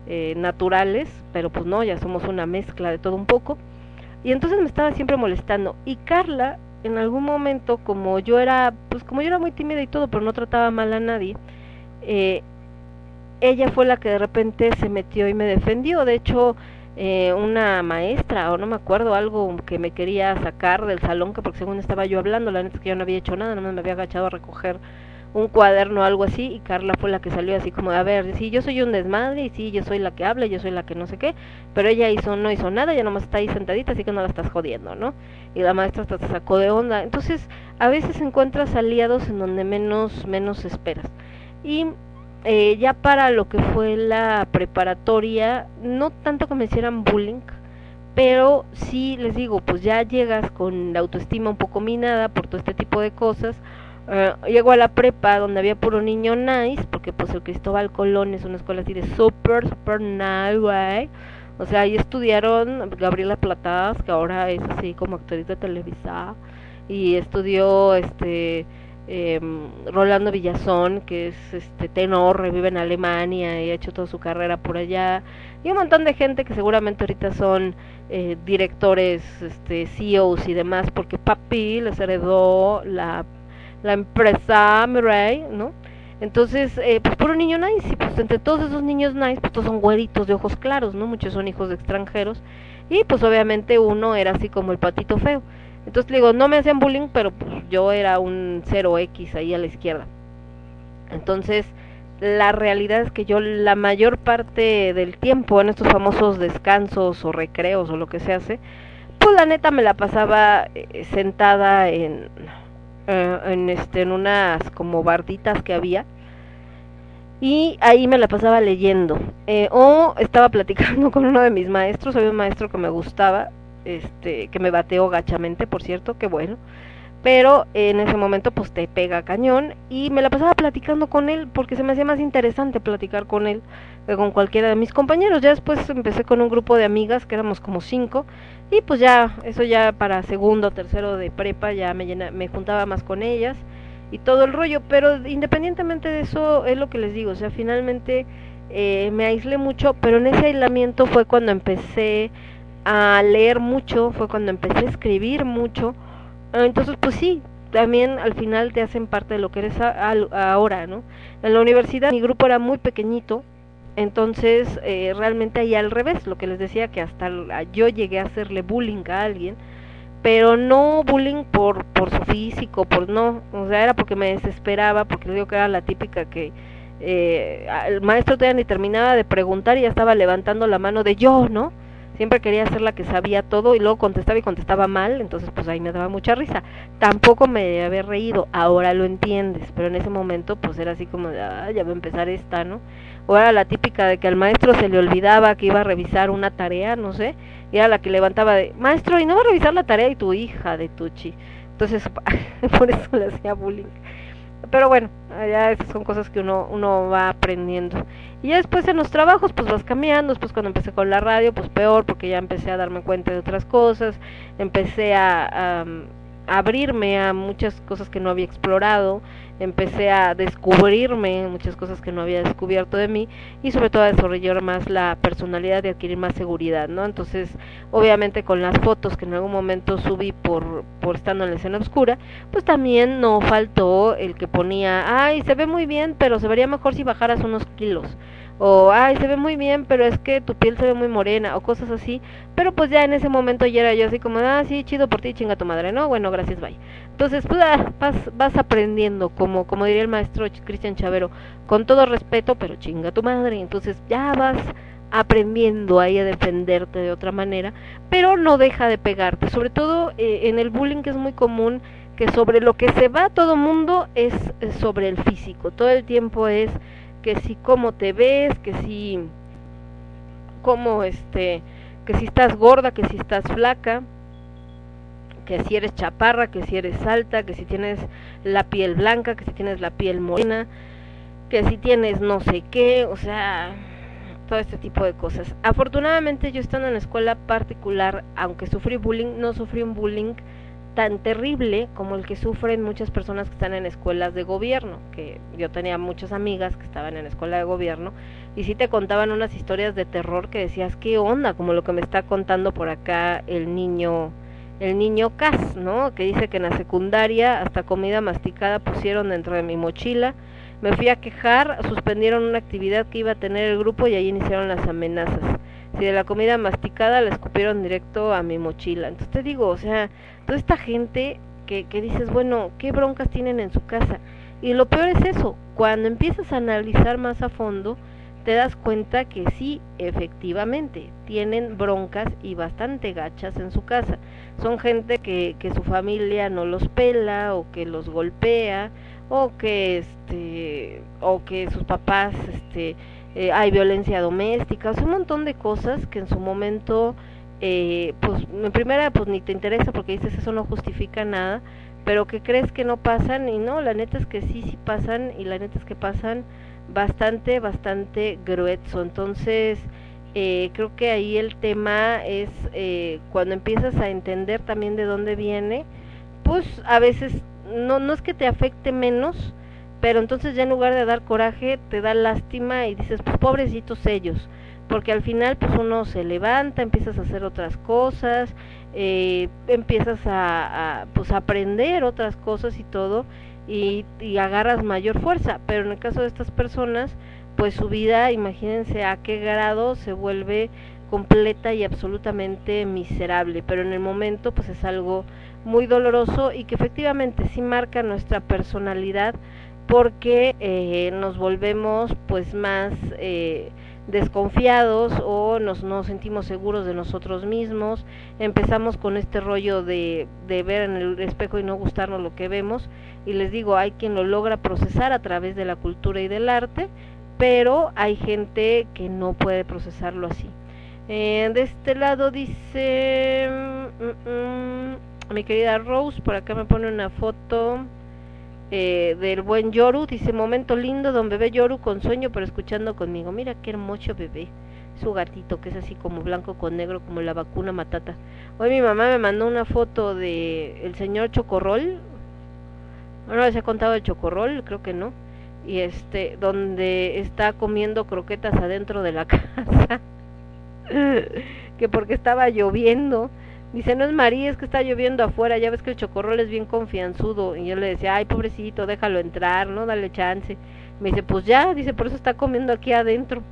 eh, naturales, pero pues no, ya somos una mezcla de todo un poco. Y entonces me estaba siempre molestando. Y Carla en algún momento, como yo era, pues como yo era muy tímida y todo, pero no trataba mal a nadie, eh, ella fue la que de repente se metió y me defendió. De hecho, eh, una maestra, o no me acuerdo, algo que me quería sacar del salón, que porque según estaba yo hablando, la neta es que yo no había hecho nada, más me había agachado a recoger un cuaderno o algo así y Carla fue la que salió así como a ver, sí, yo soy un desmadre y sí, yo soy la que habla, yo soy la que no sé qué, pero ella hizo no hizo nada, ella nomás está ahí sentadita, así que no la estás jodiendo, ¿no? Y la maestra hasta te sacó de onda. Entonces, a veces encuentras aliados en donde menos menos esperas. Y eh, ya para lo que fue la preparatoria, no tanto que me hicieran bullying, pero sí les digo, pues ya llegas con la autoestima un poco minada por todo este tipo de cosas, Uh, llego a la prepa donde había puro niño nice, porque pues el Cristóbal Colón es una escuela así de super, super nice, güey. O sea, ahí estudiaron Gabriela Plataz, que ahora es así como actriz de Televisa, y estudió este eh, Rolando Villazón, que es este tenor, vive en Alemania y ha hecho toda su carrera por allá, y un montón de gente que seguramente ahorita son eh, directores, este, CEOs y demás, porque papi les heredó la empresa Mirai, ¿no? Entonces, eh, pues puro niño nice, y pues entre todos esos niños nice, pues todos son güeritos de ojos claros, ¿no? Muchos son hijos de extranjeros, y pues obviamente uno era así como el patito feo. Entonces le digo, no me hacían bullying, pero pues yo era un 0X ahí a la izquierda. Entonces, la realidad es que yo la mayor parte del tiempo en estos famosos descansos o recreos o lo que se hace, pues la neta me la pasaba eh, sentada en eh, en este en unas como barditas que había y ahí me la pasaba leyendo eh, o estaba platicando con uno de mis maestros había un maestro que me gustaba este que me bateó gachamente por cierto que bueno. Pero en ese momento pues te pega cañón y me la pasaba platicando con él porque se me hacía más interesante platicar con él que con cualquiera de mis compañeros. Ya después empecé con un grupo de amigas que éramos como cinco y pues ya, eso ya para segundo, tercero de prepa ya me, llena, me juntaba más con ellas y todo el rollo, pero independientemente de eso es lo que les digo, o sea, finalmente eh, me aislé mucho, pero en ese aislamiento fue cuando empecé a leer mucho, fue cuando empecé a escribir mucho, entonces pues sí, también al final te hacen parte de lo que eres ahora, ¿no? En la universidad mi grupo era muy pequeñito, entonces, eh, realmente ahí al revés, lo que les decía que hasta yo llegué a hacerle bullying a alguien, pero no bullying por por su físico, por no, o sea, era porque me desesperaba, porque digo que era la típica que eh, el maestro todavía ni terminaba de preguntar y ya estaba levantando la mano de yo, ¿no? Siempre quería ser la que sabía todo y luego contestaba y contestaba mal, entonces pues ahí me daba mucha risa. Tampoco me había reído, ahora lo entiendes, pero en ese momento pues era así como de, ah, ya va a empezar esta, ¿no? o era la típica de que al maestro se le olvidaba que iba a revisar una tarea, no sé, y era la que levantaba de, maestro, ¿y no va a revisar la tarea y tu hija de Tuchi? Entonces, por eso le hacía bullying. Pero bueno, ya esas son cosas que uno, uno va aprendiendo. Y ya después en los trabajos, pues vas cambiando. Después cuando empecé con la radio, pues peor, porque ya empecé a darme cuenta de otras cosas. Empecé a, a abrirme a muchas cosas que no había explorado, empecé a descubrirme muchas cosas que no había descubierto de mí y sobre todo a desarrollar más la personalidad y adquirir más seguridad, ¿no? Entonces, obviamente con las fotos que en algún momento subí por, por estando en la escena oscura, pues también no faltó el que ponía, ay, se ve muy bien, pero se vería mejor si bajaras unos kilos o ay se ve muy bien pero es que tu piel se ve muy morena o cosas así. Pero pues ya en ese momento ya era yo así como ah sí chido por ti chinga tu madre no bueno gracias bye entonces pues ah, vas vas aprendiendo como como diría el maestro Cristian Chavero con todo respeto pero chinga tu madre entonces ya vas aprendiendo ahí a defenderte de otra manera pero no deja de pegarte. Sobre todo eh, en el bullying que es muy común que sobre lo que se va todo mundo es, es sobre el físico. Todo el tiempo es que si cómo te ves, que si cómo este, que si estás gorda, que si estás flaca, que si eres chaparra, que si eres alta, que si tienes la piel blanca, que si tienes la piel morena, que si tienes no sé qué, o sea, todo este tipo de cosas. Afortunadamente yo estando en la escuela particular, aunque sufrí bullying, no sufrí un bullying tan terrible como el que sufren muchas personas que están en escuelas de gobierno, que yo tenía muchas amigas que estaban en escuela de gobierno y sí te contaban unas historias de terror que decías, ¿qué onda? Como lo que me está contando por acá el niño el niño Cas, ¿no? Que dice que en la secundaria hasta comida masticada pusieron dentro de mi mochila. Me fui a quejar, suspendieron una actividad que iba a tener el grupo y ahí iniciaron las amenazas. Si de la comida masticada la escupieron directo a mi mochila. Entonces te digo, o sea, toda esta gente que, que dices, bueno, ¿qué broncas tienen en su casa? Y lo peor es eso, cuando empiezas a analizar más a fondo, te das cuenta que sí, efectivamente, tienen broncas y bastante gachas en su casa. Son gente que, que su familia no los pela o que los golpea o que este o que sus papás este eh, hay violencia doméstica, o sea, un montón de cosas que en su momento eh, pues en primera pues ni te interesa porque dices eso no justifica nada, pero que crees que no pasan y no, la neta es que sí, sí pasan y la neta es que pasan bastante, bastante grueso. Entonces, eh, creo que ahí el tema es eh, cuando empiezas a entender también de dónde viene, pues a veces no, no es que te afecte menos, pero entonces ya en lugar de dar coraje te da lástima y dices, pues pobrecitos ellos, porque al final pues uno se levanta, empiezas a hacer otras cosas, eh, empiezas a, a pues aprender otras cosas y todo, y, y agarras mayor fuerza, pero en el caso de estas personas, pues su vida, imagínense a qué grado se vuelve completa y absolutamente miserable, pero en el momento pues es algo muy doloroso y que efectivamente sí marca nuestra personalidad porque eh, nos volvemos pues más eh, desconfiados o nos no sentimos seguros de nosotros mismos, empezamos con este rollo de, de ver en el espejo y no gustarnos lo que vemos. Y les digo, hay quien lo logra procesar a través de la cultura y del arte, pero hay gente que no puede procesarlo así. Eh, de este lado dice mm, mm, mi querida Rose, por acá me pone una foto eh, del buen Yoru, dice momento lindo, don bebé Yoru con sueño pero escuchando conmigo. Mira qué hermoso bebé, su gatito que es así como blanco con negro como la vacuna matata. Hoy mi mamá me mandó una foto de el señor Chocorrol. No les he contado de Chocorrol, creo que no. Y este, donde está comiendo croquetas adentro de la casa. que porque estaba lloviendo. Dice, no es María, es que está lloviendo afuera, ya ves que el chocorrol es bien confianzudo. Y yo le decía, ay, pobrecito, déjalo entrar, no, dale chance. Me dice, pues ya, dice, por eso está comiendo aquí adentro.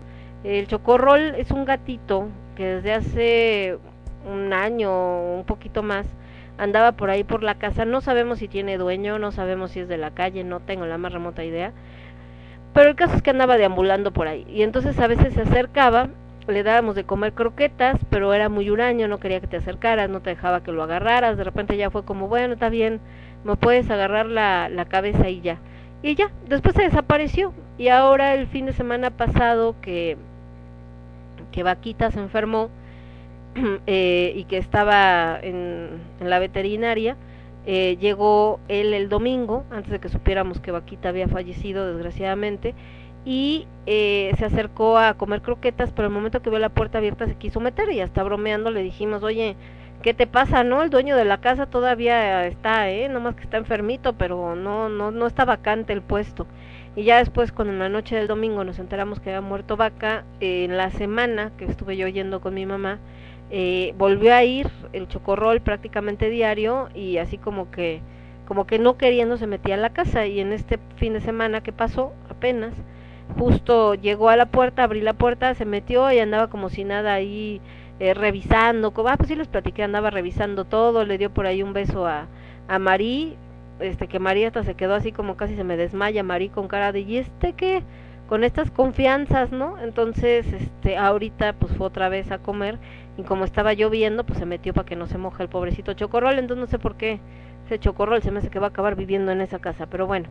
El chocorrol es un gatito que desde hace un año un poquito más andaba por ahí por la casa. No sabemos si tiene dueño, no sabemos si es de la calle, no tengo la más remota idea. Pero el caso es que andaba deambulando por ahí. Y entonces a veces se acercaba le dábamos de comer croquetas, pero era muy huraño, no quería que te acercaras, no te dejaba que lo agarraras, de repente ya fue como, bueno, está bien, me puedes agarrar la, la cabeza y ya. Y ya, después se desapareció. Y ahora el fin de semana pasado que, que Vaquita se enfermó eh, y que estaba en, en la veterinaria, Eh, llegó él el domingo, antes de que supiéramos que Vaquita había fallecido, desgraciadamente, y eh, se acercó a comer croquetas, pero el momento que vio la puerta abierta se quiso meter y hasta bromeando le dijimos, oye, ¿qué te pasa, no? El dueño de la casa todavía está, ¿eh? Nomás que está enfermito, pero no, no, no está vacante el puesto. Y ya después, cuando en la noche del domingo nos enteramos que había muerto Vaca, eh, en la semana que estuve yo yendo con mi mamá, eh, volvió a ir el chocorrol prácticamente diario y así como que, como que no queriendo se metía a la casa. Y en este fin de semana que pasó, apenas, justo llegó a la puerta, abrí la puerta, se metió y andaba como si nada ahí eh, revisando, ah, pues sí les platiqué, andaba revisando todo, le dio por ahí un beso a, a Marí, este que María hasta se quedó así como casi se me desmaya, Marí con cara de, ¿y este qué? Con estas confianzas, ¿no? Entonces, este, ahorita pues fue otra vez a comer y como estaba lloviendo, pues se metió para que no se moje el pobrecito chocorrol, entonces no sé por qué ese chocorrol se me hace que va a acabar viviendo en esa casa, pero bueno,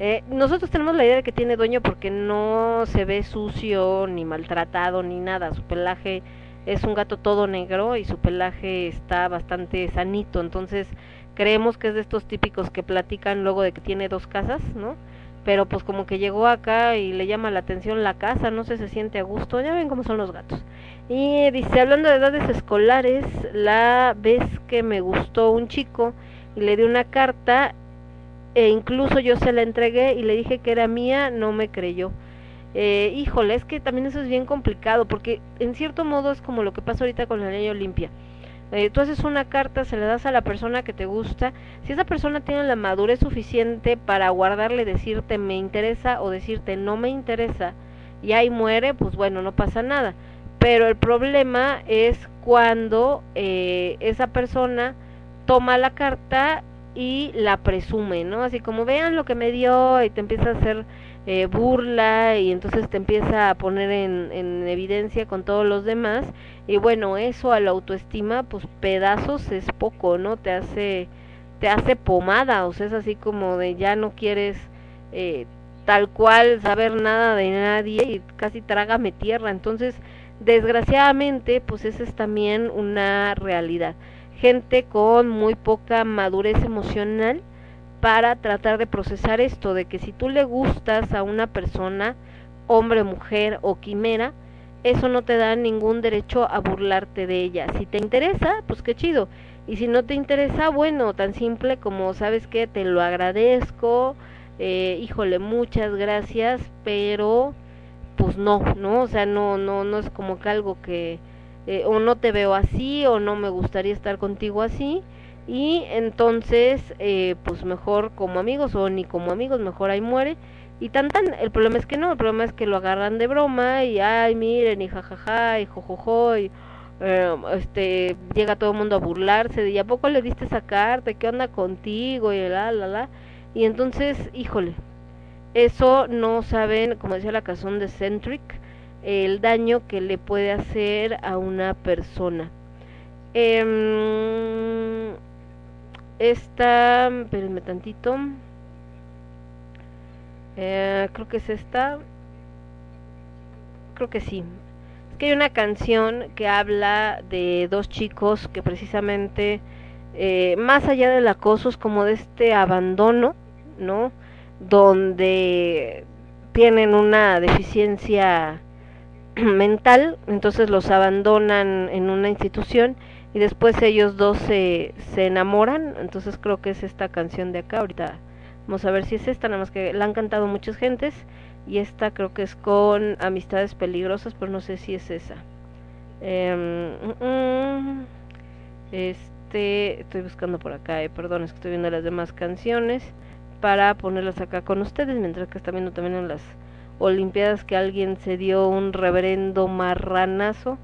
eh, nosotros tenemos la idea de que tiene dueño porque no se ve sucio, ni maltratado, ni nada, su pelaje es un gato todo negro y su pelaje está bastante sanito, entonces creemos que es de estos típicos que platican luego de que tiene dos casas, ¿no? Pero pues como que llegó acá y le llama la atención la casa, no sé, se siente a gusto, ya ven cómo son los gatos. Y dice, hablando de edades escolares, la vez que me gustó un chico y le di una carta e incluso yo se la entregué y le dije que era mía, no me creyó. Eh, híjole, es que también eso es bien complicado porque en cierto modo es como lo que pasa ahorita con la ley Olimpia. Eh, tú haces una carta, se la das a la persona que te gusta. Si esa persona tiene la madurez suficiente para guardarle, decirte me interesa o decirte no me interesa y ahí muere, pues bueno, no pasa nada. Pero el problema es cuando eh, esa persona toma la carta y la presume, ¿no? Así como vean lo que me dio y te empieza a hacer eh, burla y entonces te empieza a poner en, en evidencia con todos los demás y bueno, eso a la autoestima, pues pedazos es poco, ¿no? Te hace, te hace pomada, o sea, es así como de ya no quieres eh, tal cual saber nada de nadie y casi trágame tierra. Entonces, desgraciadamente, pues esa es también una realidad. Gente con muy poca madurez emocional para tratar de procesar esto, de que si tú le gustas a una persona, hombre, mujer o quimera, eso no te da ningún derecho a burlarte de ella. Si te interesa, pues qué chido. Y si no te interesa, bueno, tan simple como, ¿sabes que Te lo agradezco, eh, híjole, muchas gracias, pero pues no, ¿no? O sea, no, no, no es como que algo que, eh, o no te veo así, o no me gustaría estar contigo así, y entonces, eh, pues mejor como amigos, o ni como amigos, mejor ahí muere, y tan tan, el problema es que no, el problema es que lo agarran de broma y ay miren y jajaja y jojojo y eh, este llega todo el mundo a burlarse de ¿y a poco le diste esa carta? ¿Qué onda contigo? y la la la y entonces, híjole, eso no saben, como decía la canción de Centric, el daño que le puede hacer a una persona. Eh, esta, espérenme tantito. Eh, creo que es esta. Creo que sí. Es que hay una canción que habla de dos chicos que precisamente, eh, más allá del acoso, es como de este abandono, ¿no? Donde tienen una deficiencia mental, entonces los abandonan en una institución y después ellos dos se, se enamoran, entonces creo que es esta canción de acá, ahorita Vamos a ver si es esta, nada más que la han cantado muchas gentes. Y esta creo que es con Amistades Peligrosas, pero no sé si es esa. Eh, mm, este, estoy buscando por acá, eh, perdón, es que estoy viendo las demás canciones para ponerlas acá con ustedes, mientras que está viendo también en las Olimpiadas que alguien se dio un reverendo marranazo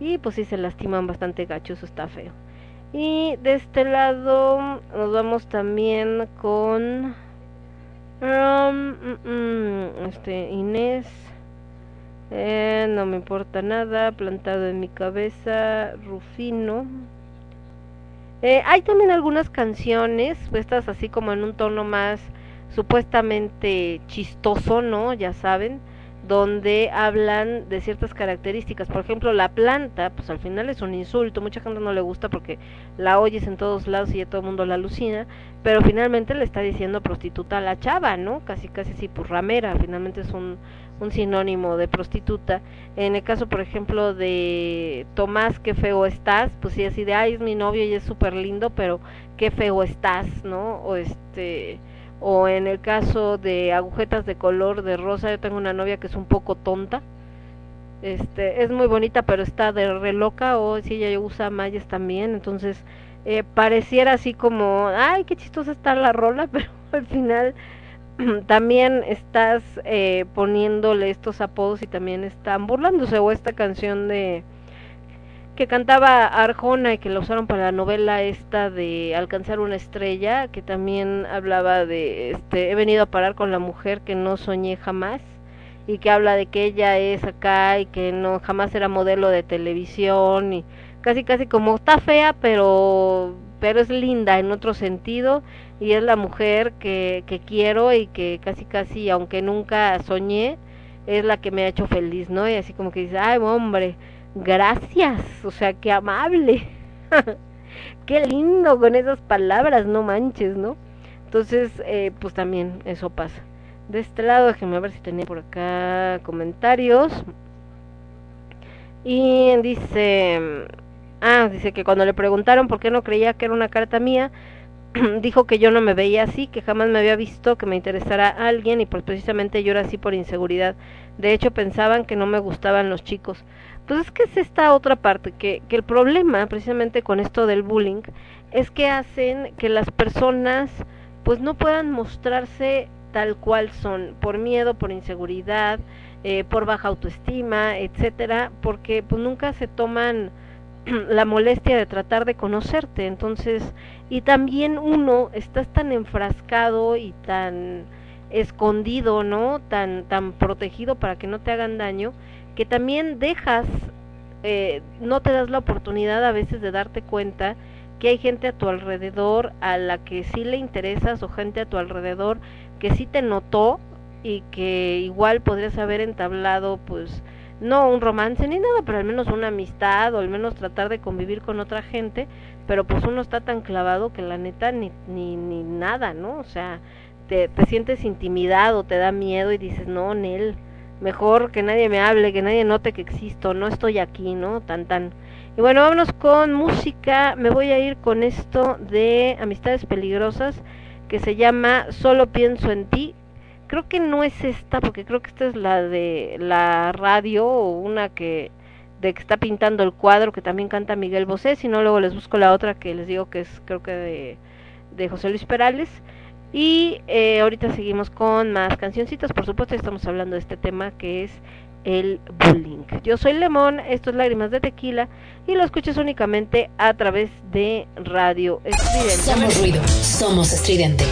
y pues sí se lastiman bastante gachos, está feo. Y de este lado nos vamos también con um, mm, mm, este Inés. Eh, no me importa nada, plantado en mi cabeza, Rufino. Eh, hay también algunas canciones, puestas así como en un tono más supuestamente chistoso, ¿no? Ya saben. donde hablan de ciertas características. Por ejemplo, la planta, pues al final es un insulto, mucha gente no le gusta porque la oyes en todos lados y ya todo el mundo la alucina, pero finalmente le está diciendo prostituta a la chava, ¿no? Casi casi sí, pues ramera, finalmente es un, un sinónimo de prostituta. En el caso, por ejemplo, de Tomás, qué feo estás, pues sí, así de, ay, es mi novio y es súper lindo, pero qué feo estás, ¿no? O este o en el caso de agujetas de color de rosa, yo tengo una novia que es un poco tonta. Este, es muy bonita, pero está de re loca o si ella usa mallas también, entonces eh, pareciera así como, ay, qué chistosa está la rola, pero al final también estás eh, poniéndole estos apodos y también están burlándose o esta canción de que cantaba Arjona y que la usaron para la novela esta de Alcanzar una estrella, que también hablaba de este he venido a parar con la mujer que no soñé jamás y que habla de que ella es acá y que no jamás era modelo de televisión y casi casi como está fea pero pero es linda en otro sentido y es la mujer que, que quiero y que casi casi aunque nunca soñé es la que me ha hecho feliz, ¿no? Y así como que dice, ay hombre, gracias, o sea, qué amable, qué lindo con esas palabras, no manches, ¿no? Entonces, eh, pues también eso pasa. De este lado, déjenme ver si tenía por acá comentarios. Y dice, ah, dice que cuando le preguntaron por qué no creía que era una carta mía, dijo que yo no me veía así, que jamás me había visto que me interesara a alguien y pues precisamente yo era así por inseguridad. De hecho pensaban que no me gustaban los chicos. Pues es que es esta otra parte, que, que el problema precisamente con esto del bullying es que hacen que las personas pues no puedan mostrarse tal cual son, por miedo, por inseguridad, eh, por baja autoestima, etcétera, porque pues nunca se toman la molestia de tratar de conocerte, entonces, y también uno estás tan enfrascado y tan escondido, ¿no? Tan tan protegido para que no te hagan daño, que también dejas eh, no te das la oportunidad a veces de darte cuenta que hay gente a tu alrededor a la que sí le interesas o gente a tu alrededor que sí te notó y que igual podrías haber entablado pues no un romance ni nada, pero al menos una amistad o al menos tratar de convivir con otra gente, pero pues uno está tan clavado que la neta ni, ni, ni nada, ¿no? O sea, te, te sientes intimidado, te da miedo y dices, no, Nel, mejor que nadie me hable, que nadie note que existo, no estoy aquí, ¿no? Tan tan. Y bueno, vámonos con música, me voy a ir con esto de Amistades Peligrosas, que se llama Solo pienso en ti, creo que no es esta, porque creo que esta es la de la radio o una que de que está pintando el cuadro que también canta Miguel Bosé, si no luego les busco la otra que les digo que es creo que de, de José Luis Perales. Y eh, ahorita seguimos con más cancioncitas, por supuesto estamos hablando de este tema que es el bullying. Yo soy Lemón, esto es Lágrimas de Tequila y lo escuchas únicamente a través de Radio Estridente. Somos ruido, somos estridente.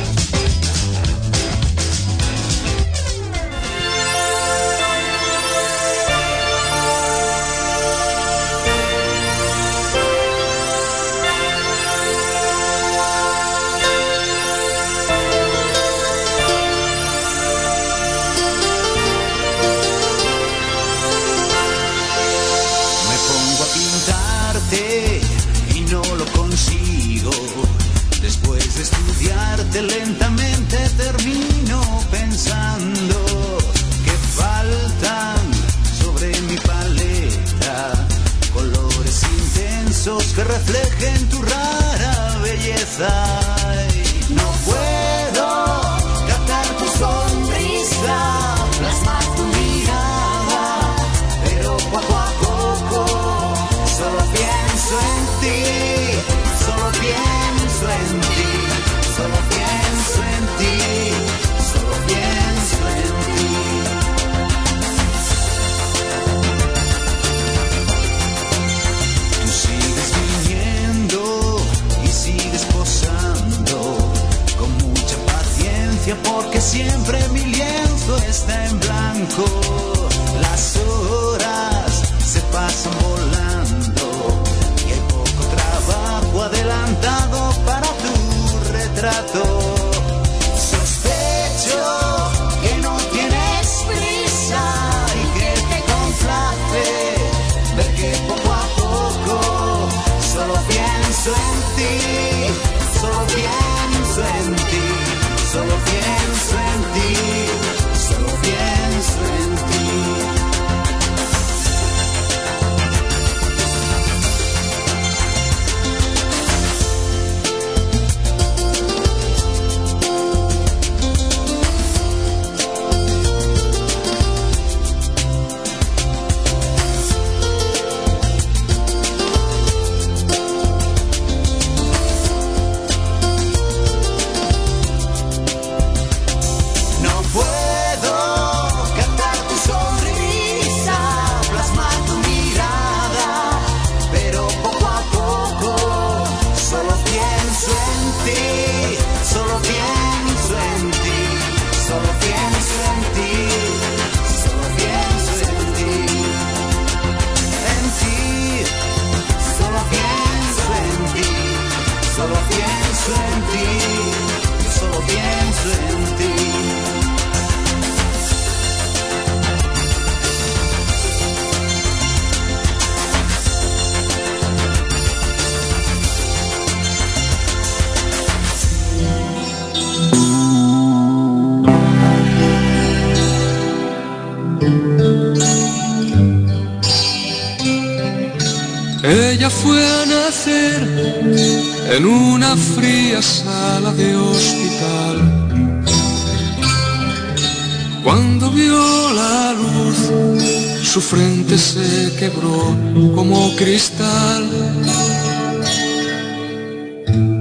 Cristal.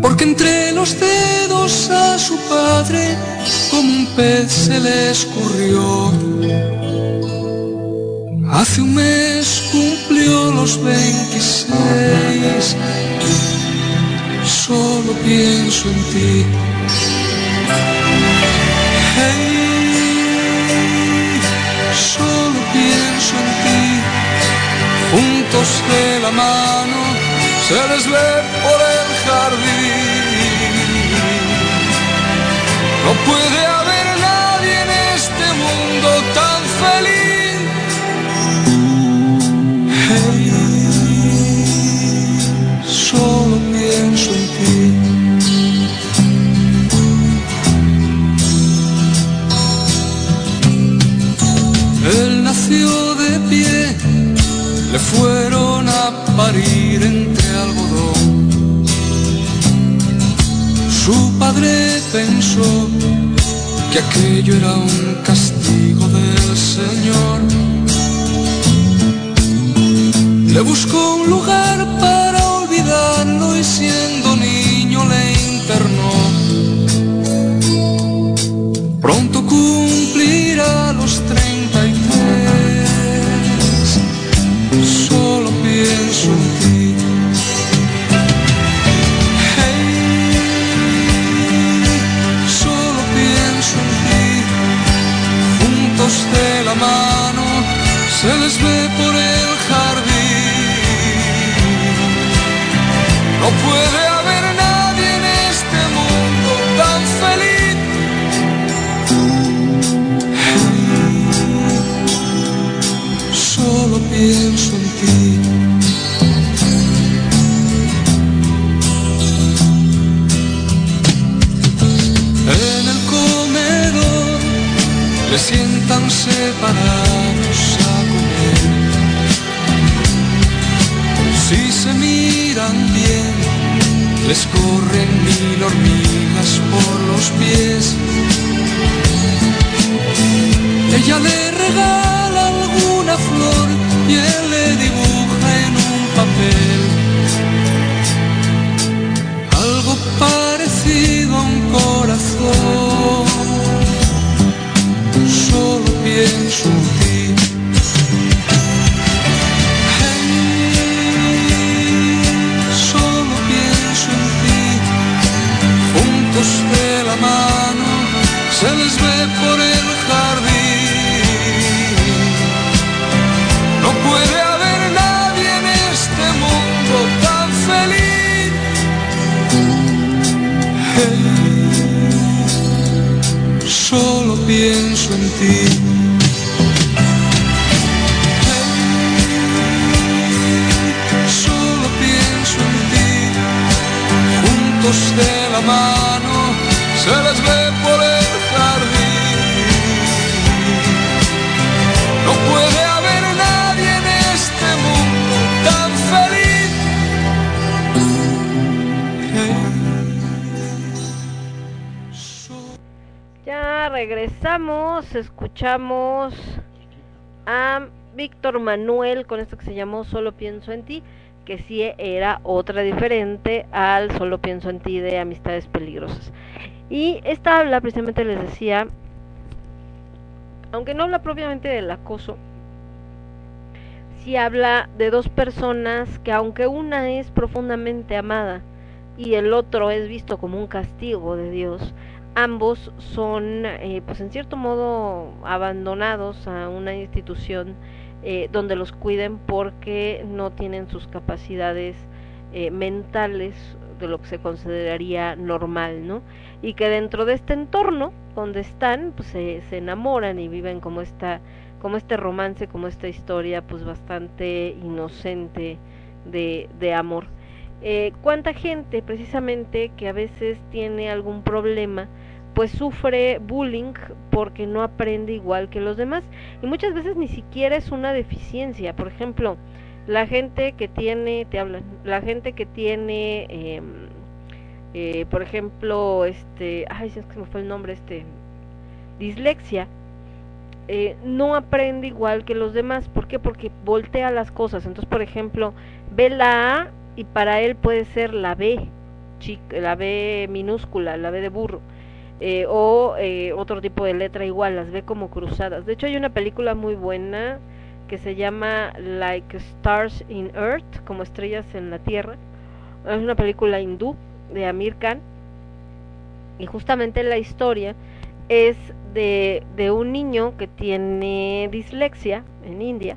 Porque entre los dedos a su padre, como un pez se le escurrió. Hace un mes cumplió los 26. Solo pienso en ti. Hey, De la mano se les ve por el jardín. No puede haber nadie en este mundo tan feliz. Hey, solo pienso en ti. Él nació de pie, le a parir entre algodón. Su padre pensó que aquello era un castigo del Señor. Le buscó un lugar para puede haber nadie en este mundo tan feliz. Solo pienso en ti. En el comedor le sientan separados les corren mil hormigas por los pies. Ella le regala alguna flor y él le dibuja en un papel ti. Solo pienso en ti. Juntos de la mano regresamos, escuchamos a Víctor Manuel con esto que se llamó Solo pienso en ti, que sí era otra diferente al Solo pienso en ti de Amistades Peligrosas. Y esta habla, precisamente les decía, aunque no habla propiamente del acoso, sí habla de dos personas que aunque una es profundamente amada y el otro es visto como un castigo de Dios, ambos son, eh, pues en cierto modo, abandonados a una institución eh, donde los cuiden porque no tienen sus capacidades eh, mentales de lo que se consideraría normal, ¿no? Y que dentro de este entorno donde están, pues se, se enamoran y viven como esta, como este romance, como esta historia, pues bastante inocente de, de amor. Eh, ¿Cuánta gente precisamente que a veces tiene algún problema pues sufre bullying porque no aprende igual que los demás. Y muchas veces ni siquiera es una deficiencia. Por ejemplo la gente que tiene te hablan la gente que tiene eh, eh, por ejemplo este ay es que se me fue el nombre este dislexia eh, no aprende igual que los demás. ¿por qué? porque voltea las cosas. Entonces por ejemplo ve la A y para él puede ser la B la B minúscula la B de burro eh, o eh, otro tipo de letra igual, las ve como cruzadas. De hecho hay una película muy buena que se llama Like Stars in Earth, como estrellas en la Tierra. Es una película hindú de Amir Khan y justamente la historia es de, de un niño que tiene dislexia en India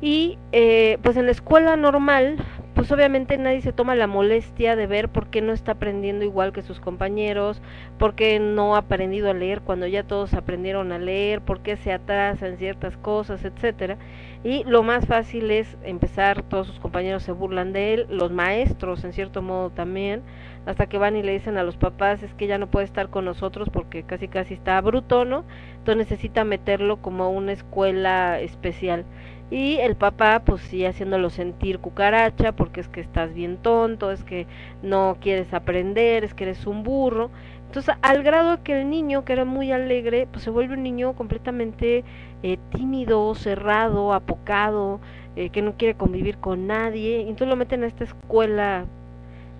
y eh, pues en la escuela normal pues obviamente nadie se toma la molestia de ver por qué no está aprendiendo igual que sus compañeros, por qué no ha aprendido a leer cuando ya todos aprendieron a leer, por qué se atrasa en ciertas cosas, etcétera. Y lo más fácil es empezar, todos sus compañeros se burlan de él, los maestros en cierto modo también, hasta que van y le dicen a los papás es que ya no puede estar con nosotros porque casi casi está bruto, ¿no? Entonces necesita meterlo como a una escuela especial y el papá pues sí haciéndolo sentir cucaracha porque es que estás bien tonto, es que no quieres aprender, es que eres un burro. Entonces, al grado que el niño, que era muy alegre, pues se vuelve un niño completamente eh, tímido, cerrado, apocado, eh, que no quiere convivir con nadie. Y entonces lo meten a esta escuela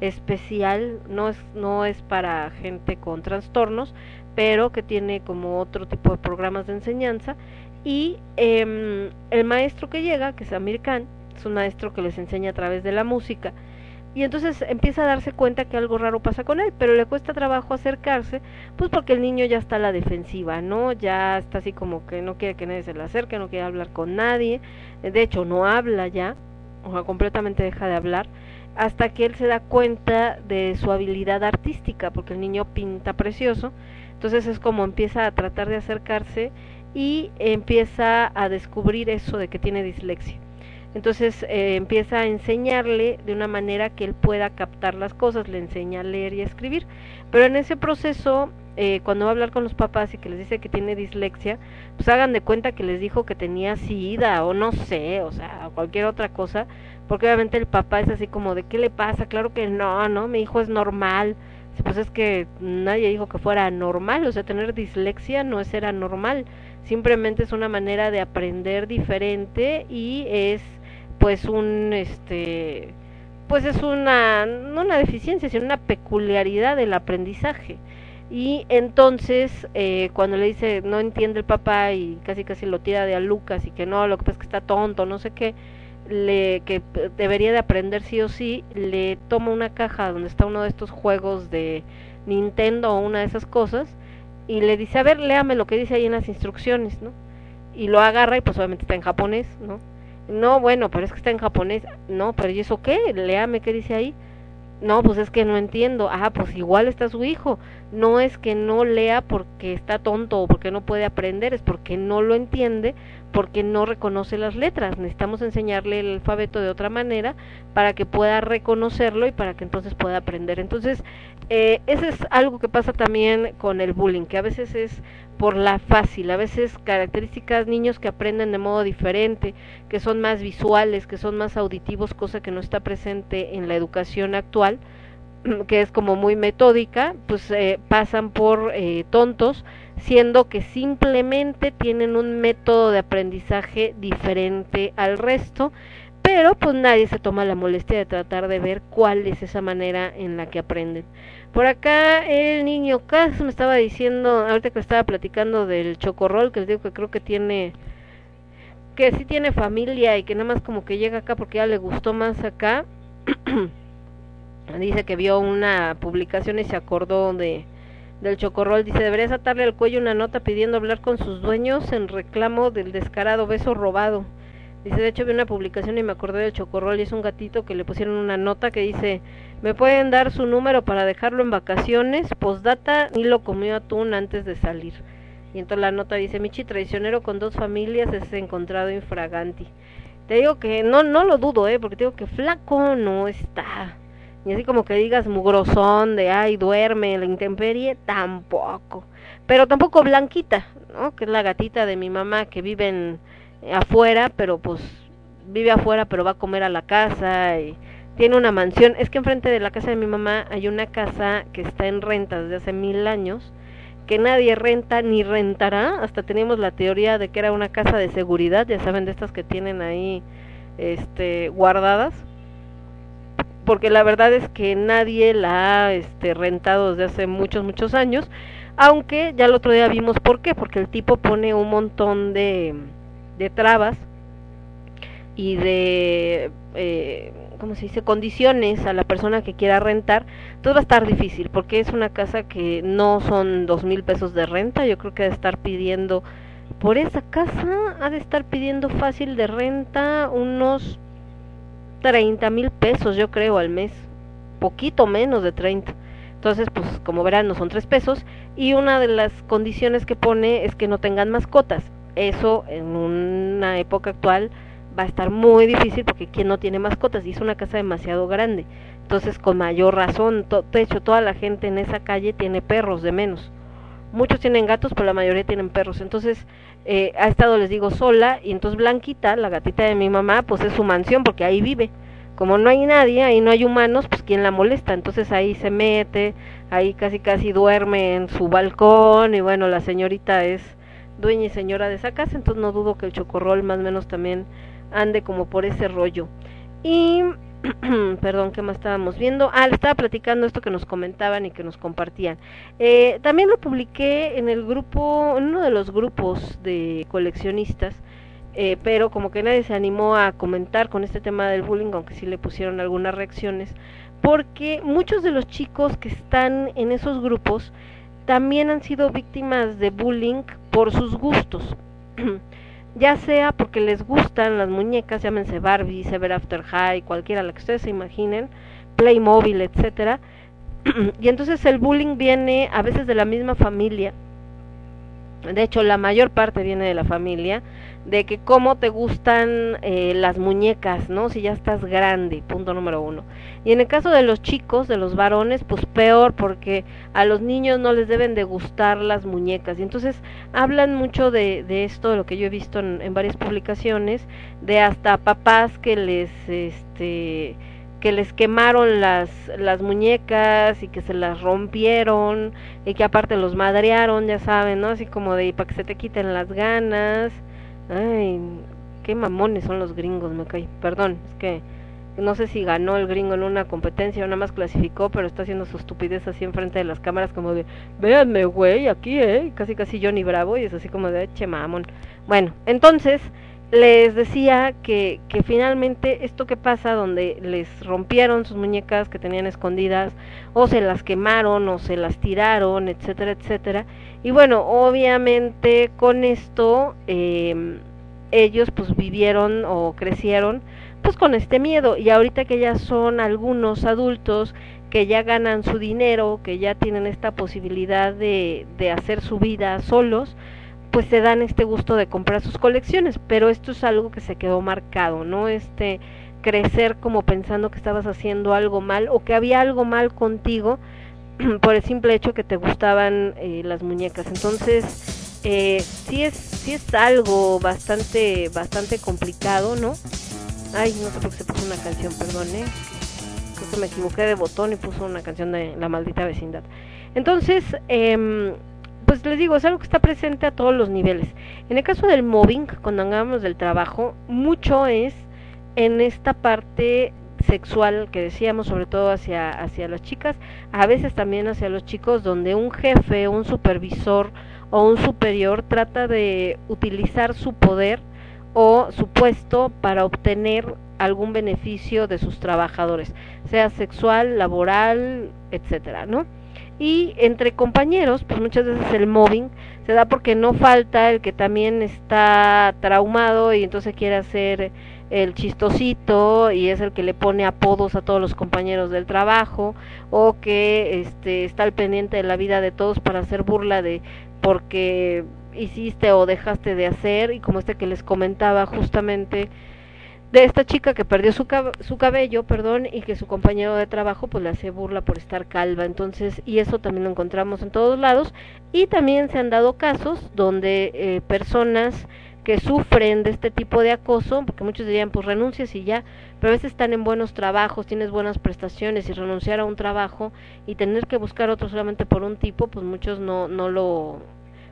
especial, no es, no es para gente con trastornos, pero que tiene como otro tipo de programas de enseñanza y eh, el maestro que llega, que es Amir Khan, es un maestro que les enseña a través de la música, y entonces empieza a darse cuenta que algo raro pasa con él, pero le cuesta trabajo acercarse, pues porque el niño ya está a la defensiva, ¿no? Ya está así como que no quiere que nadie se le acerque, no quiere hablar con nadie, de hecho no habla ya, o sea, completamente deja de hablar, hasta que él se da cuenta de su habilidad artística, porque el niño pinta precioso, entonces es como empieza a tratar de acercarse y empieza a descubrir eso de que tiene dislexia. Entonces eh, empieza a enseñarle de una manera que él pueda captar las cosas, le enseña a leer y a escribir. Pero en ese proceso, eh, cuando va a hablar con los papás y que les dice que tiene dislexia, pues hagan de cuenta que les dijo que tenía sida o no sé, o sea, cualquier otra cosa, porque obviamente el papá es así como de qué le pasa, claro que no, no, mi hijo es normal. Pues es que nadie dijo que fuera normal, o sea, tener dislexia no es ser anormal simplemente es una manera de aprender diferente y es pues un este pues es una no una deficiencia sino una peculiaridad del aprendizaje. Y entonces eh, cuando le dice no entiende el papá y casi casi lo tira de a Lucas y que no lo que pasa es que está tonto no sé qué le que debería de aprender sí o sí le toma una caja donde está uno de estos juegos de Nintendo o una de esas cosas y le dice, a ver, léame lo que dice ahí en las instrucciones, ¿no? Y lo agarra y pues obviamente está en japonés, ¿no? No, bueno, pero es que está en japonés. No, pero ¿y eso qué? Léame qué dice ahí. No, pues es que no entiendo. Ah, pues igual está su hijo. No es que no lea porque está tonto o porque no puede aprender, es porque no lo entiende, porque no reconoce las letras. Necesitamos enseñarle el alfabeto de otra manera para que pueda reconocerlo y para que entonces pueda aprender. Entonces, eh, eso es algo que pasa también con el bullying, que a veces es por la fácil, a veces características niños que aprenden de modo diferente, que son más visuales, que son más auditivos, cosa que no está presente en la educación actual, que es como muy metódica, pues eh, pasan por eh, tontos, siendo que simplemente tienen un método de aprendizaje diferente al resto, pero pues nadie se toma la molestia de tratar de ver cuál es esa manera en la que aprenden. Por acá el niño Cas me estaba diciendo, ahorita que estaba platicando del chocorrol, que les digo que creo que tiene, que sí tiene familia y que nada más como que llega acá porque ya le gustó más acá. Dice que vio una publicación y se acordó de del chocorrol. Dice, deberías atarle al cuello una nota pidiendo hablar con sus dueños en reclamo del descarado beso robado. Dice, de hecho vi una publicación y me acordé del chocorrol y es un gatito que le pusieron una nota que dice, me pueden dar su número para dejarlo en vacaciones, postdata, ni lo comió atún antes de salir. Y entonces la nota dice, Michi traicionero con dos familias es encontrado infraganti. Te digo que no no lo dudo, eh, porque te digo que flaco no está. Y así como que digas mugrosón de, ay, duerme la intemperie, tampoco. Pero tampoco Blanquita, ¿no? Que es la gatita de mi mamá que vive en, eh, afuera, pero pues vive afuera, pero va a comer a la casa y tiene una mansión. Es que enfrente de la casa de mi mamá hay una casa que está en renta desde hace mil años, que nadie renta ni rentará. Hasta teníamos la teoría de que era una casa de seguridad, ya saben, de estas que tienen ahí este, guardadas. Porque la verdad es que nadie la ha este, rentado desde hace muchos, muchos años. Aunque ya el otro día vimos por qué, porque el tipo pone un montón de, de trabas y de, eh, ¿cómo se dice?, condiciones a la persona que quiera rentar, entonces va a estar difícil, porque es una casa que no son dos mil pesos de renta, yo creo que ha de estar pidiendo, por esa casa, ha de estar pidiendo fácil de renta unos 30 mil pesos, yo creo, al mes, poquito menos de 30. Entonces, pues como verán, no son tres pesos. Y una de las condiciones que pone es que no tengan mascotas. Eso en una época actual va a estar muy difícil porque quien no tiene mascotas y es una casa demasiado grande. Entonces, con mayor razón, de hecho, toda la gente en esa calle tiene perros de menos. Muchos tienen gatos, pero la mayoría tienen perros. Entonces, eh, ha estado, les digo, sola y entonces Blanquita, la gatita de mi mamá, pues es su mansión porque ahí vive. Como no hay nadie, ahí no hay humanos, pues quién la molesta. Entonces ahí se mete, ahí casi casi duerme en su balcón y bueno, la señorita es dueña y señora de esa casa, entonces no dudo que el chocorrol más o menos también ande como por ese rollo. Y, perdón, ¿qué más estábamos viendo? Ah, le estaba platicando esto que nos comentaban y que nos compartían. Eh, también lo publiqué en el grupo, en uno de los grupos de coleccionistas, eh, pero como que nadie se animó a comentar con este tema del bullying, aunque sí le pusieron algunas reacciones, porque muchos de los chicos que están en esos grupos también han sido víctimas de bullying por sus gustos. ya sea porque les gustan las muñecas, llámense Barbie, Ever After High, cualquiera la que ustedes se imaginen, Playmobil, etcétera. y entonces el bullying viene a veces de la misma familia. De hecho, la mayor parte viene de la familia, de que cómo te gustan eh, las muñecas, ¿no? Si ya estás grande, punto número uno. Y en el caso de los chicos, de los varones, pues peor, porque a los niños no les deben de gustar las muñecas. Y entonces hablan mucho de, de esto, de lo que yo he visto en, en varias publicaciones, de hasta papás que les, este, que les quemaron las, las muñecas y que se las rompieron y que aparte los madrearon, ya saben, ¿no? Así como de para que se te quiten las ganas. Ay, qué mamones son los gringos, me cae. Perdón, es que no sé si ganó el gringo en una competencia o nada más clasificó, pero está haciendo su estupidez así enfrente de las cámaras como de, véanme, güey, aquí, eh, casi casi Johnny Bravo y es así como de, che mamón. Bueno, entonces les decía que, que finalmente esto que pasa donde les rompieron sus muñecas que tenían escondidas o se las quemaron o se las tiraron, etcétera, etcétera. Y bueno, obviamente con esto eh, ellos pues vivieron o crecieron pues con este miedo y ahorita que ya son algunos adultos que ya ganan su dinero, que ya tienen esta posibilidad de, de hacer su vida solos, pues se dan este gusto de comprar sus colecciones, pero esto es algo que se quedó marcado, ¿no? Este crecer como pensando que estabas haciendo algo mal o que había algo mal contigo por el simple hecho que te gustaban eh, las muñecas. Entonces, eh, sí es sí es algo bastante bastante complicado, ¿no? Ay, no sé por qué se puso una canción, perdón, ¿eh? Creo que me equivoqué de botón y puso una canción de La Maldita Vecindad. Entonces, eh, pues les digo, es algo que está presente a todos los niveles. En el caso del mobbing, cuando hablamos del trabajo, mucho es en esta parte sexual que decíamos, sobre todo hacia, hacia las chicas, a veces también hacia los chicos, donde un jefe, un supervisor o un superior trata de utilizar su poder o su puesto para obtener algún beneficio de sus trabajadores, sea sexual, laboral, etcétera, ¿no? Y entre compañeros, pues muchas veces el mobbing se da porque no falta el que también está traumado y entonces quiere hacer el chistosito y es el que le pone apodos a todos los compañeros del trabajo o que este está al pendiente de la vida de todos para hacer burla de porque hiciste o dejaste de hacer y como este que les comentaba justamente de esta chica que perdió su, cab- su cabello, perdón, y que su compañero de trabajo pues le hace burla por estar calva. Entonces, y eso también lo encontramos en todos lados. Y también se han dado casos donde eh, personas que sufren de este tipo de acoso, porque muchos dirían pues renuncias y ya, pero a veces están en buenos trabajos, tienes buenas prestaciones y renunciar a un trabajo y tener que buscar otro solamente por un tipo, pues muchos no, no lo,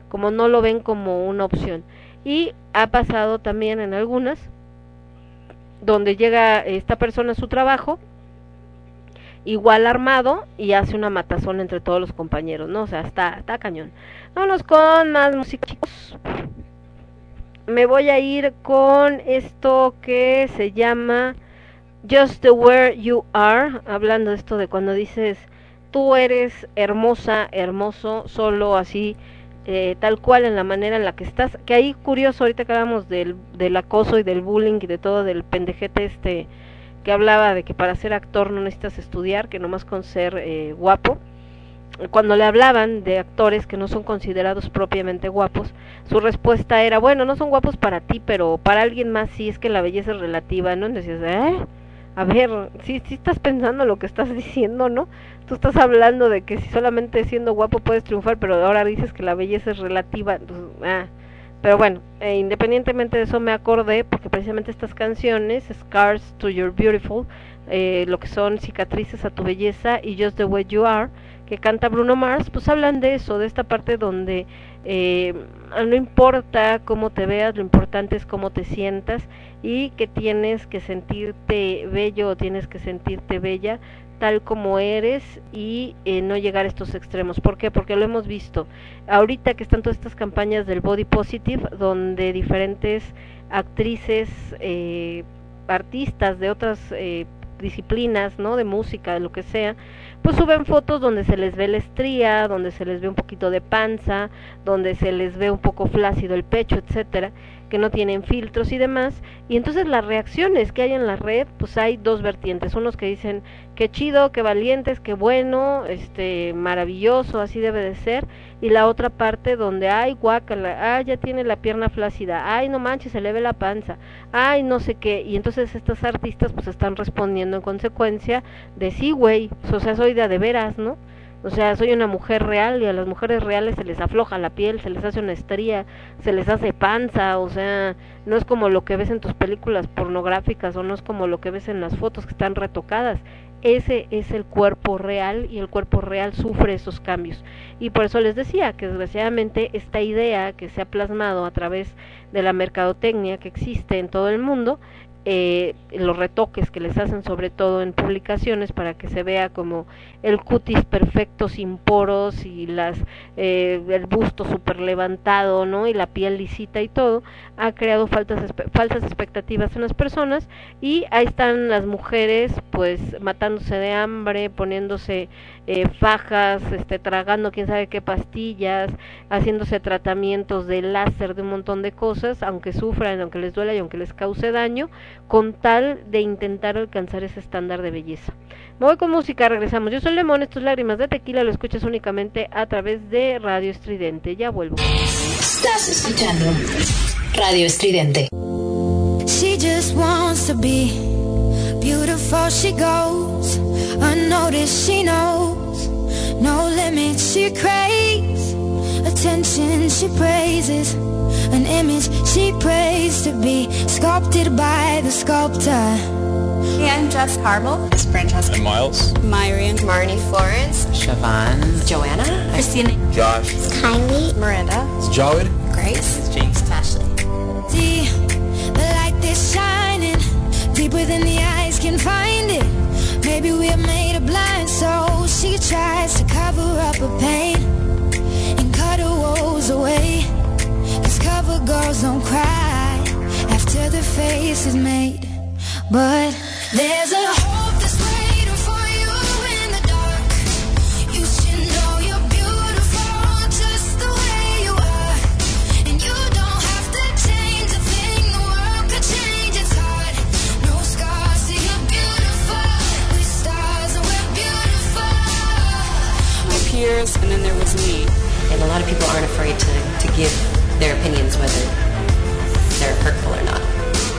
como no lo ven como una opción. Y ha pasado también en algunas donde llega esta persona a su trabajo igual armado y hace una matazón entre todos los compañeros, ¿no? O sea, está, está cañón. Vámonos con más música, chicos. Me voy a ir con esto que se llama Just the Where You Are, hablando de esto de cuando dices tú eres hermosa, hermoso, solo así, eh, tal cual en la manera en la que estás. Que ahí curioso, ahorita que hablamos del, del acoso y del bullying y de todo, del pendejete este que hablaba de que para ser actor no necesitas estudiar, que nomás con ser eh, guapo. Cuando le hablaban de actores que no son considerados propiamente guapos, su respuesta era, bueno, no son guapos para ti, pero para alguien más sí, es que la belleza es relativa, ¿no? Entonces, ¿eh? A ver, sí, sí estás pensando lo que estás diciendo, ¿no? Tú estás hablando de que si solamente siendo guapo puedes triunfar, pero ahora dices que la belleza es relativa, ah. Pero bueno, eh, independientemente de eso me acordé, porque precisamente estas canciones, Scars to Your Beautiful, eh, lo que son cicatrices a tu belleza y Just the Way You Are, que canta Bruno Mars, pues hablan de eso, de esta parte donde eh, no importa cómo te veas, lo importante es cómo te sientas y que tienes que sentirte bello o tienes que sentirte bella tal como eres y eh, no llegar a estos extremos. ¿Por qué? Porque lo hemos visto. Ahorita que están todas estas campañas del body positive, donde diferentes actrices, eh, artistas de otras eh, disciplinas, ¿no? De música, de lo que sea, pues suben fotos donde se les ve la estría, donde se les ve un poquito de panza, donde se les ve un poco flácido el pecho, etcétera, que no tienen filtros y demás, y entonces las reacciones que hay en la red, pues hay dos vertientes, unos que dicen qué chido, qué valientes, qué bueno, este maravilloso, así debe de ser, y la otra parte donde ay guácala, ay ya tiene la pierna flácida, ay no manches, se le ve la panza, ay no sé qué, y entonces estas artistas pues están respondiendo en consecuencia de sí güey, o sea soy de de veras, ¿no? O sea, soy una mujer real y a las mujeres reales se les afloja la piel, se les hace una estría, se les hace panza, o sea, no es como lo que ves en tus películas pornográficas o no es como lo que ves en las fotos que están retocadas. Ese es el cuerpo real y el cuerpo real sufre esos cambios. Y por eso les decía que desgraciadamente esta idea que se ha plasmado a través de la mercadotecnia que existe en todo el mundo eh, los retoques que les hacen sobre todo en publicaciones para que se vea como el cutis perfecto sin poros y las eh, el busto super levantado no y la piel lisita y todo ha creado faltas falsas expectativas en las personas y ahí están las mujeres pues matándose de hambre poniéndose eh, fajas este tragando quién sabe qué pastillas haciéndose tratamientos de láser de un montón de cosas aunque sufran aunque les duela y aunque les cause daño con tal de intentar alcanzar ese estándar de belleza. Voy con música, regresamos. Yo soy Lemón, estos lágrimas de tequila lo escuchas únicamente a través de Radio Estridente. Ya vuelvo. Estás escuchando Radio Estridente. She just wants to be beautiful. She goes unnoticed. She knows no limits. She craves attention. She praises an image she prays to be sculpted by the sculptor. Hey, I'm Jess Carmel. It's Francesca. I'm Miles. Myrian. Marnie Florence. Siobhan. Joanna. Christina. Josh. Kylie. Miranda. It's Jawed. Grace. It's Jinx. Ashley. See the light that's shining deeper than the eyes can find it. Maybe we're made of blind souls. She tries to cover up her pain and cut her woes away. Cause cover girls don't cry after the face is made. But there's a hope that's waiting for you in the dark. You should know you're beautiful just the way you are. And you don't have to change a thing. The world could change its heart. No scars, see you're beautiful. We're stars and we're beautiful. My peers, and then there was me. And a lot of people aren't afraid to, to give their opinions, whether they're hurtful or not.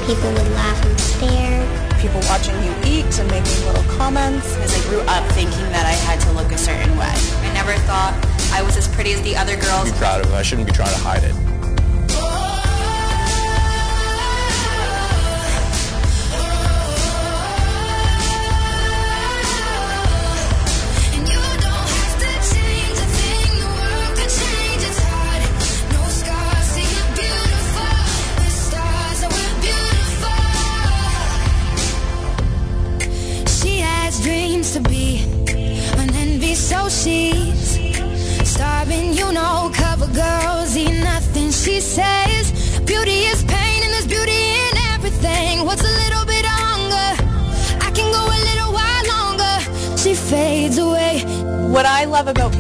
People would laugh and stare. People watching you eat and making little comments. As I grew up thinking that I had to look a certain way. I never thought I was as pretty as the other girls. Be proud of it. I shouldn't be trying to hide it.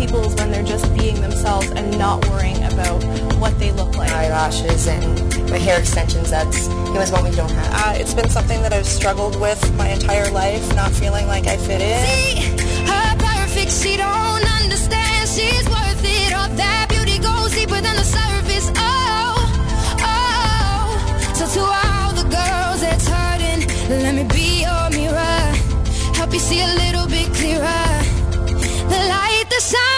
people is when they're just being themselves and not worrying about what they look like. Eyelashes and my hair extensions, that's, it was one we don't have. Uh, it's been something that I've struggled with my entire life, not feeling like I fit in. See, her perfect, she don't understand, she's worth it, all that beauty goes deeper than the surface, oh, oh. So to all the girls that's hurting, let me be your mirror, help you see a little bit clearer the light, the sun.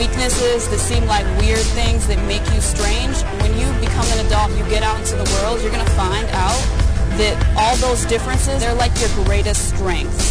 weaknesses that seem like weird things that make you strange, when you become an adult, you get out into the world, you're going to find out that all those differences, they're like your greatest strengths.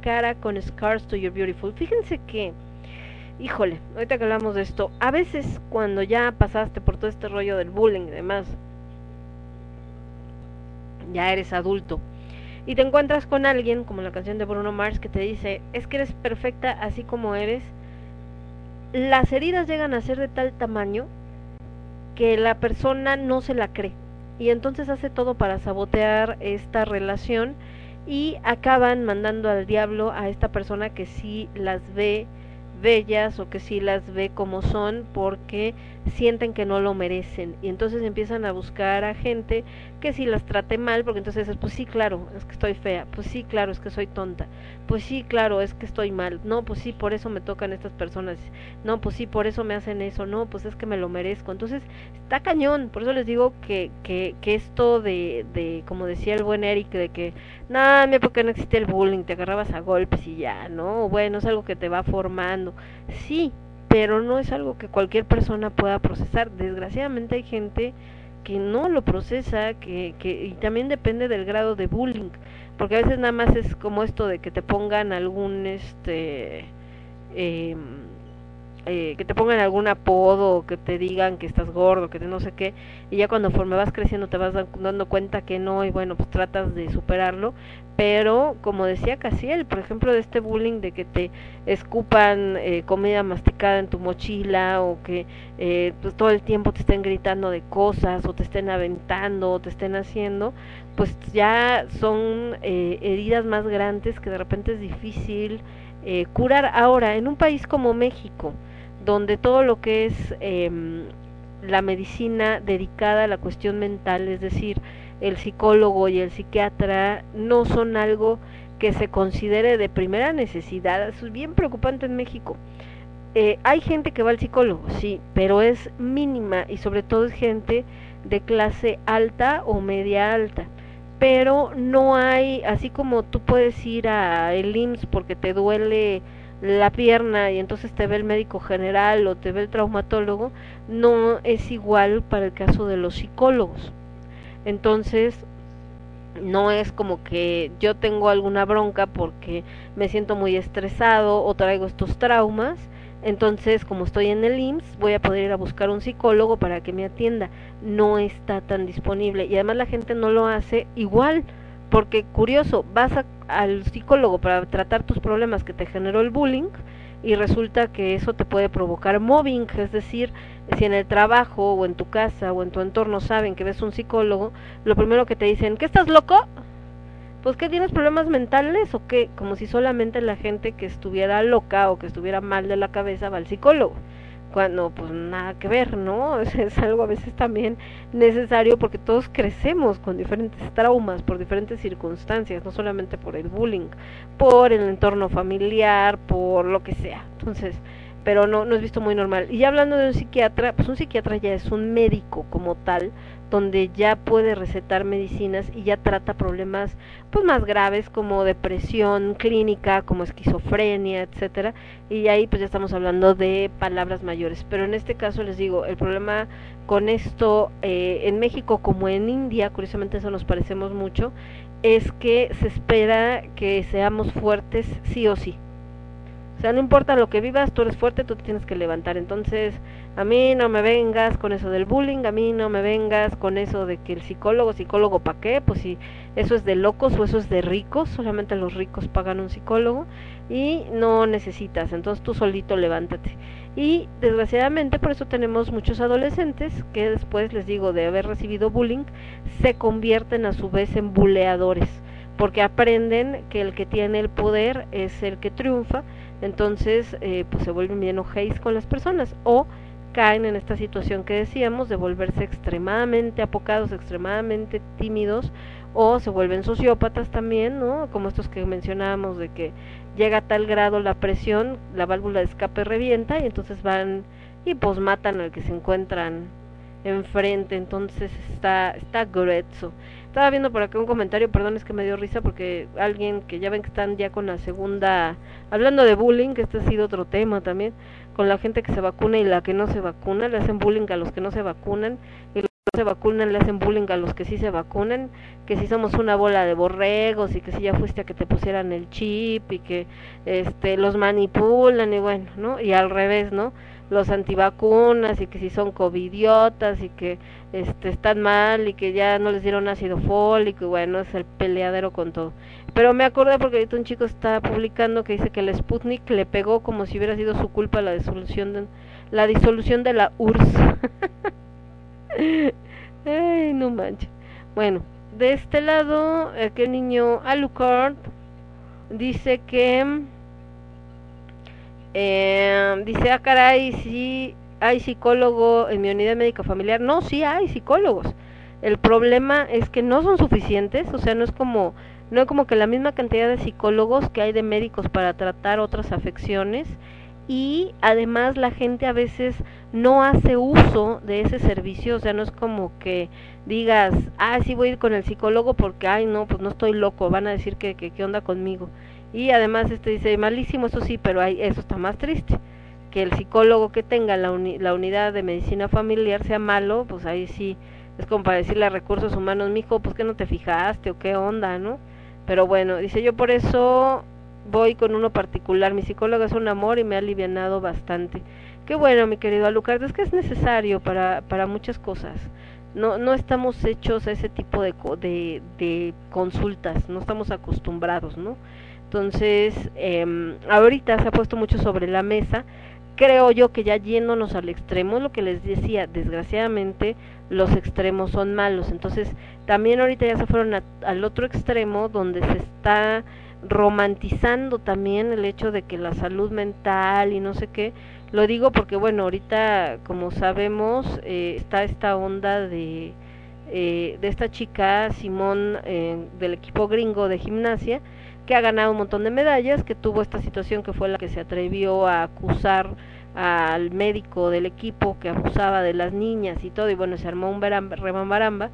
Cara con Scars to Your Beautiful. Fíjense que, híjole, ahorita que hablamos de esto, a veces cuando ya pasaste por todo este rollo del bullying y demás, ya eres adulto, y te encuentras con alguien, como la canción de Bruno Mars, que te dice, es que eres perfecta así como eres, las heridas llegan a ser de tal tamaño que la persona no se la cree y entonces hace todo para sabotear esta relación y acaban mandando al diablo a esta persona que sí las ve bellas o que sí las ve como son porque sienten que no lo merecen. Y entonces empiezan a buscar a gente que si las trate mal porque entonces es pues sí claro es que estoy fea pues sí claro es que soy tonta pues sí claro es que estoy mal no pues sí por eso me tocan estas personas no pues sí por eso me hacen eso no pues es que me lo merezco entonces está cañón por eso les digo que que, que esto de, de como decía el buen Eric de que no en mi época no existía el bullying te agarrabas a golpes y ya no bueno es algo que te va formando sí pero no es algo que cualquier persona pueda procesar. Desgraciadamente hay gente que no lo procesa, que, que y también depende del grado de bullying, porque a veces nada más es como esto de que te pongan algún este eh, eh, que te pongan algún apodo, que te digan que estás gordo, que te no sé qué, y ya cuando conforme vas creciendo te vas dan- dando cuenta que no, y bueno, pues tratas de superarlo, pero como decía Casiel, por ejemplo, de este bullying de que te escupan eh, comida masticada en tu mochila, o que eh, pues todo el tiempo te estén gritando de cosas, o te estén aventando, o te estén haciendo, pues ya son eh, heridas más grandes que de repente es difícil eh, curar. Ahora, en un país como México, donde todo lo que es em, la medicina dedicada a la cuestión mental, es decir, el psicólogo y el psiquiatra no son algo que se considere de primera necesidad. Eso es bien preocupante en México. Eh, hay gente que va al psicólogo, sí, pero es mínima y sobre todo es gente de clase alta o media alta. Pero no hay, así como tú puedes ir a el IMSS porque te duele la pierna y entonces te ve el médico general o te ve el traumatólogo, no es igual para el caso de los psicólogos. Entonces, no es como que yo tengo alguna bronca porque me siento muy estresado o traigo estos traumas, entonces como estoy en el IMSS voy a poder ir a buscar un psicólogo para que me atienda. No está tan disponible y además la gente no lo hace igual porque curioso, vas a- al psicólogo para tratar tus problemas que te generó el bullying y resulta que eso te puede provocar mobbing, es decir, si en el trabajo o en tu casa o en tu entorno saben que ves un psicólogo, lo primero que te dicen, ¿qué estás loco? Pues que tienes problemas mentales o qué, como si solamente la gente que estuviera loca o que estuviera mal de la cabeza va al psicólogo cuando pues nada que ver, ¿no? Es, algo a veces también necesario porque todos crecemos con diferentes traumas, por diferentes circunstancias, no solamente por el bullying, por el entorno familiar, por lo que sea. Entonces, pero no, no es visto muy normal. Y ya hablando de un psiquiatra, pues un psiquiatra ya es un médico como tal, donde ya puede recetar medicinas y ya trata problemas pues más graves como depresión clínica, como esquizofrenia, etcétera, y ahí pues ya estamos hablando de palabras mayores. Pero en este caso les digo, el problema con esto eh, en México como en India, curiosamente eso nos parecemos mucho, es que se espera que seamos fuertes sí o sí. O sea, no importa lo que vivas, tú eres fuerte, tú te tienes que levantar. Entonces, a mí no me vengas con eso del bullying, a mí no me vengas con eso de que el psicólogo, psicólogo para qué, pues si eso es de locos o eso es de ricos, solamente los ricos pagan un psicólogo y no necesitas, entonces tú solito levántate. Y desgraciadamente por eso tenemos muchos adolescentes que después, les digo, de haber recibido bullying, se convierten a su vez en buleadores, porque aprenden que el que tiene el poder es el que triunfa entonces eh, pues se vuelven bien ojéis con las personas o caen en esta situación que decíamos de volverse extremadamente apocados, extremadamente tímidos o se vuelven sociópatas también, ¿no? Como estos que mencionábamos de que llega a tal grado la presión, la válvula de escape revienta y entonces van y pues matan al que se encuentran enfrente, entonces está está grueso. Estaba viendo por acá un comentario, perdón, es que me dio risa porque alguien que ya ven que están ya con la segunda, hablando de bullying, que este ha sido otro tema también, con la gente que se vacuna y la que no se vacuna, le hacen bullying a los que no se vacunan y los que no se vacunan le hacen bullying a los que sí se vacunan, que si somos una bola de borregos y que si ya fuiste a que te pusieran el chip y que este los manipulan y bueno, ¿no? Y al revés, ¿no? Los antivacunas y que si son covidiotas y que este están mal y que ya no les dieron ácido fólico y bueno, es el peleadero con todo. Pero me acordé porque ahorita un chico está publicando que dice que el Sputnik le pegó como si hubiera sido su culpa la disolución de, la disolución de la URSS. Ay, no manches. Bueno, de este lado, aquel niño Alucard dice que eh, dice, ah, caray, sí hay psicólogo en mi unidad médica familiar. No, sí hay psicólogos. El problema es que no son suficientes, o sea, no es como no es como que la misma cantidad de psicólogos que hay de médicos para tratar otras afecciones y además la gente a veces no hace uso de ese servicio, o sea, no es como que digas, ah, sí voy a ir con el psicólogo porque, ay, no, pues no estoy loco, van a decir que, que qué onda conmigo. Y además este dice, malísimo, eso sí, pero hay, eso está más triste. Que el psicólogo que tenga la, uni, la unidad de medicina familiar sea malo, pues ahí sí, es como para decirle a recursos humanos, mijo, pues que no te fijaste o qué onda, ¿no? Pero bueno, dice yo por eso voy con uno particular, mi psicólogo es un amor y me ha alivianado bastante. Qué bueno, mi querido Alucard, es que es necesario para, para muchas cosas. No, no estamos hechos a ese tipo de, de, de consultas, no estamos acostumbrados, ¿no? Entonces, eh, ahorita se ha puesto mucho sobre la mesa. Creo yo que ya yéndonos al extremo, lo que les decía, desgraciadamente los extremos son malos. Entonces, también ahorita ya se fueron a, al otro extremo donde se está romantizando también el hecho de que la salud mental y no sé qué. Lo digo porque, bueno, ahorita, como sabemos, eh, está esta onda de, eh, de esta chica, Simón, eh, del equipo gringo de gimnasia, que ha ganado un montón de medallas, que tuvo esta situación que fue la que se atrevió a acusar al médico del equipo que abusaba de las niñas y todo, y bueno, se armó un remambaramba.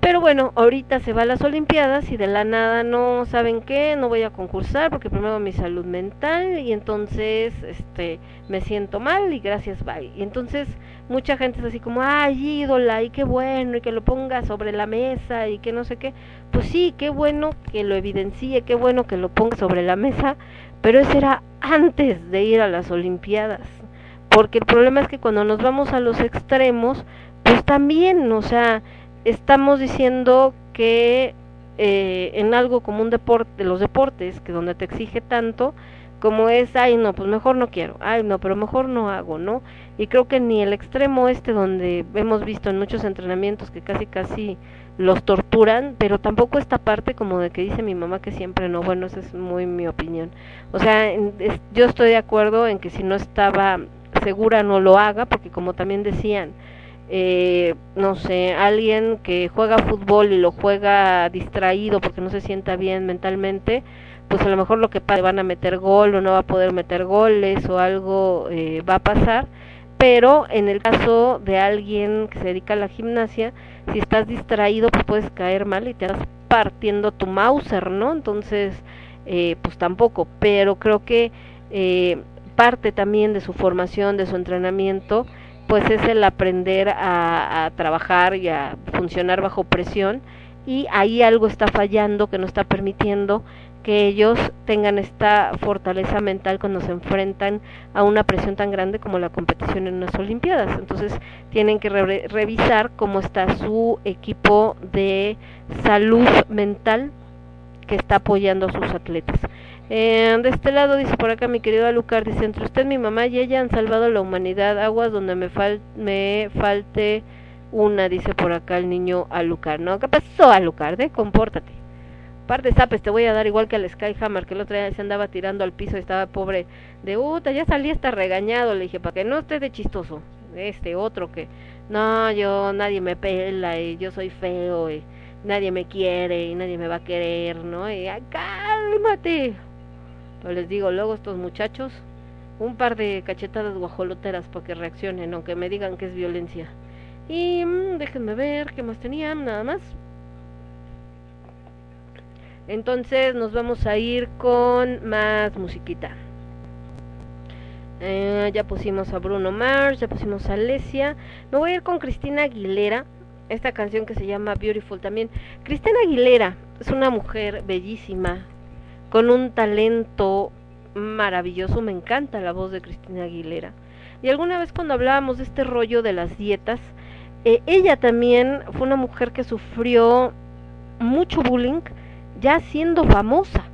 Pero bueno, ahorita se va a las Olimpiadas y de la nada no saben qué, no voy a concursar porque primero mi salud mental y entonces este me siento mal y gracias bye. Y entonces mucha gente es así como, "Ay, ídola, y qué bueno y que lo ponga sobre la mesa y que no sé qué." Pues sí, qué bueno que lo evidencie, qué bueno que lo ponga sobre la mesa, pero eso era antes de ir a las Olimpiadas. Porque el problema es que cuando nos vamos a los extremos, pues también, o sea, estamos diciendo que eh, en algo como un deporte, los deportes, que donde te exige tanto, como es, ay no, pues mejor no quiero, ay no, pero mejor no hago, ¿no? Y creo que ni el extremo este donde hemos visto en muchos entrenamientos que casi casi los torturan, pero tampoco esta parte como de que dice mi mamá que siempre no, bueno, esa es muy mi opinión. O sea, yo estoy de acuerdo en que si no estaba segura no lo haga, porque como también decían, eh, no sé, alguien que juega fútbol y lo juega distraído porque no se sienta bien mentalmente, pues a lo mejor lo que pasa, van a meter gol o no va a poder meter goles o algo eh, va a pasar, pero en el caso de alguien que se dedica a la gimnasia, si estás distraído pues puedes caer mal y te estás partiendo tu Mauser, ¿no? Entonces, eh, pues tampoco, pero creo que eh, parte también de su formación, de su entrenamiento, pues es el aprender a, a trabajar y a funcionar bajo presión y ahí algo está fallando que no está permitiendo que ellos tengan esta fortaleza mental cuando se enfrentan a una presión tan grande como la competición en unas Olimpiadas. Entonces tienen que re- revisar cómo está su equipo de salud mental que está apoyando a sus atletas. Eh, de este lado dice por acá mi querido Alucard, dice, entre usted, mi mamá y ella han salvado la humanidad, aguas donde me, fal me falte una, dice por acá el niño Alucard. ¿No? ¿Qué pasó Alucard? Eh? Compórtate. Par de zapes te voy a dar igual que al Skyhammer, que el otro día se andaba tirando al piso y estaba pobre de uta, ya salí hasta regañado, le dije, para que no esté de chistoso, este otro que, no, yo, nadie me pela y yo soy feo y nadie me quiere y nadie me va a querer, ¿no? Y cálmate. Pero les digo, luego estos muchachos, un par de cachetadas guajoloteras para que reaccionen, aunque me digan que es violencia. Y mm, déjenme ver qué más tenían, nada más. Entonces nos vamos a ir con más musiquita. Eh, ya pusimos a Bruno Mars, ya pusimos a Alesia. Me voy a ir con Cristina Aguilera. Esta canción que se llama Beautiful también. Cristina Aguilera es una mujer bellísima, con un talento maravilloso. Me encanta la voz de Cristina Aguilera. Y alguna vez cuando hablábamos de este rollo de las dietas, eh, ella también fue una mujer que sufrió mucho bullying ya siendo famosa.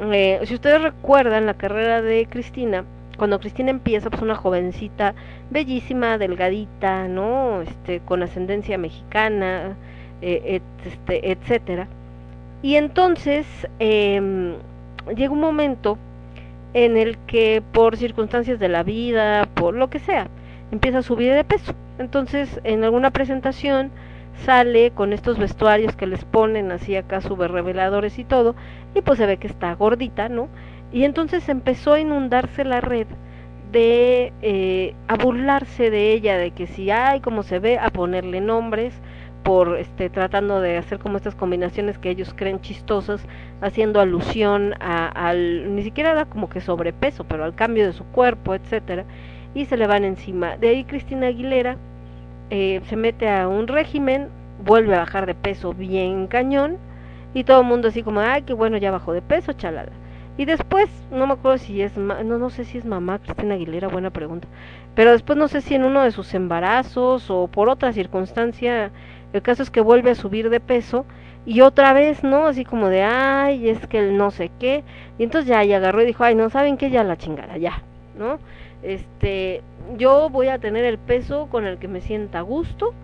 Eh, si ustedes recuerdan la carrera de Cristina, cuando Cristina empieza, pues una jovencita bellísima, delgadita, ¿no? Este, con ascendencia mexicana, eh, et- este, etcétera. Y entonces em, llega un momento en el que por circunstancias de la vida, por lo que sea, empieza a subir de peso. Entonces, en alguna presentación sale con estos vestuarios que les ponen así acá súper reveladores y todo, y pues se ve que está gordita, ¿no? Y entonces empezó a inundarse la red de eh, a burlarse de ella, de que si hay como se ve, a ponerle nombres por este tratando de hacer como estas combinaciones que ellos creen chistosas, haciendo alusión a, al ni siquiera era como que sobrepeso, pero al cambio de su cuerpo, etcétera, y se le van encima. De ahí Cristina Aguilera eh, se mete a un régimen, vuelve a bajar de peso bien cañón, y todo el mundo así como, ay, qué bueno, ya bajó de peso, chalala. Y después, no me acuerdo si es, no, no sé si es mamá Cristina Aguilera, buena pregunta. Pero después no sé si en uno de sus embarazos o por otra circunstancia, el caso es que vuelve a subir de peso y otra vez, ¿no? Así como de, ay, es que el no sé qué. Y entonces ya, ya agarró y dijo, ay, no, ¿saben qué? Ya la chingada, ya, ¿no? Este, yo voy a tener el peso con el que me sienta a gusto,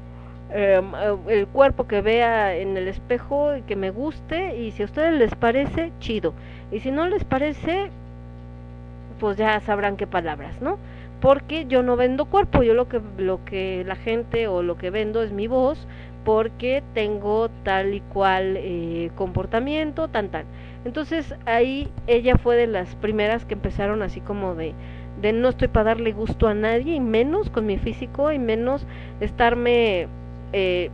eh, el cuerpo que vea en el espejo y que me guste y si a ustedes les parece, chido. Y si no les parece, pues ya sabrán qué palabras, ¿no? Porque yo no vendo cuerpo, yo lo que lo que la gente o lo que vendo es mi voz, porque tengo tal y cual eh, comportamiento, tan tan. Entonces ahí ella fue de las primeras que empezaron así como de de no estoy para darle gusto a nadie y menos con mi físico y menos estarme eh,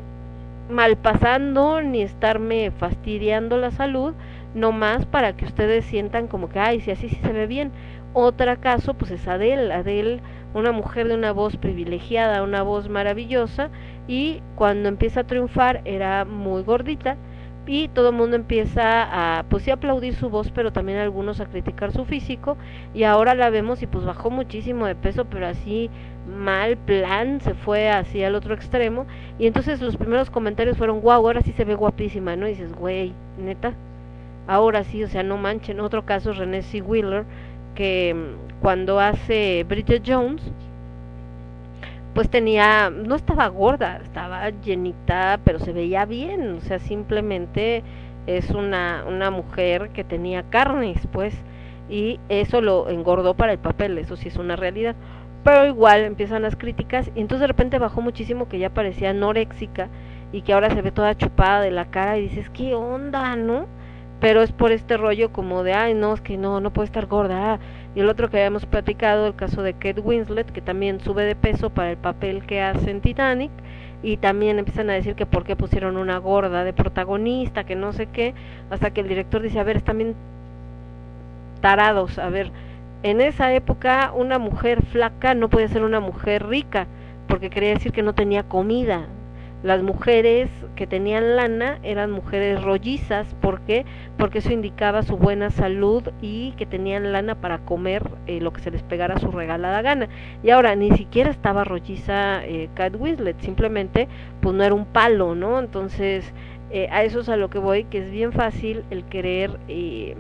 malpasando ni estarme fastidiando la salud, no más para que ustedes sientan como que, ay, si así sí se ve bien. Otra caso, pues es Adele, Adele, una mujer de una voz privilegiada, una voz maravillosa, y cuando empieza a triunfar era muy gordita, y todo el mundo empieza a, pues sí, aplaudir su voz, pero también algunos a criticar su físico, y ahora la vemos y pues bajó muchísimo de peso, pero así mal plan, se fue así al otro extremo, y entonces los primeros comentarios fueron, wow, ahora sí se ve guapísima, ¿no? Y dices, güey, neta, ahora sí, o sea, no manchen. Otro caso es Renée C. Wheeler, que mm, cuando hace Bridget Jones, pues tenía, no estaba gorda, estaba llenita, pero se veía bien, o sea, simplemente es una, una mujer que tenía carnes, pues, y eso lo engordó para el papel, eso sí es una realidad. Pero igual empiezan las críticas y entonces de repente bajó muchísimo que ya parecía anoréxica y que ahora se ve toda chupada de la cara y dices, ¿qué onda, no? Pero es por este rollo como de, ay, no, es que no, no puede estar gorda. ah. Y el otro que habíamos platicado, el caso de Kate Winslet, que también sube de peso para el papel que hace en Titanic. Y también empiezan a decir que por qué pusieron una gorda de protagonista, que no sé qué, hasta que el director dice, a ver, están bien tarados, a ver, en esa época una mujer flaca no podía ser una mujer rica, porque quería decir que no tenía comida. Las mujeres que tenían lana eran mujeres rollizas, ¿por qué? Porque eso indicaba su buena salud y que tenían lana para comer eh, lo que se les pegara su regalada gana. Y ahora ni siquiera estaba rolliza eh, Cat simplemente pues no era un palo, ¿no? Entonces eh, a eso es a lo que voy, que es bien fácil el querer eh,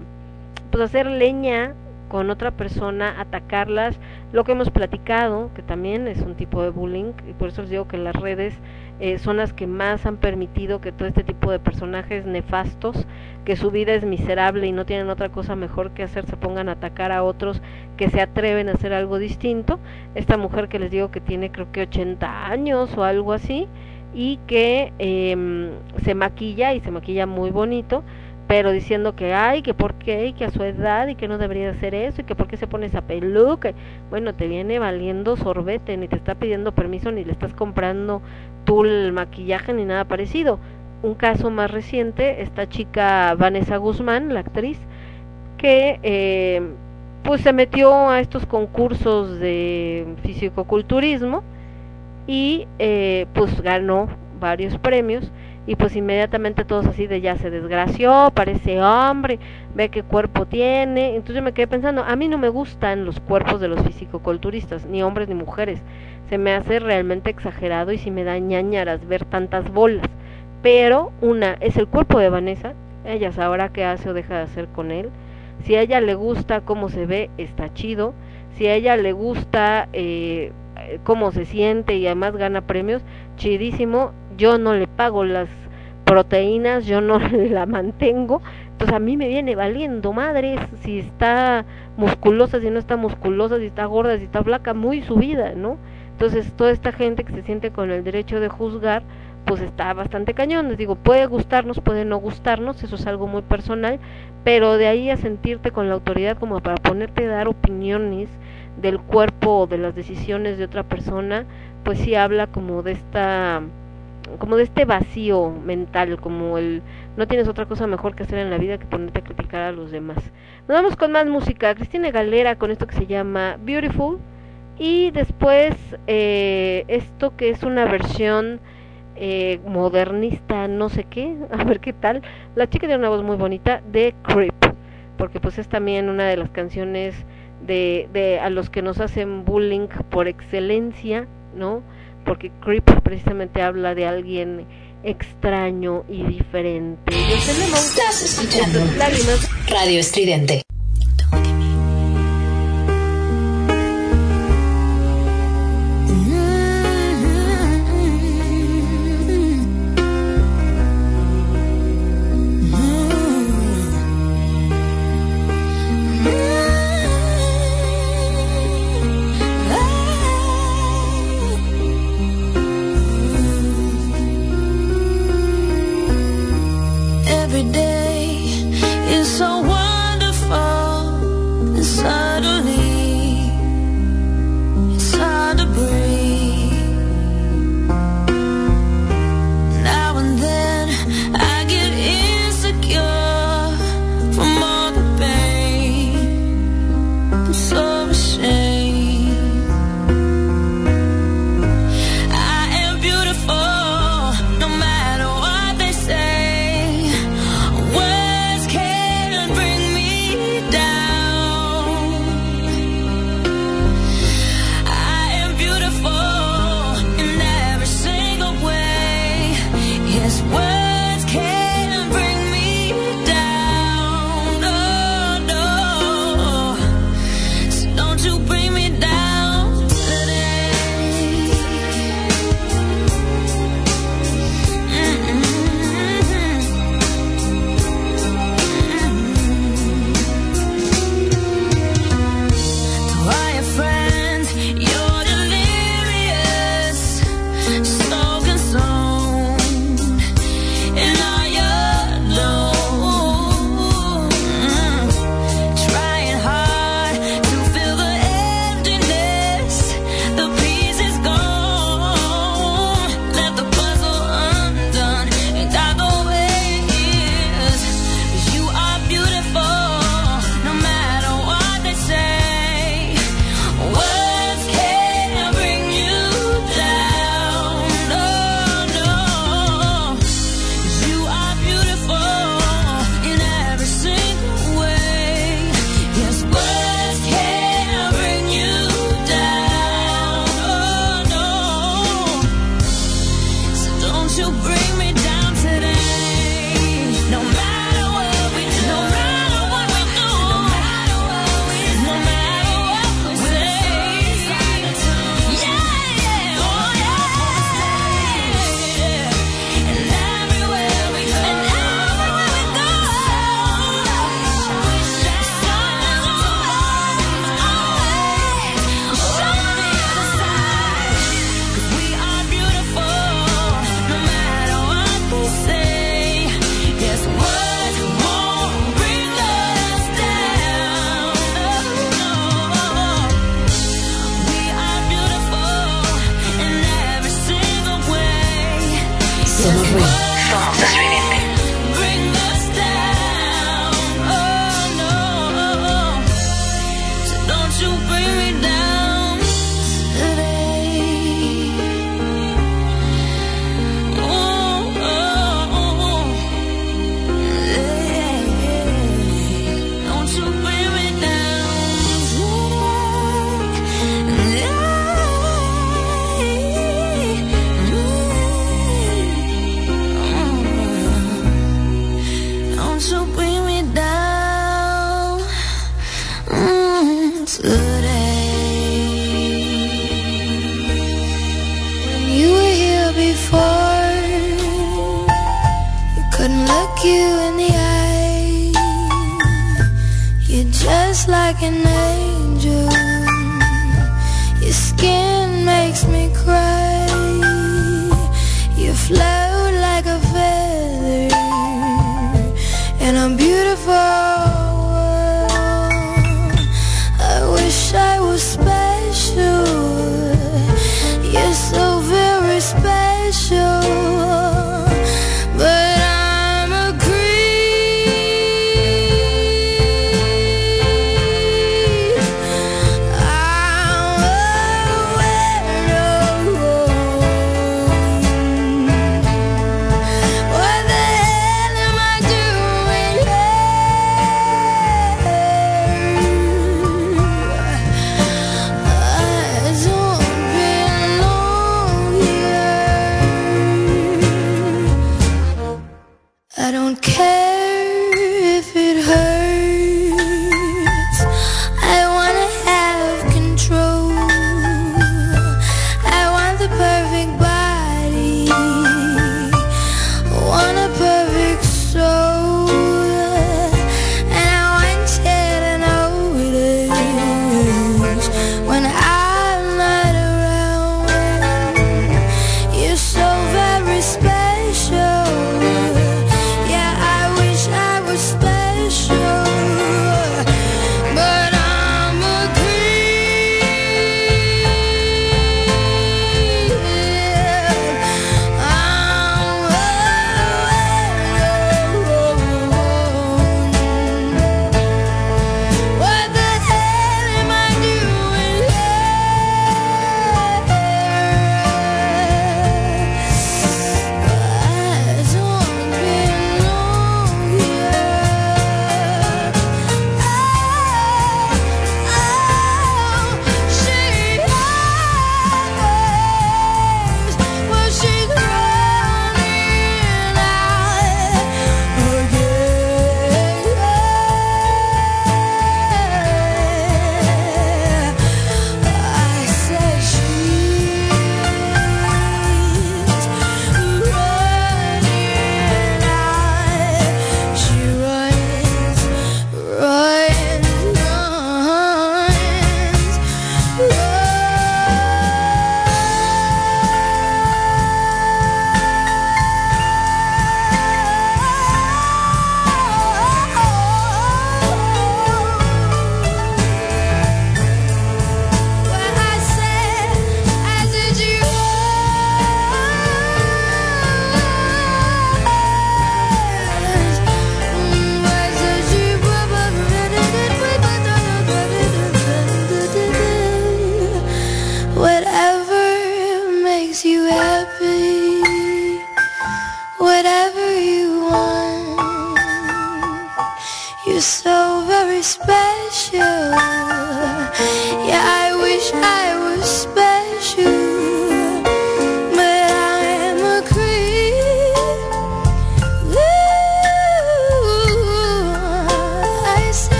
pues hacer leña con otra persona, atacarlas, lo que hemos platicado, que también es un tipo de bullying, y por eso les digo que las redes eh, son las que más han permitido que todo este tipo de personajes nefastos, que su vida es miserable y no tienen otra cosa mejor que hacer, se pongan a atacar a otros que se atreven a hacer algo distinto. Esta mujer que les digo que tiene creo que 80 años o algo así, y que em, se maquilla y se maquilla muy bonito, pero diciendo que ay, que por qué, y que a su edad, y que no debería hacer eso, y que por qué se pone esa peluca. Bueno, te viene valiendo sorbete, ni te está pidiendo permiso, ni le estás comprando tú el maquillaje, ni nada parecido. Un caso más reciente, esta chica Vanessa Guzmán, la actriz, que eh, pues se metió a estos concursos de fisicoculturismo y eh, pues ganó varios premios y pues inmediatamente todos así de ya se desgració, parece hombre, ve qué cuerpo tiene, entonces yo me quedé pensando, a mí no me gustan los cuerpos de los fisicoculturistas, ni hombres ni mujeres, se me hace realmente exagerado y si me da ñañaras ver tantas bolas, pero una es el cuerpo de Vanessa, ella sabrá qué hace o deja de hacer con él, si a ella le gusta cómo se ve, está chido, si a ella le gusta eh, cómo se siente y además gana premios, chidísimo, yo no le pago las proteínas, yo no la mantengo, entonces a mí me viene valiendo madres si está musculosa, si no está musculosa, si está gorda, si está flaca, muy su vida, ¿no? Entonces toda esta gente que se siente con el derecho de juzgar, pues está bastante cañón, les digo, puede gustarnos, puede no gustarnos, eso es algo muy personal, pero de ahí a sentirte con la autoridad como para ponerte a dar opiniones del cuerpo o de las decisiones de otra persona, pues sí habla como de esta como de este vacío mental, como el no tienes otra cosa mejor que hacer en la vida que ponerte a criticar a los demás. Nos vamos con más música, Cristina Galera con esto que se llama Beautiful y después eh, esto que es una versión eh, modernista, no sé qué, a ver qué tal. La chica tiene una voz muy bonita de Creep, porque pues es también una de las canciones de, de a los que nos hacen bullying por excelencia, ¿no? Porque Creep precisamente habla de alguien extraño y diferente. Yo soy Lemon. Estás escuchando Lágrimas. Radio Estridente.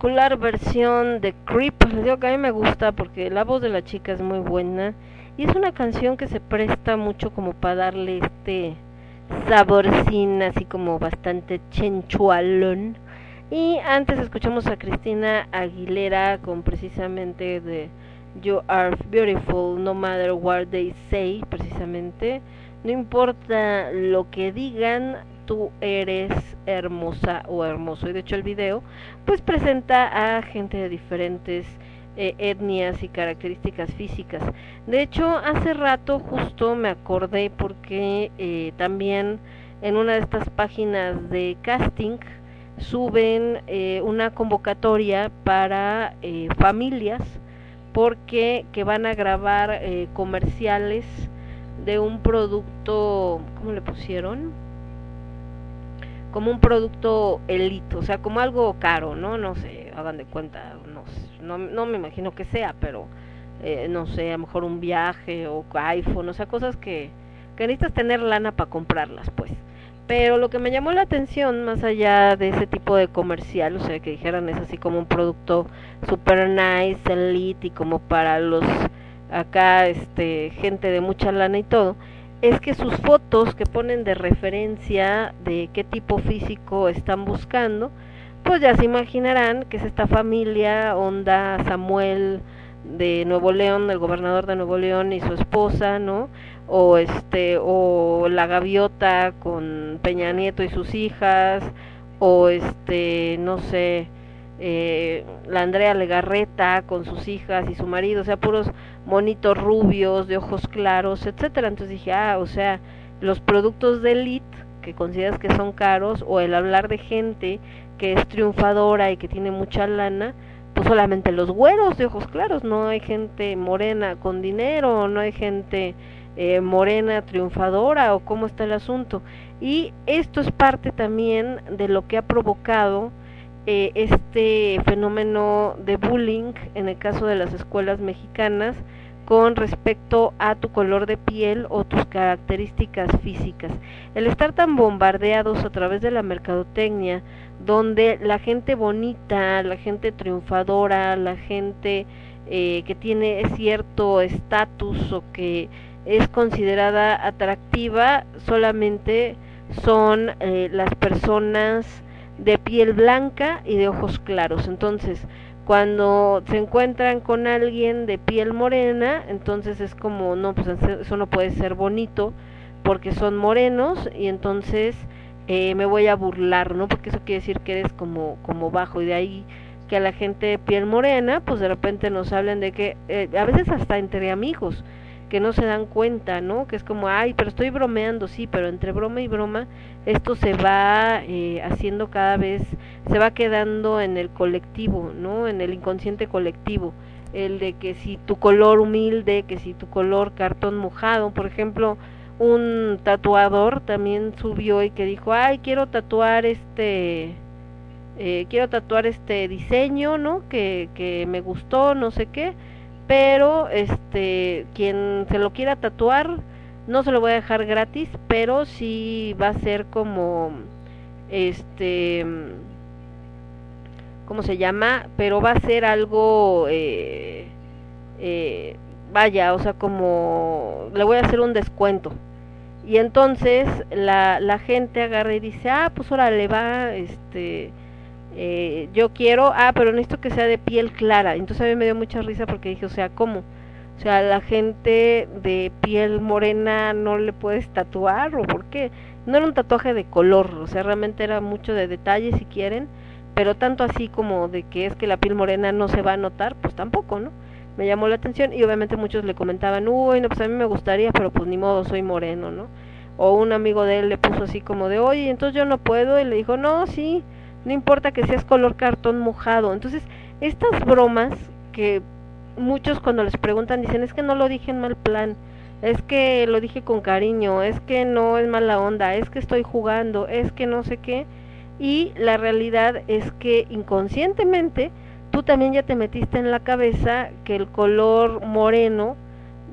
particular versión de Creep, les digo que a mí me gusta porque la voz de la chica es muy buena y es una canción que se presta mucho como para darle este saborcín así como bastante chenchualón. Y antes escuchamos a Cristina Aguilera con precisamente de You Are Beautiful, No Matter What They Say, precisamente. No importa lo que digan, tú eres hermosa o hermoso. Y de hecho el video pues presenta a gente de diferentes eh, etnias y características físicas. De hecho, hace rato justo me acordé porque eh, también en una de estas páginas de casting suben eh, una convocatoria para familias porque que van a grabar comerciales de un producto, ¿cómo le pusieron? Como un producto elite, o sea, como algo caro, ¿no? No sé, hagan de cuenta, no, no, no me imagino que sea, pero eh, no sé, a lo mejor un viaje o iPhone, o sea, cosas que, que necesitas tener lana para comprarlas, pues. Pero lo que me llamó la atención, más allá de ese tipo de comercial, o sea, que dijeran es así como un producto super nice, elite y como para los acá, este, gente de mucha lana y todo, es que sus fotos que ponen de referencia de qué tipo físico están buscando, pues ya se imaginarán que es esta familia, onda Samuel de Nuevo León, el gobernador de Nuevo León y su esposa, ¿no? o este o la gaviota con Peña Nieto y sus hijas o este no sé eh, la Andrea Legarreta con sus hijas y su marido o sea puros monitos rubios de ojos claros etcétera entonces dije ah o sea los productos de elite que consideras que son caros o el hablar de gente que es triunfadora y que tiene mucha lana pues solamente los güeros de ojos claros no hay gente morena con dinero no hay gente eh, morena triunfadora o cómo está el asunto. Y esto es parte también de lo que ha provocado eh, este fenómeno de bullying en el caso de las escuelas mexicanas con respecto a tu color de piel o tus características físicas. El estar tan bombardeados a través de la mercadotecnia, donde la gente bonita, la gente triunfadora, la gente eh, que tiene cierto estatus o que es considerada atractiva solamente son eh, las personas de piel blanca y de ojos claros. Entonces, cuando se encuentran con alguien de piel morena, entonces es como, no, pues eso no puede ser bonito porque son morenos y entonces eh, me voy a burlar, ¿no? Porque eso quiere decir que eres como, como bajo y de ahí que a la gente de piel morena, pues de repente nos hablan de que, eh, a veces hasta entre amigos, que no se dan cuenta, ¿no? Que es como, ay, pero estoy bromeando, sí, pero entre broma y broma esto se va eh, haciendo cada vez, se va quedando en el colectivo, ¿no? En el inconsciente colectivo. El de que si tu color humilde, que si tu color cartón mojado, por ejemplo, un tatuador también subió y que dijo, ay, quiero tatuar este, eh, quiero tatuar este diseño, ¿no? Que, que me gustó, no sé qué pero este quien se lo quiera tatuar no se lo voy a dejar gratis pero sí va a ser como este cómo se llama pero va a ser algo eh, eh, vaya o sea como le voy a hacer un descuento. Y entonces la, la gente agarra y dice ah pues ahora le va este eh, yo quiero, ah, pero necesito que sea de piel clara. Entonces a mí me dio mucha risa porque dije, o sea, ¿cómo? O sea, la gente de piel morena no le puedes tatuar o por qué? No era un tatuaje de color, o sea, realmente era mucho de detalle si quieren, pero tanto así como de que es que la piel morena no se va a notar, pues tampoco, ¿no? Me llamó la atención y obviamente muchos le comentaban, uy, no, pues a mí me gustaría, pero pues ni modo, soy moreno, ¿no? O un amigo de él le puso así como de, oye, entonces yo no puedo, y le dijo, no, sí, no importa que seas color cartón mojado. Entonces, estas bromas que muchos cuando les preguntan dicen, es que no lo dije en mal plan, es que lo dije con cariño, es que no es mala onda, es que estoy jugando, es que no sé qué. Y la realidad es que inconscientemente tú también ya te metiste en la cabeza que el color moreno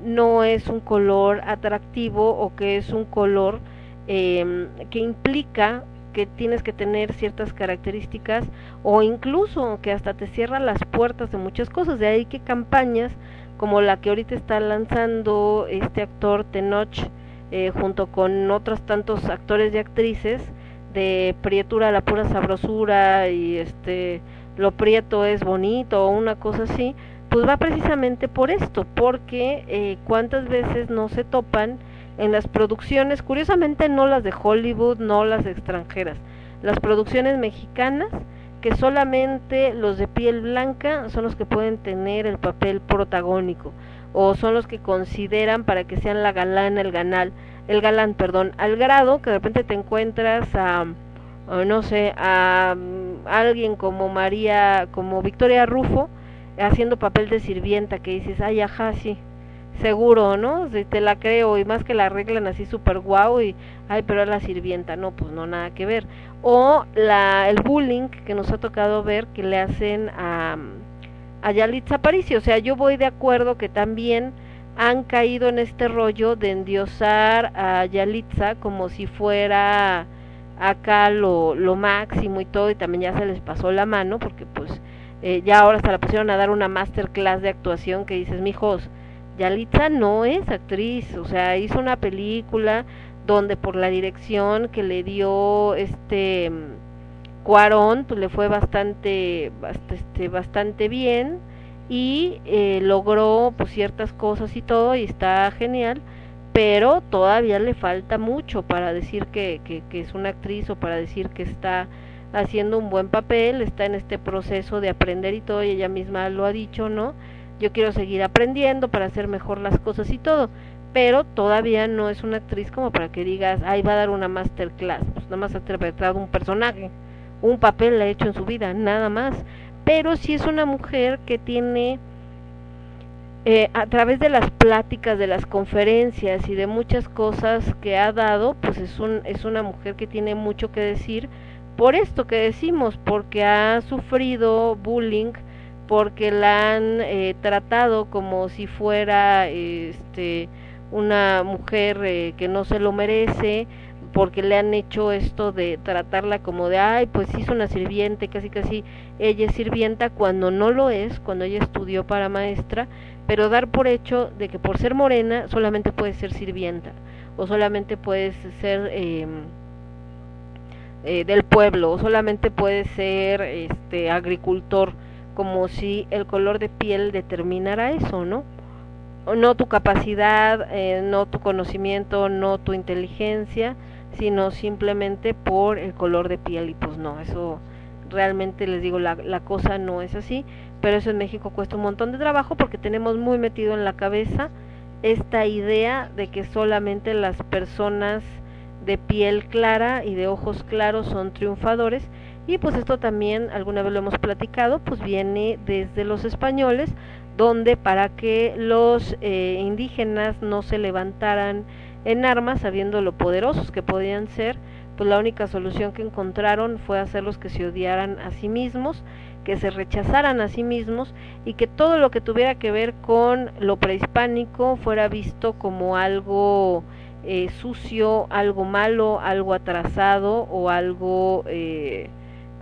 no es un color atractivo o que es un color eh, que implica que tienes que tener ciertas características o incluso que hasta te cierra las puertas de muchas cosas. De ahí que campañas como la que ahorita está lanzando este actor Tenoch eh, junto con otros tantos actores y actrices de prietura a la pura sabrosura y este lo prieto es bonito o una cosa así, pues va precisamente por esto, porque eh, cuántas veces no se topan en las producciones, curiosamente no las de Hollywood, no las extranjeras, las producciones mexicanas, que solamente los de piel blanca son los que pueden tener el papel protagónico o son los que consideran para que sean la galana, el ganal, el galán, perdón, al grado que de repente te encuentras a, no sé, a, mm, alguien como María, como Victoria Rufo, haciendo papel de sirvienta, que dices, ay, ajá, sí, seguro, ¿no? Si te la creo, y más que la arreglan así súper guau, y, ay, pero es la sirvienta, no, pues no, nada que ver. O la, el bullying que nos ha tocado ver que le hacen a, a Yalitza Aparicio, o sea, yo voy de acuerdo que también han caído en este rollo de endiosar a Yalitza como si fuera acá lo, lo máximo y todo, y también ya se les pasó la mano, porque pues eh, ya ahora hasta la pusieron a dar una masterclass de actuación que dices, mijos, Yalitza no es actriz, o sea, hizo una película donde por la dirección que le dio este Cuarón, pues le fue bastante, bast- este, bastante bien y eh, logró pues ciertas cosas y todo y está genial, pero todavía le falta mucho para decir que, que es una actriz o para decir que está haciendo un buen papel, está en este proceso de aprender y todo, y ella misma lo ha dicho, ¿no? Yo quiero seguir aprendiendo para hacer mejor las cosas y todo, pero todavía no es una actriz como para que digas, ay, va a dar una masterclass, pues nada más ha interpretado un personaje, un papel la ha hecho en su vida, nada más, pero sí es una mujer que tiene eh, a través de las pláticas, de las conferencias y de muchas cosas que ha dado, pues es, un, es una mujer que tiene mucho que decir por esto que decimos, porque ha sufrido bullying, porque la han eh, tratado como si fuera este una mujer eh, que no se lo merece, porque le han hecho esto de tratarla como de, ay, pues hizo una sirviente, casi casi ella es sirvienta cuando no lo es, cuando ella estudió para maestra, pero dar por hecho de que por ser morena solamente puedes ser sirvienta o solamente puedes ser eh, eh, del pueblo o solamente puedes ser este agricultor como si el color de piel determinara eso, ¿no? No tu capacidad, eh, no tu conocimiento, no tu inteligencia, sino simplemente por el color de piel. Y pues no, eso realmente les digo, la, la cosa no es así, pero eso en México cuesta un montón de trabajo porque tenemos muy metido en la cabeza esta idea de que solamente las personas de piel clara y de ojos claros son triunfadores y pues esto también alguna vez lo hemos platicado pues viene desde los españoles donde para que los eh, indígenas no se levantaran en armas sabiendo lo poderosos que podían ser pues la única solución que encontraron fue hacerlos que se odiaran a sí mismos que se rechazaran a sí mismos y que todo lo que tuviera que ver con lo prehispánico fuera visto como algo eh, sucio, algo malo, algo atrasado o algo, eh,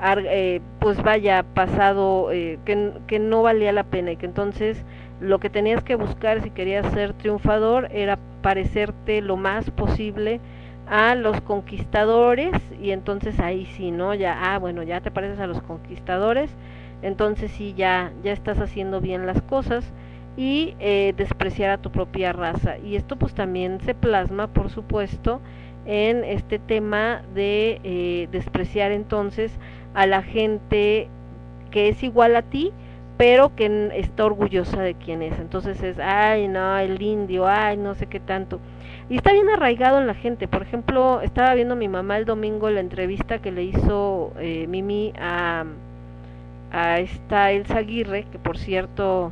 eh, pues vaya, pasado, eh, que, que no valía la pena y que entonces lo que tenías que buscar si querías ser triunfador era parecerte lo más posible a los conquistadores y entonces ahí sí, ¿no? Ya, ah, bueno, ya te pareces a los conquistadores, entonces sí, ya, ya estás haciendo bien las cosas y eh, despreciar a tu propia raza. Y esto pues también se plasma, por supuesto, en este tema de eh, despreciar entonces a la gente que es igual a ti, pero que está orgullosa de quién es. Entonces es, ay, no, el indio, ay, no sé qué tanto. Y está bien arraigado en la gente. Por ejemplo, estaba viendo mi mamá el domingo la entrevista que le hizo eh, Mimi a, a esta Elsa Aguirre, que por cierto,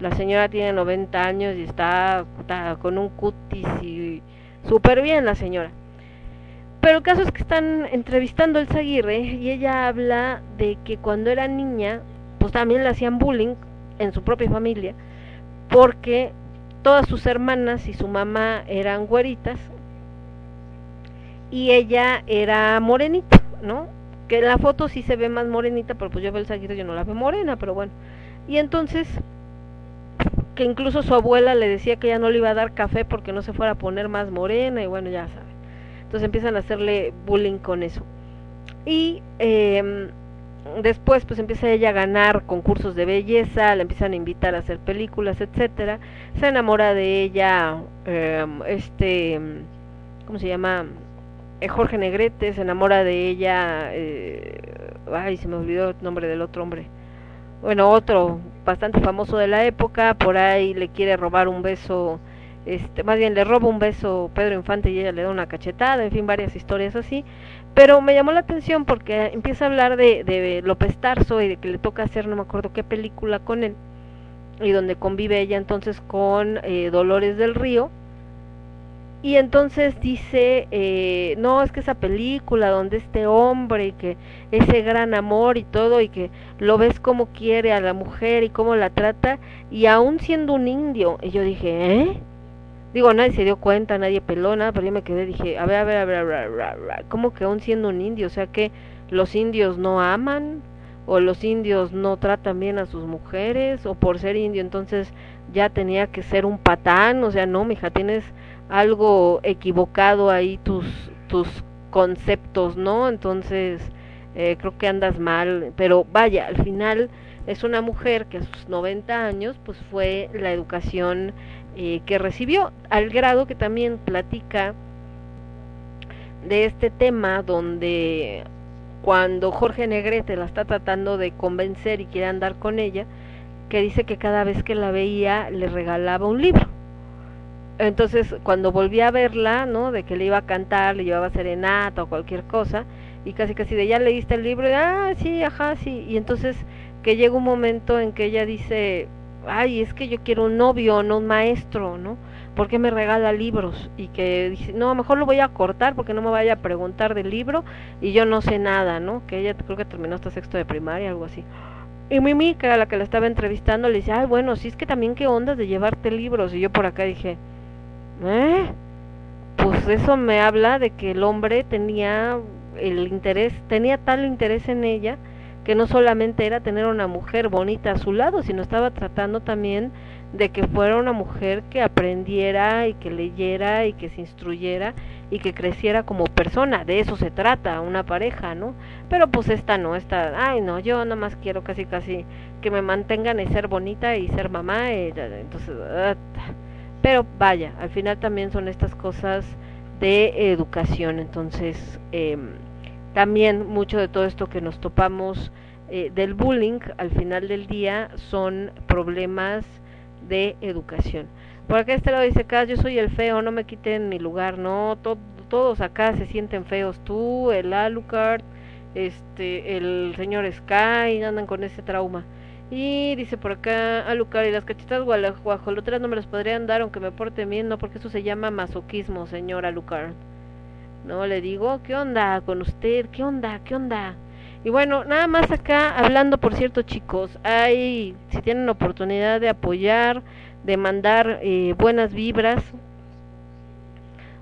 la señora tiene 90 años y está, está con un cutis y súper bien la señora. Pero el caso es que están entrevistando a Elsa y ella habla de que cuando era niña, pues también le hacían bullying en su propia familia, porque todas sus hermanas y su mamá eran güeritas y ella era morenita, ¿no? Que en la foto sí se ve más morenita, pero pues yo veo el Aguirre yo no la veo morena, pero bueno. Y entonces que incluso su abuela le decía que ya no le iba a dar café porque no se fuera a poner más morena y bueno, ya saben. Entonces empiezan a hacerle bullying con eso. Y eh, después pues empieza ella a ganar concursos de belleza, la empiezan a invitar a hacer películas, etcétera. Se enamora de ella eh, este ¿cómo se llama? Eh, Jorge Negrete, se enamora de ella eh, ay, se me olvidó el nombre del otro hombre. Bueno, otro bastante famoso de la época, por ahí le quiere robar un beso este, más bien le roba un beso Pedro Infante y ella le da una cachetada, en fin, varias historias así. Pero me llamó la atención porque empieza a hablar de, de López Tarso y de que le toca hacer no me acuerdo qué película con él y donde convive ella entonces con eh, Dolores del Río. Y entonces dice, eh, no, es que esa película donde este hombre y que ese gran amor y todo y que lo ves como quiere a la mujer y cómo la trata y aún siendo un indio. Y yo dije, ¿eh? Digo, nadie se dio cuenta, nadie peló nada, pero yo me quedé, dije, a ver, a ver, a ver, a ver, a ver, a ver, ¿cómo que aún siendo un indio? O sea que los indios no aman o los indios no tratan bien a sus mujeres o por ser indio entonces ya tenía que ser un patán, o sea, no, mija, tienes algo equivocado ahí tus tus conceptos, ¿no? Entonces, eh, creo que andas mal, pero vaya, al final es una mujer que a sus 90 años pues fue la educación eh, que recibió, al grado que también platica de este tema donde cuando Jorge Negrete la está tratando de convencer y quiere andar con ella, que dice que cada vez que la veía le regalaba un libro. Entonces, cuando volví a verla, ¿no? De que le iba a cantar, le llevaba serenata o cualquier cosa, y casi casi de ya leíste el libro, y, ah, sí, ajá, sí, y entonces que llega un momento en que ella dice, ay, es que yo quiero un novio, no un maestro, ¿no? ¿Por qué me regala libros? Y que dice, no, mejor lo voy a cortar porque no me vaya a preguntar del libro y yo no sé nada, ¿no? Que ella creo que terminó hasta sexto de primaria, algo así. Y Mimi, que era la que la estaba entrevistando, le dice, ay, bueno, sí es que también qué onda de llevarte libros. Y yo por acá dije, ¿eh? Pues eso me habla de que el hombre tenía el interés, tenía tal interés en ella que no solamente era tener una mujer bonita a su lado, sino estaba tratando también de que fuera una mujer que aprendiera y que leyera y que se instruyera y que creciera como persona, de eso se trata una pareja, ¿no? Pero pues esta no, esta, ay no, yo nada más quiero casi casi que me mantengan y ser bonita y ser mamá, y, entonces, ah, pero vaya, al final también son estas cosas de educación, entonces eh, también mucho de todo esto que nos topamos eh, del bullying al final del día son problemas de educación. Por acá este lado dice acá, yo soy el feo, no me quiten mi lugar, no, to todos acá se sienten feos, tú, el Alucard, este, el señor Sky, andan con ese trauma. Y dice por acá, Alucard, y las cachetas guajoloteras no me las podrían dar aunque me porte bien, no, porque eso se llama masoquismo, señor Alucard. No, le digo, ¿qué onda con usted? ¿Qué onda? ¿Qué onda? Y bueno, nada más acá hablando, por cierto, chicos, hay, si tienen oportunidad de apoyar, de mandar eh, buenas vibras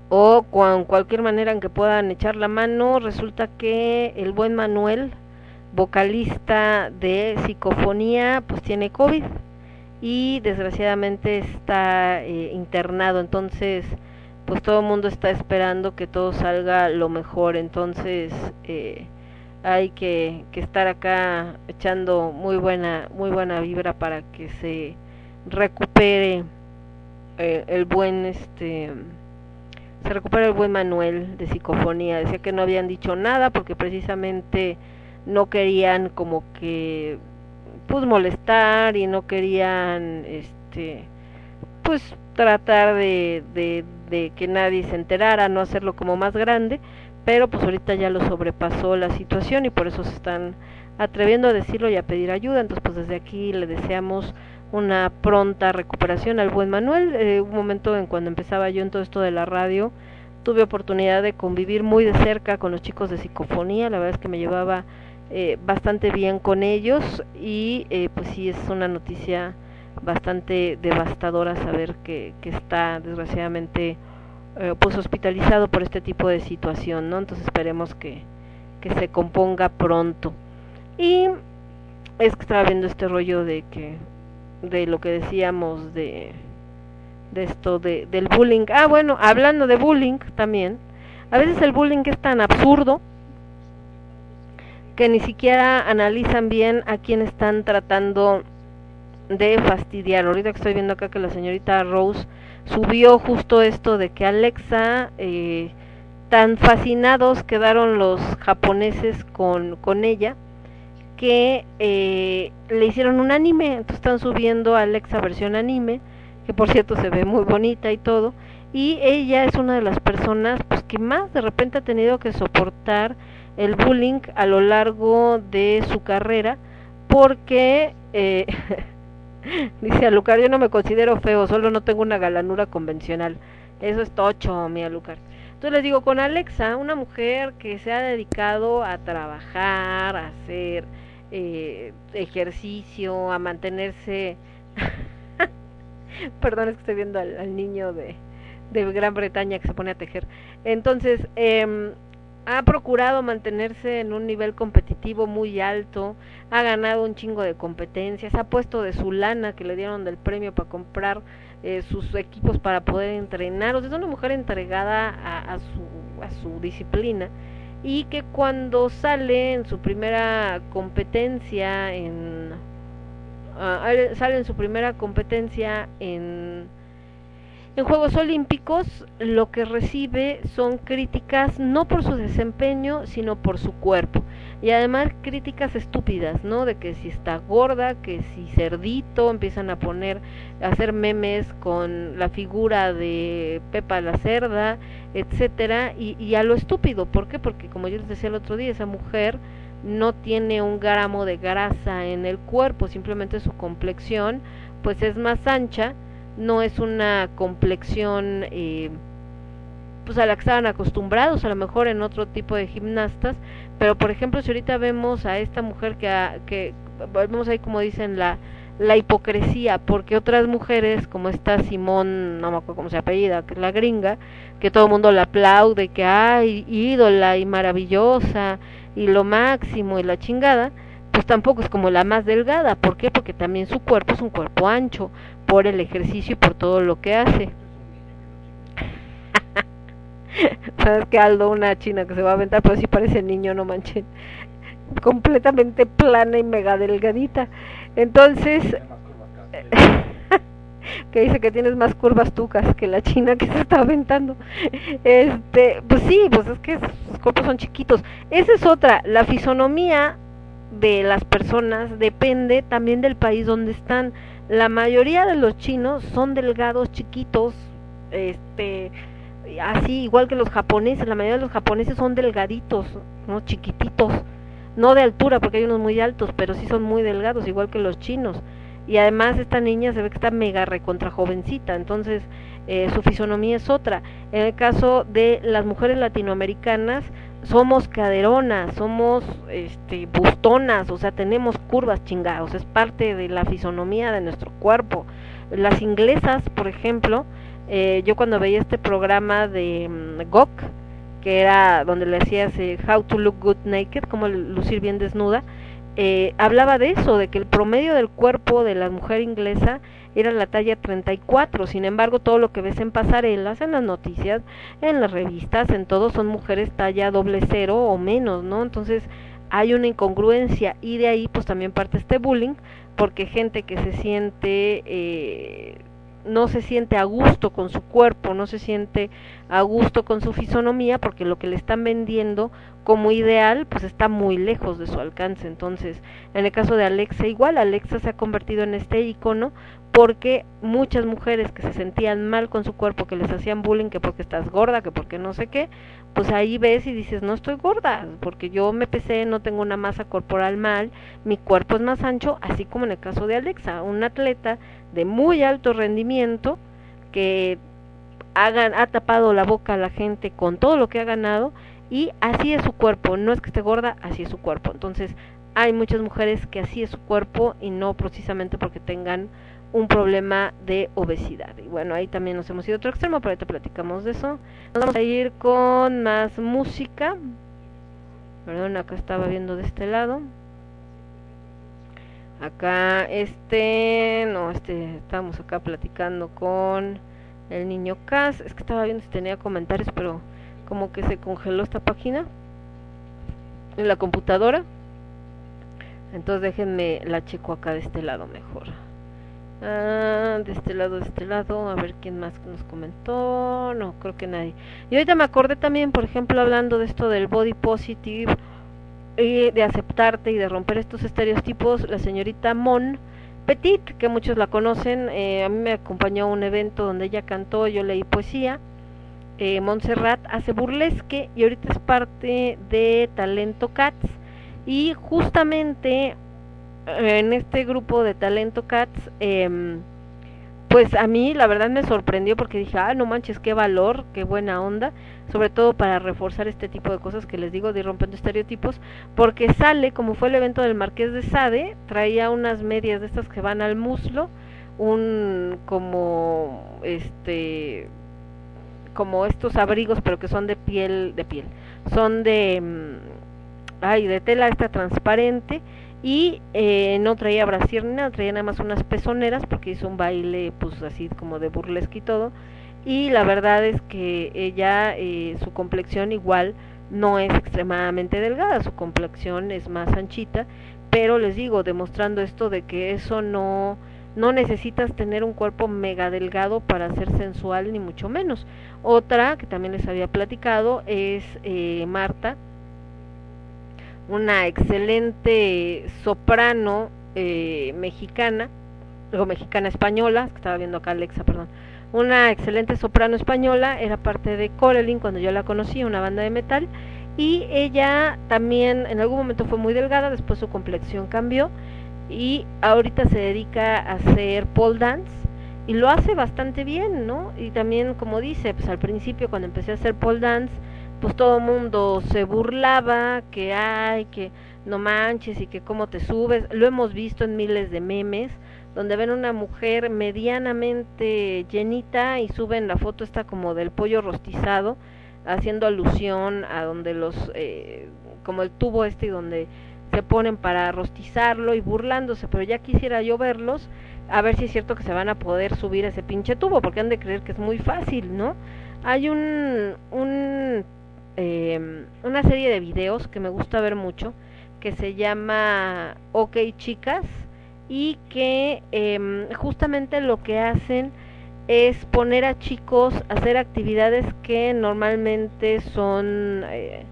o con cualquier manera en que puedan echar la mano, resulta que el buen Manuel, vocalista de psicofonía, pues tiene COVID y desgraciadamente está eh, internado, entonces pues todo el mundo está esperando que todo salga lo mejor, entonces eh, hay que, que, estar acá echando muy buena muy buena vibra para que se recupere eh, el buen este se recupere el buen Manuel de psicofonía. Decía que no habían dicho nada porque precisamente no querían como que pues molestar y no querían este pues tratar de, de, de que nadie se enterara no hacerlo como más grande pero pues ahorita ya lo sobrepasó la situación y por eso se están atreviendo a decirlo y a pedir ayuda. Entonces, pues desde aquí le deseamos una pronta recuperación al buen Manuel. Eh, un momento en cuando empezaba yo en todo esto de la radio, tuve oportunidad de convivir muy de cerca con los chicos de psicofonía, la verdad es que me llevaba eh, bastante bien con ellos y eh, pues sí es una noticia bastante devastadora saber que, que está desgraciadamente eh, pues hospitalizado por este tipo de situación, ¿no? Entonces esperemos que, que se componga pronto. Y es que estaba viendo este rollo de que de lo que decíamos de de esto de, del bullying. Ah, bueno, hablando de bullying también. A veces el bullying es tan absurdo que ni siquiera analizan bien a quién están tratando de fastidiar. Ahorita que estoy viendo acá que la señorita Rose subió justo esto de que Alexa, eh, tan fascinados quedaron los japoneses con, con ella, que eh, le hicieron un anime, entonces están subiendo Alexa versión anime, que por cierto se ve muy bonita y todo, y ella es una de las personas pues que más de repente ha tenido que soportar el bullying a lo largo de su carrera, porque eh, dice Alucar, yo no me considero feo, solo no tengo una galanura convencional. Eso es tocho, mi Alucar. Entonces les digo, con Alexa, una mujer que se ha dedicado a trabajar, a hacer eh, ejercicio, a mantenerse... Perdón, es que estoy viendo al, al niño de, de Gran Bretaña que se pone a tejer. Entonces, eh, ha procurado mantenerse en un nivel competitivo muy alto, ha ganado un chingo de competencias, ha puesto de su lana que le dieron del premio para comprar eh, sus equipos para poder entrenar. O sea, es una mujer entregada a, su, a su disciplina y que cuando sale en su primera competencia en uh, sale en su primera competencia en en Juegos Olímpicos lo que recibe son críticas no por su desempeño, sino por su cuerpo. Y además críticas estúpidas, ¿no? De que si está gorda, que si cerdito, empiezan a poner, a hacer memes con la figura de Pepa la cerda, etcétera, y, y a lo estúpido. ¿Por qué? Porque como yo les decía el otro día, esa mujer no tiene un gramo de grasa en el cuerpo, simplemente su complexión pues es más ancha no es una complexión eh, pues a la que estaban acostumbrados a lo mejor en otro tipo de gimnastas pero por ejemplo si ahorita vemos a esta mujer que, a, que vemos ahí como dicen la la hipocresía porque otras mujeres como esta Simón no me acuerdo cómo se apellida que es la gringa que todo el mundo la aplaude que ay ídola y maravillosa y lo máximo y la chingada pues tampoco es como la más delgada ¿por qué? porque también su cuerpo es un cuerpo ancho por el ejercicio y por todo lo que hace. Sabes que Aldo, una china que se va a aventar, pero sí parece niño, no manchen. Completamente plana y mega delgadita. Entonces, que dice que tienes más curvas tucas que la china que se está aventando. Este, pues sí, pues es que sus cuerpos son chiquitos. Esa es otra, la fisonomía de las personas depende también del país donde están la mayoría de los chinos son delgados, chiquitos, este, así igual que los japoneses, la mayoría de los japoneses son delgaditos, no chiquititos, no de altura porque hay unos muy altos, pero sí son muy delgados, igual que los chinos. Y además esta niña se ve que está mega recontra jovencita, entonces eh, su fisonomía es otra. En el caso de las mujeres latinoamericanas, somos caderonas, somos este, bustonas, o sea, tenemos curvas chingados, es parte de la fisonomía de nuestro cuerpo. Las inglesas, por ejemplo, eh, yo cuando veía este programa de um, Gok, que era donde le hacías eh, How to Look Good Naked, como lucir bien desnuda, eh, hablaba de eso, de que el promedio del cuerpo de la mujer inglesa era la talla 34, sin embargo todo lo que ves en pasarelas, en las noticias, en las revistas, en todo son mujeres talla doble cero o menos, ¿no? Entonces hay una incongruencia y de ahí pues también parte este bullying, porque gente que se siente... Eh, no se siente a gusto con su cuerpo, no se siente a gusto con su fisonomía, porque lo que le están vendiendo como ideal, pues está muy lejos de su alcance. Entonces, en el caso de Alexa, igual, Alexa se ha convertido en este icono porque muchas mujeres que se sentían mal con su cuerpo, que les hacían bullying, que porque estás gorda, que porque no sé qué, pues ahí ves y dices, no estoy gorda, porque yo me pesé, no tengo una masa corporal mal, mi cuerpo es más ancho, así como en el caso de Alexa, un atleta de muy alto rendimiento que ha tapado la boca a la gente con todo lo que ha ganado y así es su cuerpo, no es que esté gorda, así es su cuerpo. Entonces, hay muchas mujeres que así es su cuerpo y no precisamente porque tengan un problema de obesidad. Y bueno, ahí también nos hemos ido a otro extremo, pero ahorita platicamos de eso. Vamos a ir con más música. Perdón, acá estaba viendo de este lado. Acá, este, no, este, estábamos acá platicando con el niño Cas. Es que estaba viendo si tenía comentarios, pero como que se congeló esta página en la computadora. Entonces déjenme la checo acá de este lado mejor. Ah, de este lado, de este lado, a ver quién más nos comentó. No, creo que nadie. Y ahorita me acordé también, por ejemplo, hablando de esto del body positive y de aceptarte y de romper estos estereotipos, la señorita Mon Petit, que muchos la conocen, eh, a mí me acompañó a un evento donde ella cantó, yo leí poesía. Eh, Montserrat hace burlesque y ahorita es parte de Talento Cats. Y justamente en este grupo de Talento Cats, em, pues a mí la verdad me sorprendió porque dije, ah, no manches, qué valor, qué buena onda, sobre todo para reforzar este tipo de cosas que les digo de ir rompiendo estereotipos, porque sale, como fue el evento del Marqués de Sade, traía unas medias de estas que van al muslo, un como este como estos abrigos pero que son de piel de piel son de mm, ay de tela esta transparente y eh, no traía brasier ni nada, traía nada más unas pezoneras porque hizo un baile pues así como de burlesque y todo y la verdad es que ella eh, su complexión igual no es extremadamente delgada, su complexión es más anchita, pero les digo, demostrando esto de que eso no no necesitas tener un cuerpo mega delgado para ser sensual ni mucho menos. Otra que también les había platicado es eh, Marta, una excelente soprano eh, mexicana, o mexicana española, estaba viendo acá Alexa, perdón, una excelente soprano española, era parte de Coraline cuando yo la conocí, una banda de metal, y ella también en algún momento fue muy delgada, después su complexión cambió y ahorita se dedica a hacer pole dance y lo hace bastante bien, ¿no? Y también como dice, pues al principio cuando empecé a hacer pole dance, pues todo el mundo se burlaba, que hay, que no manches y que cómo te subes. Lo hemos visto en miles de memes, donde ven una mujer medianamente llenita y suben la foto esta como del pollo rostizado, haciendo alusión a donde los, eh, como el tubo este donde se ponen para rostizarlo y burlándose, pero ya quisiera yo verlos, a ver si es cierto que se van a poder subir ese pinche tubo, porque han de creer que es muy fácil, ¿no? Hay un, un eh, una serie de videos que me gusta ver mucho que se llama Ok Chicas y que eh, justamente lo que hacen es poner a chicos a hacer actividades que normalmente son eh,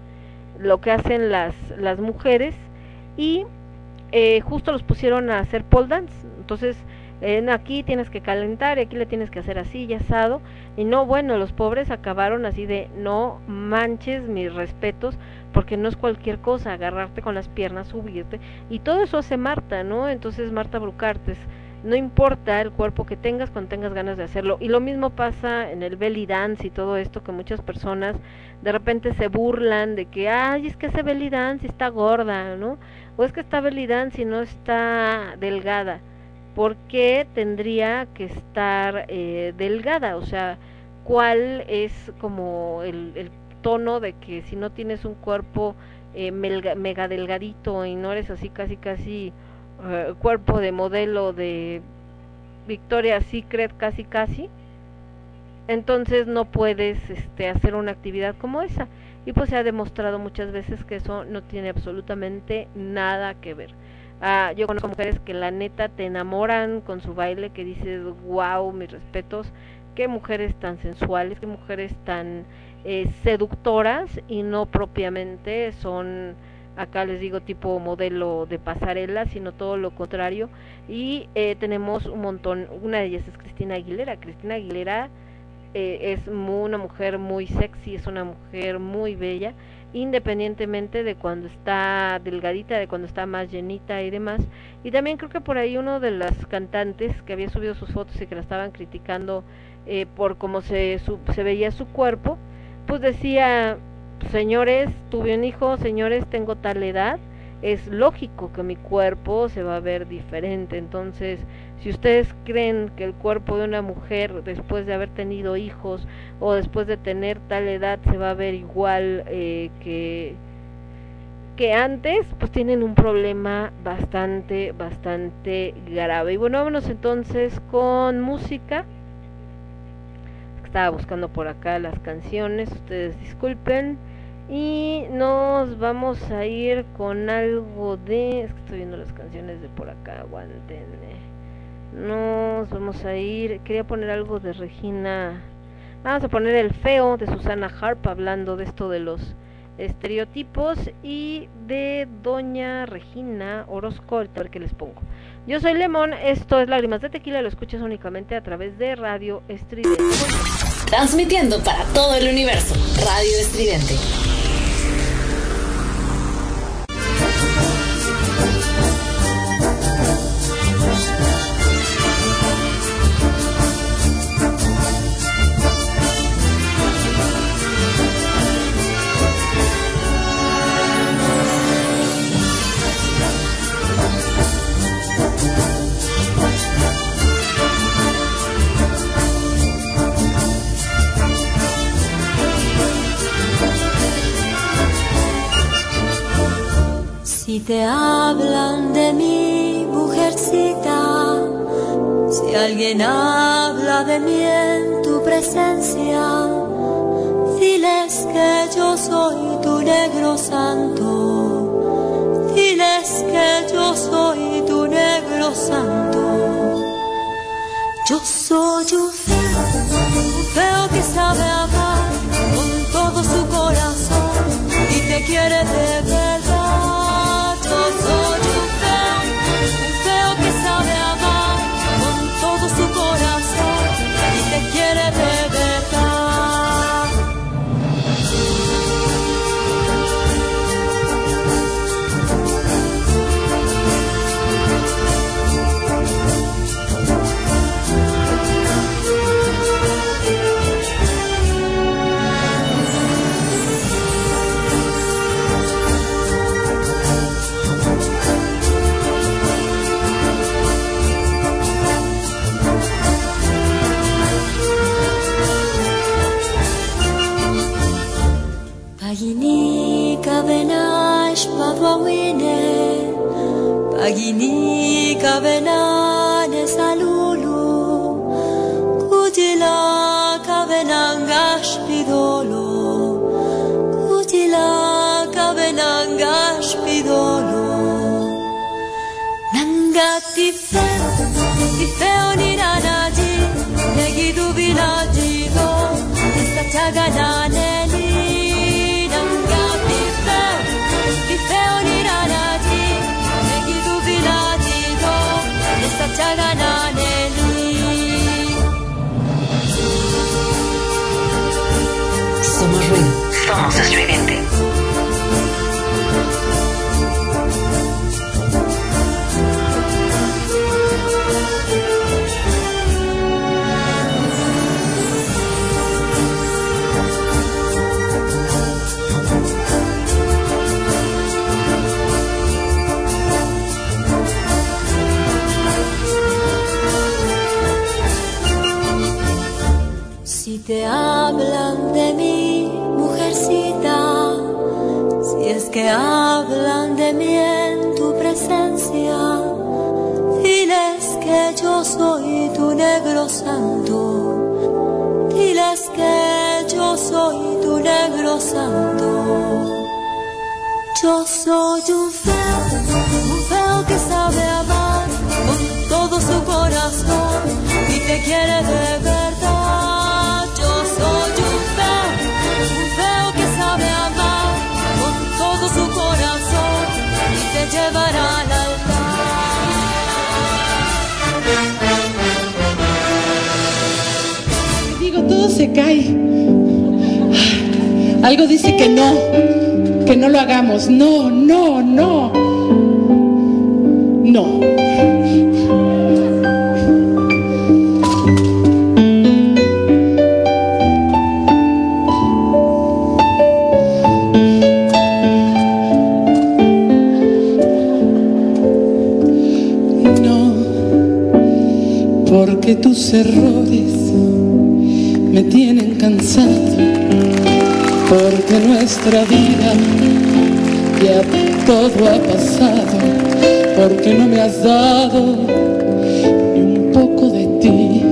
lo que hacen las, las mujeres y eh, justo los pusieron a hacer pole dance. Entonces aquí tienes que calentar y aquí le tienes que hacer así y asado. Y no bueno los pobres acabaron así de no manches mis respetos porque no es cualquier cosa agarrarte con las piernas subirte y todo eso hace Marta no entonces Marta Brucartes no importa el cuerpo que tengas cuando tengas ganas de hacerlo. Y lo mismo pasa en el belly dance y todo esto que muchas personas de repente se burlan de que ay es que ese belly dance está gorda no o es que está belly dance no está delgada ¿por qué tendría que estar eh, delgada? O sea, ¿cuál es como el, tono de que si no tienes un cuerpo eh, mega delgadito y no eres así casi casi uh, cuerpo de modelo de Victoria Secret casi casi, entonces no puedes este, hacer una actividad como esa. Y pues se ha demostrado muchas veces que eso no tiene absolutamente nada que ver. Ah, yo conozco mujeres que la neta te enamoran con su baile, que dices, wow, mis respetos, qué mujeres tan sensuales, qué mujeres tan eh, seductoras y no propiamente son, acá les digo, tipo modelo de pasarela, sino todo lo contrario. Y eh, tenemos un montón, una de ellas es Cristina Aguilera. Cristina Aguilera eh, es muy, una mujer muy sexy, es una mujer muy bella independientemente de cuando está delgadita, de cuando está más llenita y demás. Y también creo que por ahí uno de las cantantes que había subido sus fotos y que la estaban criticando eh, por cómo se, su, se veía su cuerpo, pues decía, señores, tuve un hijo, señores, tengo tal edad, es lógico que mi cuerpo se va a ver diferente. Entonces, si ustedes creen que el cuerpo de una mujer después de haber tenido hijos o después de tener tal edad se va a ver igual eh, que que antes, pues tienen un problema bastante, bastante grave. Y bueno, vámonos entonces con música. Estaba buscando por acá las canciones, ustedes disculpen. Y nos vamos a ir con algo de... Es que estoy viendo las canciones de por acá, aguantenme. Nos vamos a ir... Quería poner algo de Regina... Vamos a poner el feo de Susana Harp hablando de esto de los estereotipos y de Doña Regina Orozco, a ver qué les pongo. Yo soy Lemón, esto es Lágrimas de Tequila, lo escuchas únicamente a través de Radio Estridente. Transmitiendo para todo el universo. Radio Estridente. Te hablan de mi mujercita, si alguien habla de mí en tu presencia, diles que yo soy tu negro santo, diles que yo soy tu negro santo. Yo soy un feo, un feo que sabe amar con todo su corazón y te quiere de verdad. Pagini kavenane salulu Kutila kavenangash pidolo Kutila kavenangash pidolo Nangati feo, ti feo ni nanaji Negidu vilajigo, esta chagananeni Somos que hablan de mí en tu presencia, diles que yo soy tu negro santo, diles que yo soy tu negro santo. Yo soy un feo, un feo que sabe amar con todo su corazón y te quiere de se cae. Algo dice que no, que no lo hagamos. No, no, no. No. No, que tus errores me tienen cansado, porque nuestra vida ya todo ha pasado, porque no me has dado ni un poco de ti.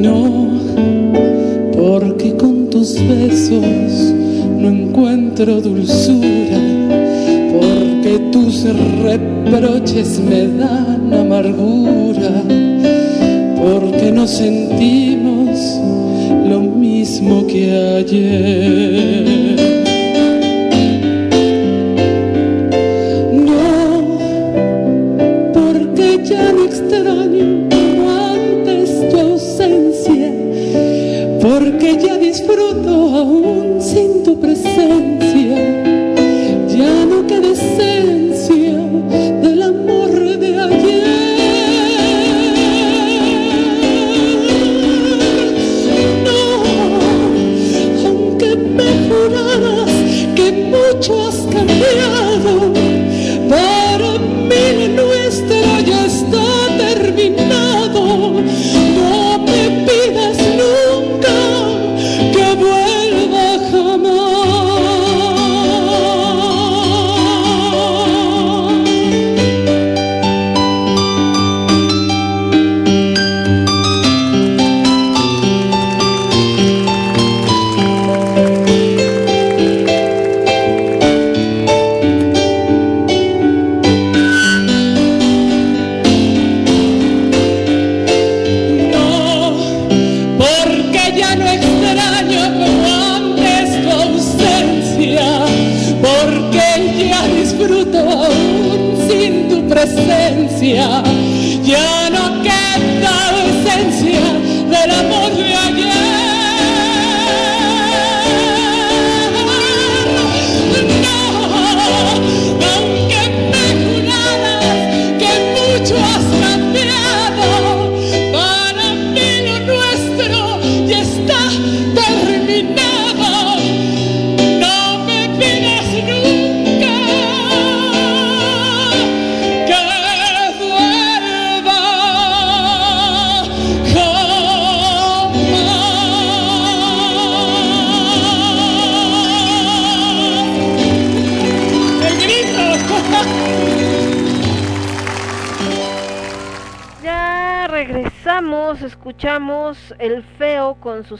No, porque con tus besos no encuentro dulzura tus reproches me dan amargura, porque no sentimos lo mismo que ayer.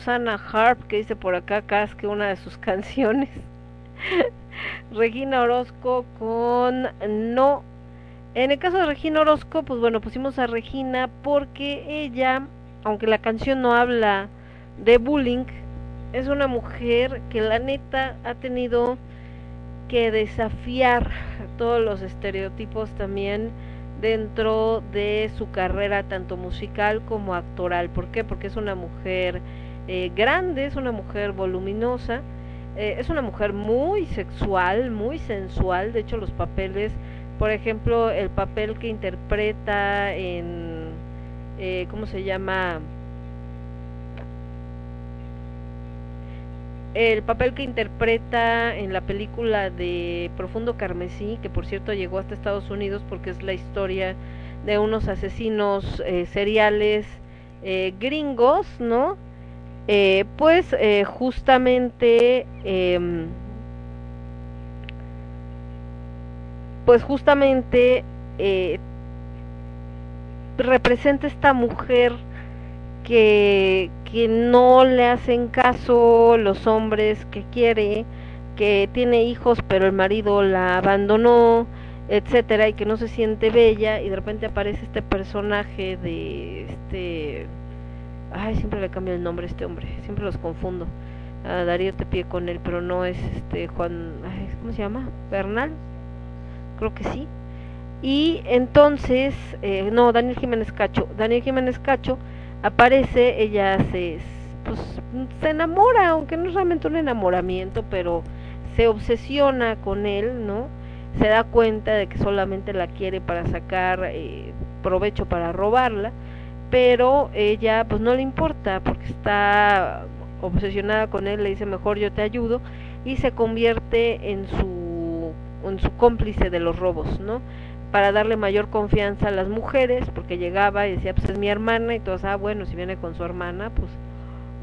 Susana Harp, que dice por acá casi que una de sus canciones. Regina Orozco con No. En el caso de Regina Orozco, pues bueno, pusimos a Regina porque ella, aunque la canción no habla de bullying, es una mujer que la neta ha tenido que desafiar todos los estereotipos también dentro de su carrera tanto musical como actoral. ¿Por qué? Porque es una mujer eh, grande, es una mujer voluminosa, eh, es una mujer muy sexual, muy sensual. De hecho, los papeles, por ejemplo, el papel que interpreta en, eh, ¿cómo se llama? el papel que interpreta en la película de Profundo Carmesí, que por cierto llegó hasta Estados Unidos porque es la historia de unos asesinos eh, seriales eh, gringos, ¿no? Eh, pues eh, justamente, em, pues justamente eh, representa esta mujer que, que no le hacen caso los hombres que quiere, que tiene hijos pero el marido la abandonó, etcétera, y que no se siente bella y de repente aparece este personaje de este ay, siempre le cambio el nombre a este hombre, siempre los confundo. A Darío te pie con él, pero no es este Juan, ¿cómo se llama? Bernal. Creo que sí. Y entonces, eh, no, Daniel Jiménez Cacho. Daniel Jiménez Cacho aparece, ella se, pues, se enamora, aunque no es realmente un enamoramiento, pero se obsesiona con él, ¿no? Se da cuenta de que solamente la quiere para sacar eh, provecho para robarla, pero ella pues no le importa porque está obsesionada con él, le dice mejor yo te ayudo y se convierte en su en su cómplice de los robos, ¿no? Para darle mayor confianza a las mujeres, porque llegaba y decía, pues es mi hermana, y todos, ah, bueno, si viene con su hermana, pues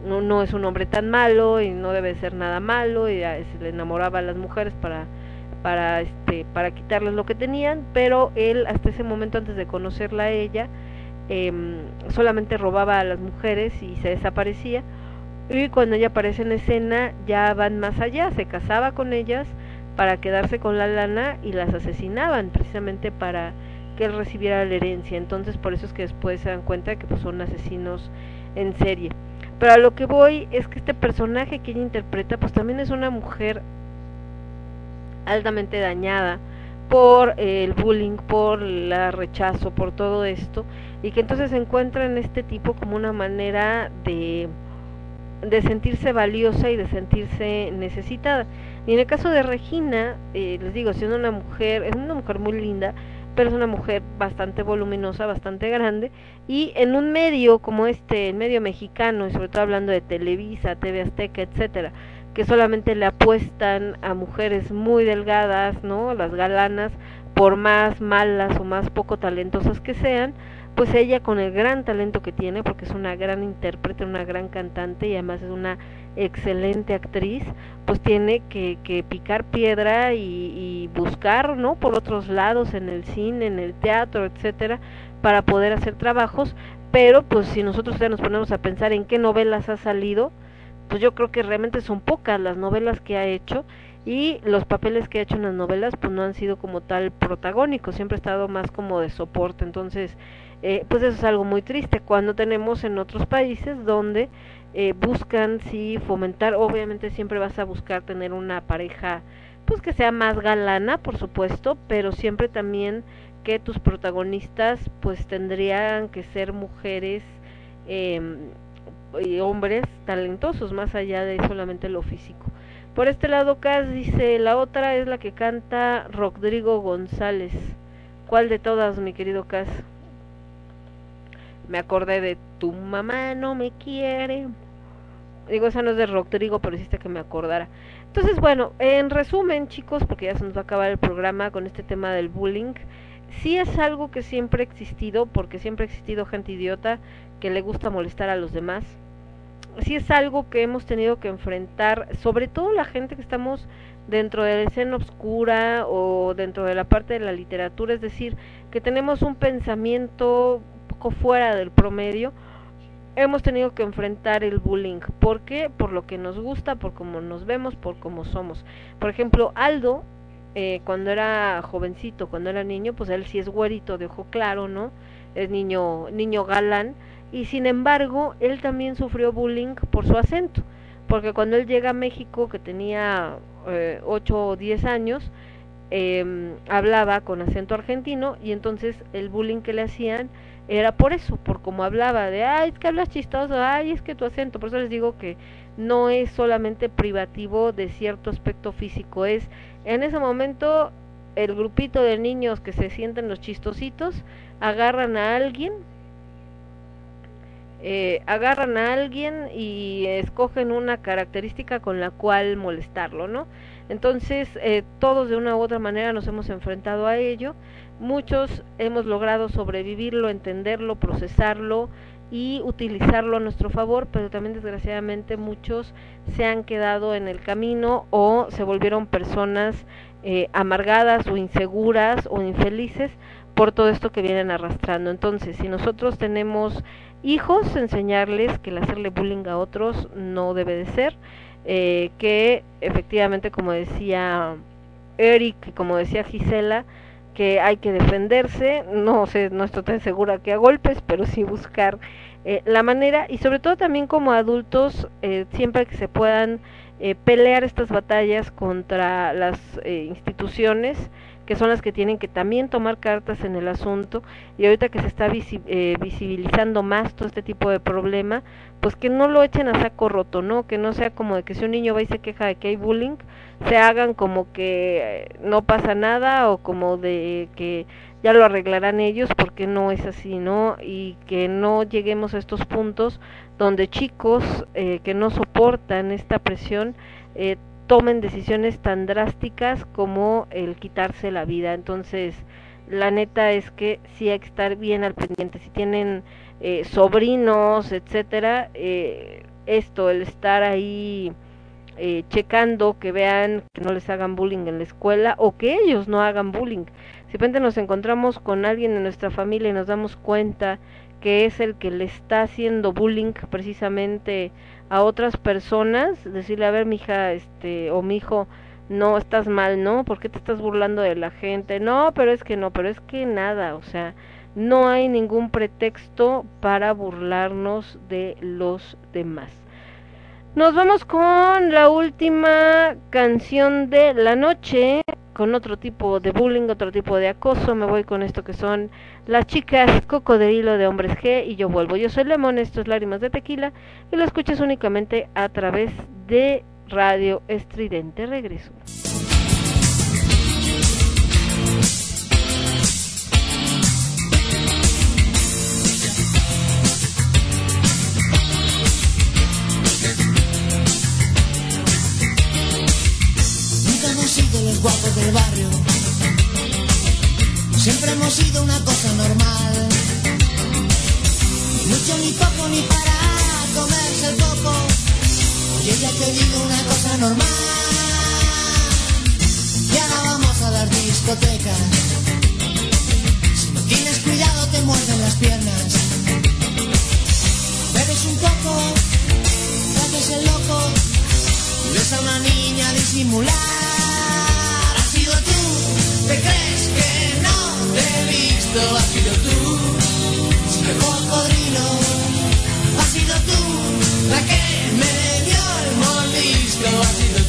no, no es un hombre tan malo y no debe ser nada malo, y se le enamoraba a las mujeres para para este para quitarles lo que tenían, pero él hasta ese momento antes de conocerla a ella eh, solamente robaba a las mujeres y se desaparecía y cuando ella aparece en escena ya van más allá, se casaba con ellas para quedarse con la lana y las asesinaban precisamente para que él recibiera la herencia. Entonces por eso es que después se dan cuenta que pues, son asesinos en serie. Pero a lo que voy es que este personaje que ella interpreta pues también es una mujer altamente dañada por el bullying, por el rechazo, por todo esto, y que entonces se encuentra en este tipo como una manera de, de sentirse valiosa y de sentirse necesitada. Y en el caso de Regina, eh, les digo, siendo una mujer, es una mujer muy linda, pero es una mujer bastante voluminosa, bastante grande, y en un medio como este, el medio mexicano, y sobre todo hablando de Televisa, TV Azteca, etcétera, que solamente le apuestan a mujeres muy delgadas, ¿no? Las galanas, por más malas o más poco talentosas que sean, pues ella con el gran talento que tiene, porque es una gran intérprete, una gran cantante y además es una excelente actriz, pues tiene que, que picar piedra y, y buscar, ¿no? Por otros lados, en el cine, en el teatro, etcétera, para poder hacer trabajos, pero pues si nosotros ya nos ponemos a pensar en qué novelas ha salido, pues yo creo que realmente son pocas las novelas que ha hecho y los papeles que ha hecho en las novelas pues no han sido como tal protagónicos, siempre ha estado más como de soporte, entonces eh, pues eso es algo muy triste cuando tenemos en otros países donde eh, buscan sí fomentar, obviamente siempre vas a buscar tener una pareja pues que sea más galana, por supuesto, pero siempre también que tus protagonistas pues tendrían que ser mujeres eh, y hombres talentosos más allá de solamente lo físico. Por este lado, Cas dice, la otra es la que canta Rodrigo González. ¿Cuál de todas, mi querido Cas? Me acordé de tu mamá no me quiere. Digo, esa no es de Rodrigo, pero hiciste que me acordara. Entonces, bueno, en resumen, chicos, porque ya se nos va a acabar el programa con este tema del bullying, sí es algo que siempre ha existido, porque siempre ha existido gente idiota que le gusta molestar a los demás. Sí es algo que hemos tenido que enfrentar, sobre todo la gente que estamos dentro de la escena oscura o dentro de la parte de la literatura, es decir, que tenemos un pensamiento fuera del promedio, hemos tenido que enfrentar el bullying. ¿Por qué? Por lo que nos gusta, por cómo nos vemos, por cómo somos. Por ejemplo, Aldo, eh, cuando era jovencito, cuando era niño, pues él sí es güerito de ojo claro, ¿no? Es niño, niño galán y sin embargo él también sufrió bullying por su acento, porque cuando él llega a México, que tenía eh, 8 o 10 años, eh, hablaba con acento argentino y entonces el bullying que le hacían era por eso, por cómo hablaba, de, ay, es que hablas chistoso, ay, es que tu acento, por eso les digo que no es solamente privativo de cierto aspecto físico, es en ese momento el grupito de niños que se sienten los chistositos agarran a alguien eh, agarran a alguien y escogen una característica con la cual molestarlo, ¿no? Entonces, eh, todos de una u otra manera nos hemos enfrentado a ello. Muchos hemos logrado sobrevivirlo, entenderlo, procesarlo y utilizarlo a nuestro favor, pero también desgraciadamente muchos se han quedado en el camino o se volvieron personas eh, amargadas o inseguras o infelices por todo esto que vienen arrastrando. Entonces, si nosotros tenemos hijos, enseñarles que el hacerle bullying a otros no debe de ser, eh, que efectivamente, como decía Eric, como decía Gisela, que hay que defenderse, no sé, no estoy tan segura que a golpes, pero sí buscar eh, la manera y sobre todo también como adultos, eh, siempre que se puedan eh, pelear estas batallas contra las eh, instituciones, que son las que tienen que también tomar cartas en el asunto y ahorita que se está eh, visibilizando más todo este tipo de problema, pues que no lo echen a saco roto, ¿no? Que no sea como de que si un niño va y se queja de que hay bullying, se hagan como que eh, no pasa nada o como de que ya lo arreglarán ellos porque no es así, ¿no? Y que no lleguemos a estos puntos donde chicos eh, que no soportan esta presión eh, tomen decisiones tan drásticas como el quitarse la vida. Entonces, la neta es que sí hay que estar bien al pendiente. Si tienen eh, sobrinos, etcétera, eh, esto, el estar ahí eh, checando que vean que no les hagan bullying en la escuela o que ellos no hagan bullying. Si de repente nos encontramos con alguien en nuestra familia y nos damos cuenta que es el que le está haciendo bullying precisamente a otras personas, decirle, a ver, mija, este, o mi hijo, no, estás mal, no, ¿por qué te estás burlando de la gente? No, pero es que no, pero es que nada, o sea, no hay ningún pretexto para burlarnos de los demás. Nos vamos con la última canción de la noche, con otro tipo de bullying, otro tipo de acoso. Me voy con esto que son las chicas cocodrilo de hombres G y yo vuelvo. Yo soy Lemon, esto es Lágrimas de Tequila y lo escuchas únicamente a través de Radio Estridente. Regreso. Sido los guapos del barrio. Siempre hemos sido una cosa normal. Mucho ni poco ni para comerse el coco. Oye, ya te digo una cosa normal. Y ahora vamos a las discotecas. Si no tienes cuidado te muerden las piernas. Bebes un poco, haces el loco. Ves a una niña disimular. Crees que no te he visto. Has sido tú, el cocodrilo. Has sido tú, la que me dio el mordisco. Has sido tú,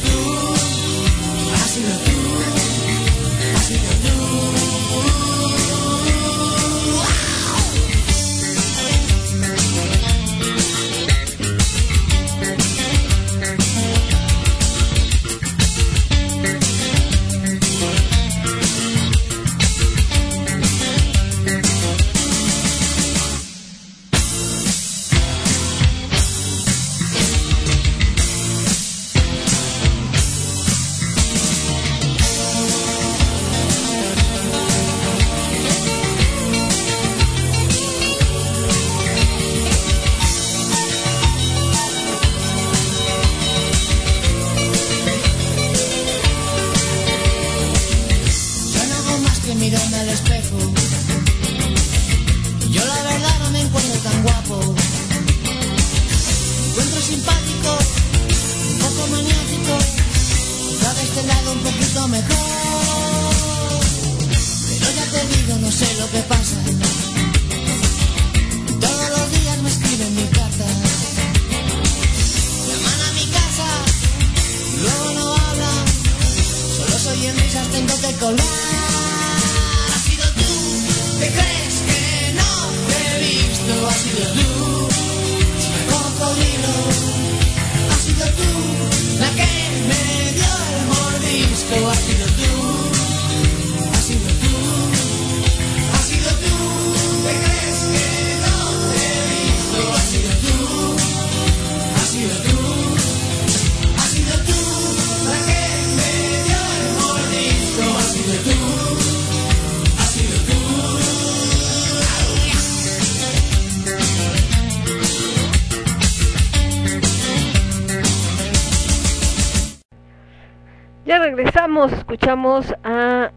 escuchamos a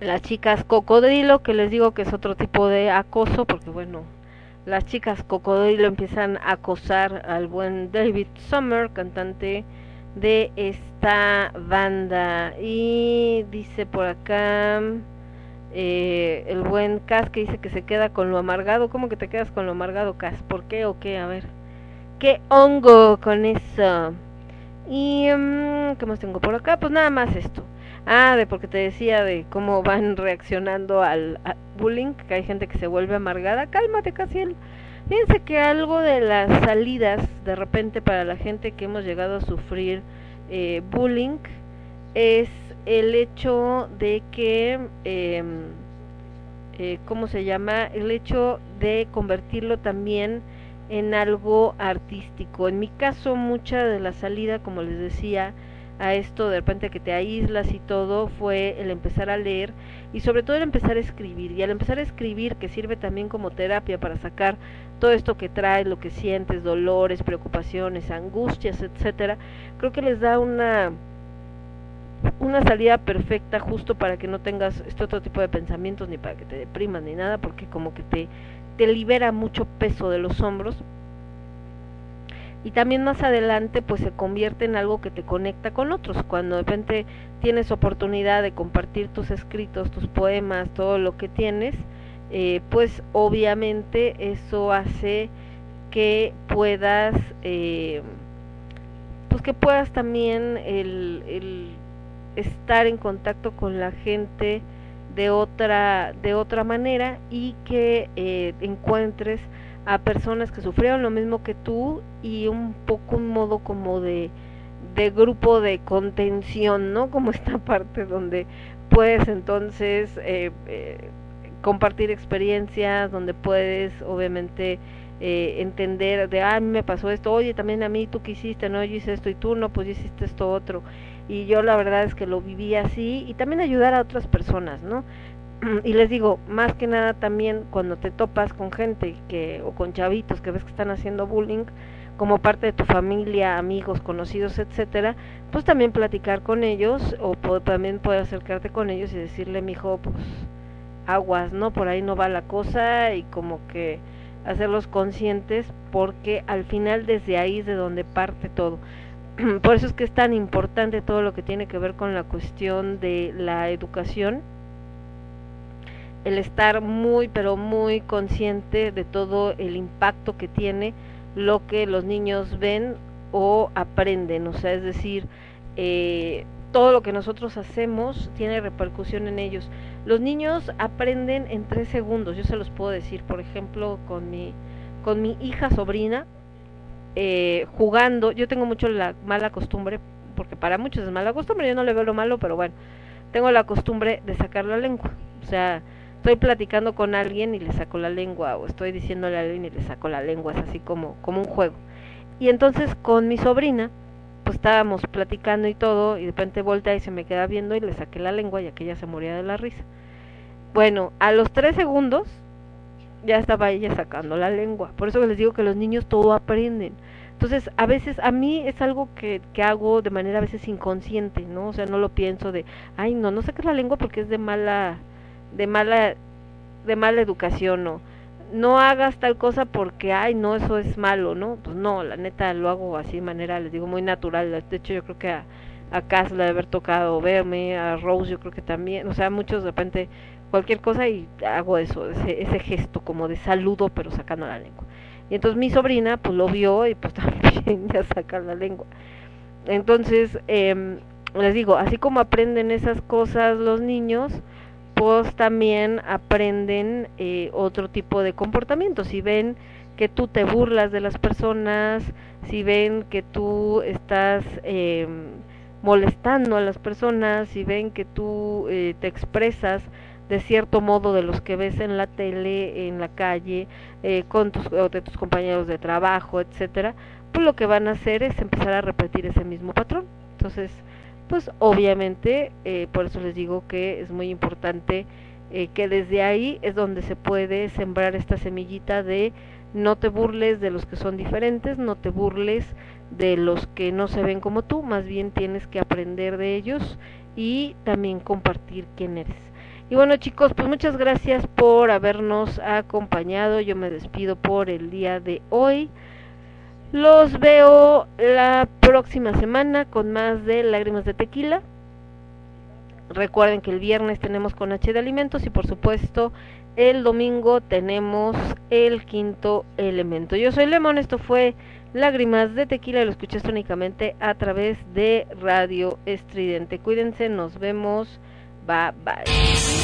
las chicas cocodrilo, que les digo que es otro tipo de acoso, porque bueno, las chicas cocodrilo empiezan a acosar al buen David Summer, cantante de esta banda. Y dice por acá eh, el buen Cas que dice que se queda con lo amargado. ¿Cómo que te quedas con lo amargado, Cas? ¿Por qué o qué? A ver. ¿Qué hongo con eso? Y mm, ¿qué más tengo por acá? Pues nada más esto. Ah, de porque te decía de cómo van reaccionando al, bullying, que hay gente que se vuelve amargada. Cálmate, Casiel. Fíjense que algo de las salidas, de repente para la gente que hemos llegado a sufrir eh, bullying, es el hecho de que, eh, eh, ¿cómo se llama? El hecho de convertirlo también en algo artístico. En mi caso, mucha de la salida, como les decía, a esto de repente que te aíslas y todo fue el empezar a leer y sobre todo el empezar a escribir y al empezar a escribir que sirve también como terapia para sacar todo esto que traes, lo que sientes, dolores, preocupaciones, angustias, etcétera, creo que les da una una salida perfecta justo para que no tengas este otro tipo de pensamientos ni para que te deprimas ni nada porque como que te te libera mucho peso de los hombros. Y también más adelante pues se convierte en algo que te conecta con otros. Cuando de repente tienes oportunidad de compartir tus escritos tus poemas todo lo que tienes eh, pues obviamente eso hace que puedas eh, pues que puedas también el, el estar en contacto con la gente de otra de otra manera y que eh, encuentres a personas que sufrieron lo mismo que tú y un poco un modo como de de grupo de contención, ¿no? Como esta parte donde puedes entonces eh, eh, compartir experiencias, donde puedes obviamente eh, entender de, ah, me pasó esto, oye, también a mí, tú qué hiciste, no, yo hice esto y tú no, pues hiciste esto otro. Y yo la verdad es que lo viví así y también ayudar a otras personas, ¿no? y les digo, más que nada también cuando te topas con gente que o con chavitos que ves que están haciendo bullying como parte de tu familia, amigos, conocidos, etcétera, pues también platicar con ellos o también poder acercarte con ellos y decirle, mijo, pues aguas, ¿no? Por ahí no va la cosa y como que hacerlos conscientes porque al final desde ahí es de donde parte todo. Por eso es que es tan importante todo lo que tiene que ver con la cuestión de la educación. El estar muy pero muy consciente de todo el impacto que tiene lo que los niños ven o aprenden, o sea, es decir, eh, todo lo que nosotros hacemos tiene repercusión en ellos. Los niños aprenden en tres segundos, yo se los puedo decir, por ejemplo, con mi, con mi hija sobrina, eh, jugando, yo tengo mucho la mala costumbre, porque para muchos es mala costumbre, yo no le veo lo malo, pero bueno, tengo la costumbre de sacar la lengua, o sea, estoy platicando con alguien y le saco la lengua o estoy diciéndole a alguien y le saco la lengua, es así como como un juego. Y entonces con mi sobrina, pues estábamos platicando y todo y de repente voltea y se me queda viendo y le saqué la lengua y aquella se moría de la risa. Bueno, a los tres segundos ya estaba ella sacando la lengua. Por eso les digo que los niños todo aprenden. Entonces, a veces, a mí es algo que, que hago de manera a veces inconsciente, ¿no? O sea, no lo pienso de, ay, no, no saques la lengua porque es de mala, de mala de mala educación o no hagas tal cosa porque ay no eso es malo no pues no la neta lo hago así de manera les digo muy natural de hecho yo creo que a, a le debe haber tocado verme a Rose yo creo que también o sea muchos de repente cualquier cosa y hago eso ese, ese gesto como de saludo pero sacando la lengua y entonces mi sobrina pues lo vio y pues también ya saca la lengua entonces eh, les digo así como aprenden esas cosas los niños pues también aprenden eh, otro tipo de comportamientos. Si ven que tú te burlas de las personas, si ven que tú estás eh, molestando a las personas, si ven que tú eh, te expresas de cierto modo de los que ves en la tele, en la calle, eh, con tus, o de tus compañeros de trabajo, etcétera, pues lo que van a hacer es empezar a repetir ese mismo patrón. Entonces, pues obviamente eh, por eso les digo que es muy importante eh, que desde ahí es donde se puede sembrar esta semillita de no te burles de los que son diferentes, no te burles de los que no se ven como tú, más bien tienes que aprender de ellos y también compartir quién eres. Y bueno chicos, pues muchas gracias por habernos acompañado, yo me despido por el día de hoy. Los veo la próxima semana con más de Lágrimas de Tequila. Recuerden que el viernes tenemos con H de Alimentos y por supuesto el domingo tenemos el quinto elemento. Yo soy Lemon, esto fue Lágrimas de Tequila lo escuchaste únicamente a través de Radio Estridente. Cuídense, nos vemos. Bye bye.